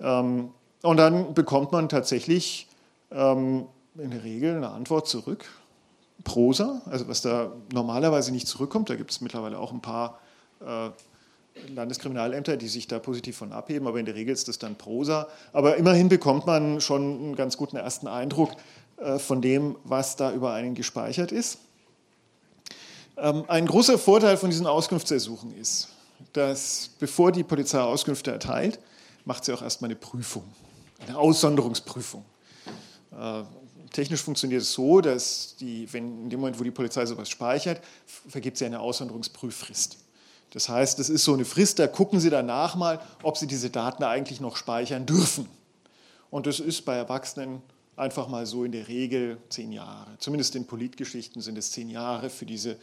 Ähm, und dann bekommt man tatsächlich ähm, in der Regel eine Antwort zurück. Prosa, also was da normalerweise nicht zurückkommt. Da gibt es mittlerweile auch ein paar äh, Landeskriminalämter, die sich da positiv von abheben, aber in der Regel ist das dann Prosa. Aber immerhin bekommt man schon einen ganz guten ersten Eindruck, von dem, was da über einen gespeichert ist. Ähm, ein großer Vorteil von diesen Auskunftsersuchen ist, dass bevor die Polizei Auskünfte erteilt, macht sie auch erstmal eine Prüfung, eine Aussonderungsprüfung. Äh, technisch funktioniert es so, dass die, wenn in dem Moment, wo die Polizei sowas speichert, vergibt sie eine Aussonderungsprüffrist. Das heißt, es ist so eine Frist, da gucken Sie danach mal, ob Sie diese Daten eigentlich noch speichern dürfen. Und das ist bei Erwachsenen einfach mal so in der Regel zehn Jahre. Zumindest in Politgeschichten sind es zehn Jahre für diese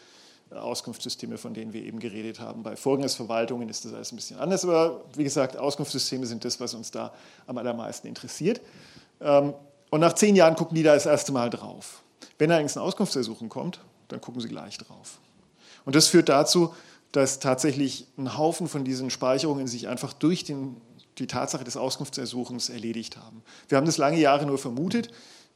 äh, Auskunftssysteme, von denen wir eben geredet haben. Bei Vorgangsverwaltungen ist das alles ein bisschen anders, aber wie gesagt, Auskunftssysteme sind das, was uns da am allermeisten interessiert. Ähm, und nach zehn Jahren gucken die da das erste Mal drauf. Wenn allerdings eine Auskunftsersuchung kommt, dann gucken sie gleich drauf. Und das führt dazu, dass tatsächlich ein Haufen von diesen Speicherungen sich einfach durch den die Tatsache des Auskunftsersuchens erledigt haben. Wir haben das lange Jahre nur vermutet.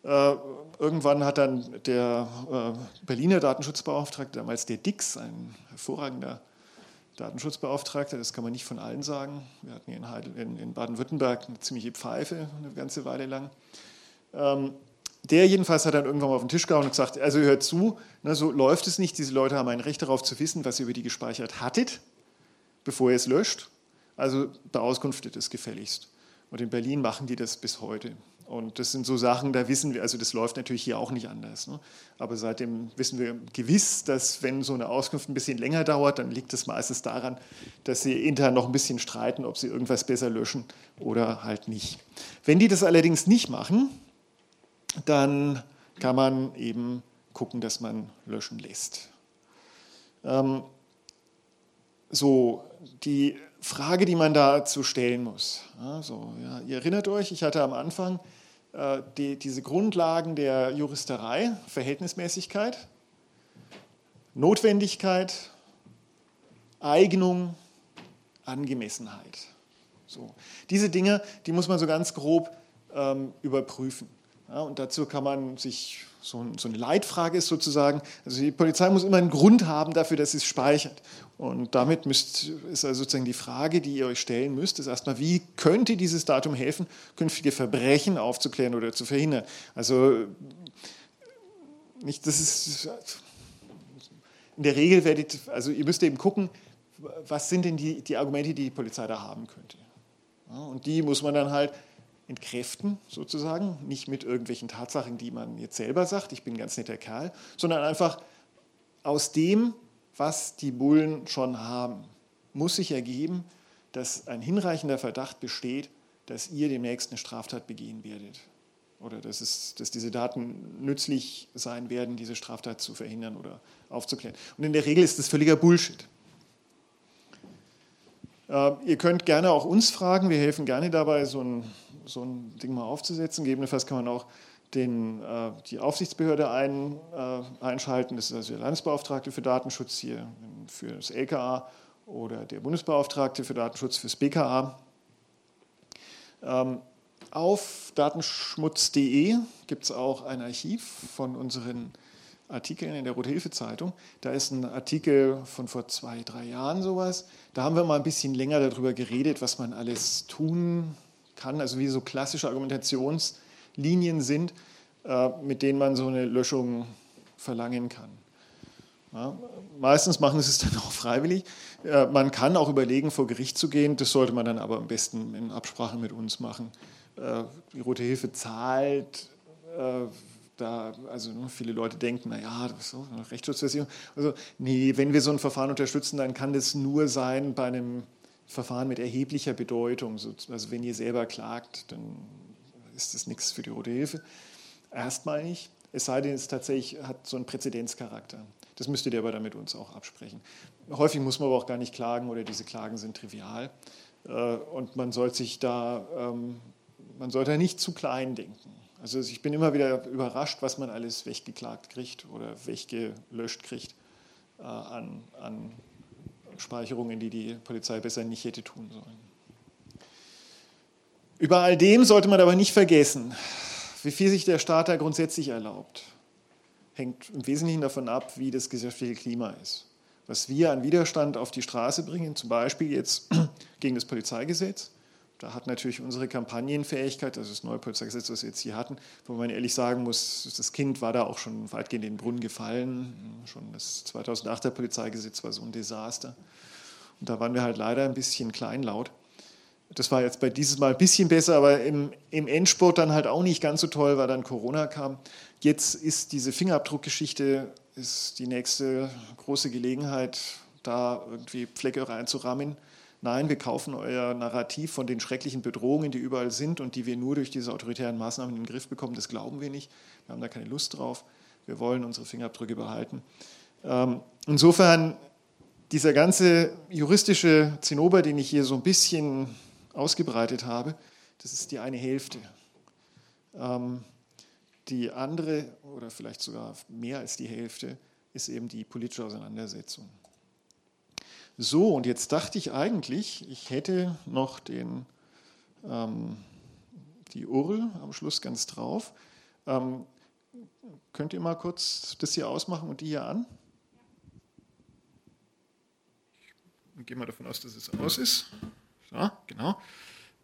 Äh, irgendwann hat dann der äh, Berliner Datenschutzbeauftragte, damals der Dix, ein hervorragender Datenschutzbeauftragter, das kann man nicht von allen sagen. Wir hatten hier in, in Baden-Württemberg eine ziemliche Pfeife eine ganze Weile lang. Ähm, der jedenfalls hat dann irgendwann mal auf den Tisch gehauen und gesagt, also hört zu, ne, so läuft es nicht. Diese Leute haben ein Recht darauf zu wissen, was ihr über die gespeichert hattet, bevor ihr es löscht. Also beauskunftet es gefälligst. Und in Berlin machen die das bis heute. Und das sind so Sachen, da wissen wir, also das läuft natürlich hier auch nicht anders. Ne? Aber seitdem wissen wir gewiss, dass wenn so eine Auskunft ein bisschen länger dauert, dann liegt es meistens daran, dass sie intern noch ein bisschen streiten, ob sie irgendwas besser löschen oder halt nicht. Wenn die das allerdings nicht machen, dann kann man eben gucken, dass man löschen lässt. Ähm, so, die Frage, die man dazu stellen muss. Also, ja, ihr erinnert euch, ich hatte am Anfang äh, die, diese Grundlagen der Juristerei, Verhältnismäßigkeit, Notwendigkeit, Eignung, Angemessenheit. So. Diese Dinge, die muss man so ganz grob ähm, überprüfen. Ja, und dazu kann man sich, so, so, eine Leitfrage ist sozusagen, also die Polizei muss immer einen Grund haben dafür, dass sie es speichert. Und damit müsst, ist also sozusagen die Frage, die ihr euch stellen müsst, ist erstmal, wie könnte dieses Datum helfen, künftige Verbrechen aufzuklären oder zu verhindern? Also nicht, das ist in der Regel werdet, also ihr müsst eben gucken, was sind denn die, die Argumente, die die Polizei da haben könnte. Ja, und die muss man dann halt entkräften, sozusagen, nicht mit irgendwelchen Tatsachen, die man jetzt selber sagt, ich bin ein ganz netter Kerl, sondern einfach aus dem, was die Bullen schon haben, muss sich ergeben, dass ein hinreichender Verdacht besteht, dass ihr demnächst eine Straftat begehen werdet. Oder dass, es, dass diese Daten nützlich sein werden, diese Straftat zu verhindern oder aufzuklären. Und in der Regel ist das völliger Bullshit. Äh, ihr könnt gerne auch uns fragen, wir helfen gerne dabei, so ein, so ein Ding mal aufzusetzen. Gegebenenfalls kann man auch den, äh, die Aufsichtsbehörde ein, äh, einschalten, das ist also der Landesbeauftragte für Datenschutz hier für das LKA oder der Bundesbeauftragte für Datenschutz fürs BKA. Ähm, auf datenschmutz.de gibt es auch ein Archiv von unseren Artikeln in der Rote Hilfe Zeitung. Da ist ein Artikel von vor zwei, drei Jahren sowas. Da haben wir mal ein bisschen länger darüber geredet, was man alles tun kann, also wie so klassische Argumentationslinien sind, äh, mit denen man so eine Löschung verlangen kann. Ja, meistens machen sie es dann auch freiwillig. Äh, man kann auch überlegen, vor Gericht zu gehen. Das sollte man dann aber am besten in Absprache mit uns machen. Äh, die Rote Hilfe zahlt da, also ne, viele Leute denken, naja, so Rechtsschutzversicherung. Also, nee, wenn wir so ein Verfahren unterstützen, dann kann das nur sein bei einem Verfahren mit erheblicher Bedeutung. Also wenn ihr selber klagt, dann ist das nichts für die Rote Hilfe. Erstmal nicht. Es sei denn, es tatsächlich hat so einen Präzedenzcharakter. Das müsstet ihr aber dann mit uns auch absprechen. Häufig muss man aber auch gar nicht klagen oder diese Klagen sind trivial. Äh, und man sollte sich da, ähm, man sollte nicht zu klein denken. Also ich bin immer wieder überrascht, was man alles weggeklagt kriegt oder weggelöscht kriegt äh, an, an Speicherungen, die die Polizei besser nicht hätte tun sollen. Über all dem sollte man aber nicht vergessen, wie viel sich der Staat da grundsätzlich erlaubt. Hängt im Wesentlichen davon ab, wie das gesellschaftliche Klima ist. Was wir an Widerstand auf die Straße bringen, zum Beispiel jetzt gegen das Polizeigesetz, da hat natürlich unsere Kampagnenfähigkeit, also das neue Polizeigesetz, was wir jetzt hier hatten, wo man ehrlich sagen muss, das Kind war da auch schon weitgehend in den Brunnen gefallen. Schon das 2008er Polizeigesetz war so ein Desaster. Und da waren wir halt leider ein bisschen kleinlaut. Das war jetzt bei dieses Mal ein bisschen besser, aber im, im Endspurt dann halt auch nicht ganz so toll, weil dann Corona kam. Jetzt ist diese Fingerabdruckgeschichte die nächste große Gelegenheit, da irgendwie Pflecke reinzurammen nein, wir kaufen euer Narrativ von den schrecklichen Bedrohungen, die überall sind und die wir nur durch diese autoritären Maßnahmen in den Griff bekommen, das glauben wir nicht. Wir haben da keine Lust drauf. Wir wollen unsere Fingerabdrücke behalten. Ähm, insofern, dieser ganze juristische Zinnober, den ich hier so ein bisschen ausgebreitet habe, das ist die eine Hälfte. Ähm, die andere, oder vielleicht sogar mehr als die Hälfte, ist eben die politische Auseinandersetzung. So, und jetzt dachte ich eigentlich, ich hätte noch den, ähm, die URL am Schluss ganz drauf. Ähm, könnt ihr mal kurz das hier ausmachen und die hier an? Ich gehe mal davon aus, dass es aus ist. So, genau.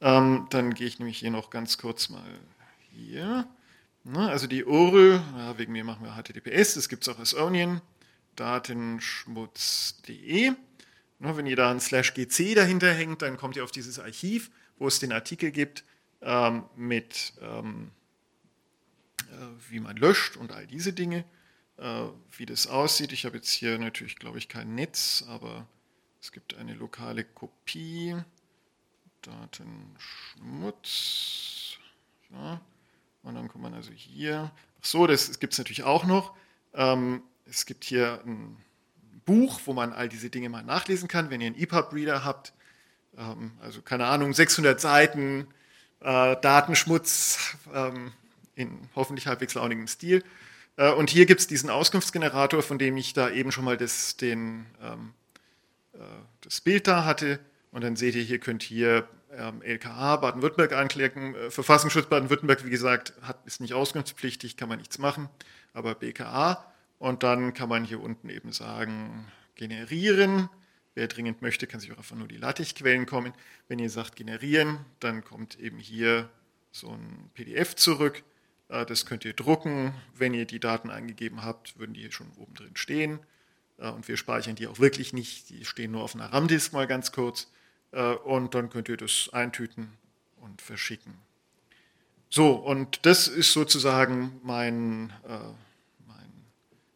Ähm, dann gehe ich nämlich hier noch ganz kurz mal hier. Na, also die URL, ja, wegen mir machen wir HTTPS, das gibt es auch als Onion, datenschmutz.de. Wenn ihr da ein Slash GC dahinter hängt, dann kommt ihr auf dieses Archiv, wo es den Artikel gibt ähm, mit, ähm, äh, wie man löscht und all diese Dinge, äh, wie das aussieht. Ich habe jetzt hier natürlich, glaube ich, kein Netz, aber es gibt eine lokale Kopie. Datenschmutz. Ja. Und dann kommt man also hier. Ach so, das gibt es natürlich auch noch. Ähm, es gibt hier ein Buch, wo man all diese Dinge mal nachlesen kann, wenn ihr einen EPUB-Reader habt. Ähm, also keine Ahnung, 600 Seiten, äh, Datenschmutz, ähm, in hoffentlich halbwegs launigem Stil. Äh, und hier gibt es diesen Auskunftsgenerator, von dem ich da eben schon mal das, den, ähm, äh, das Bild da hatte. Und dann seht ihr, hier könnt ihr ähm, LKA Baden-Württemberg anklicken. Äh, Verfassungsschutz Baden-Württemberg, wie gesagt, hat, ist nicht auskunftspflichtig, kann man nichts machen, aber BKA. Und dann kann man hier unten eben sagen, generieren. Wer dringend möchte, kann sich auch einfach nur die LaTeX-Quellen kommen. Wenn ihr sagt generieren, dann kommt eben hier so ein PDF zurück. Äh, das könnt ihr drucken. Wenn ihr die Daten eingegeben habt, würden die hier schon oben drin stehen. Äh, und wir speichern die auch wirklich nicht. Die stehen nur auf einer RAM-Disk mal ganz kurz. Äh, und dann könnt ihr das eintüten und verschicken. So, und das ist sozusagen mein,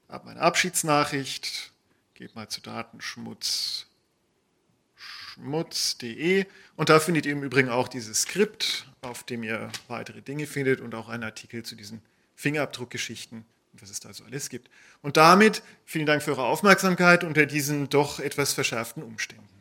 mein, meine Abschiedsnachricht. Geht mal zu Datenschmutz schmutz.de und da findet ihr im Übrigen auch dieses Skript, auf dem ihr weitere Dinge findet und auch einen Artikel zu diesen Fingerabdruckgeschichten was es da so alles gibt. Und damit vielen Dank für eure Aufmerksamkeit unter diesen doch etwas verschärften Umständen.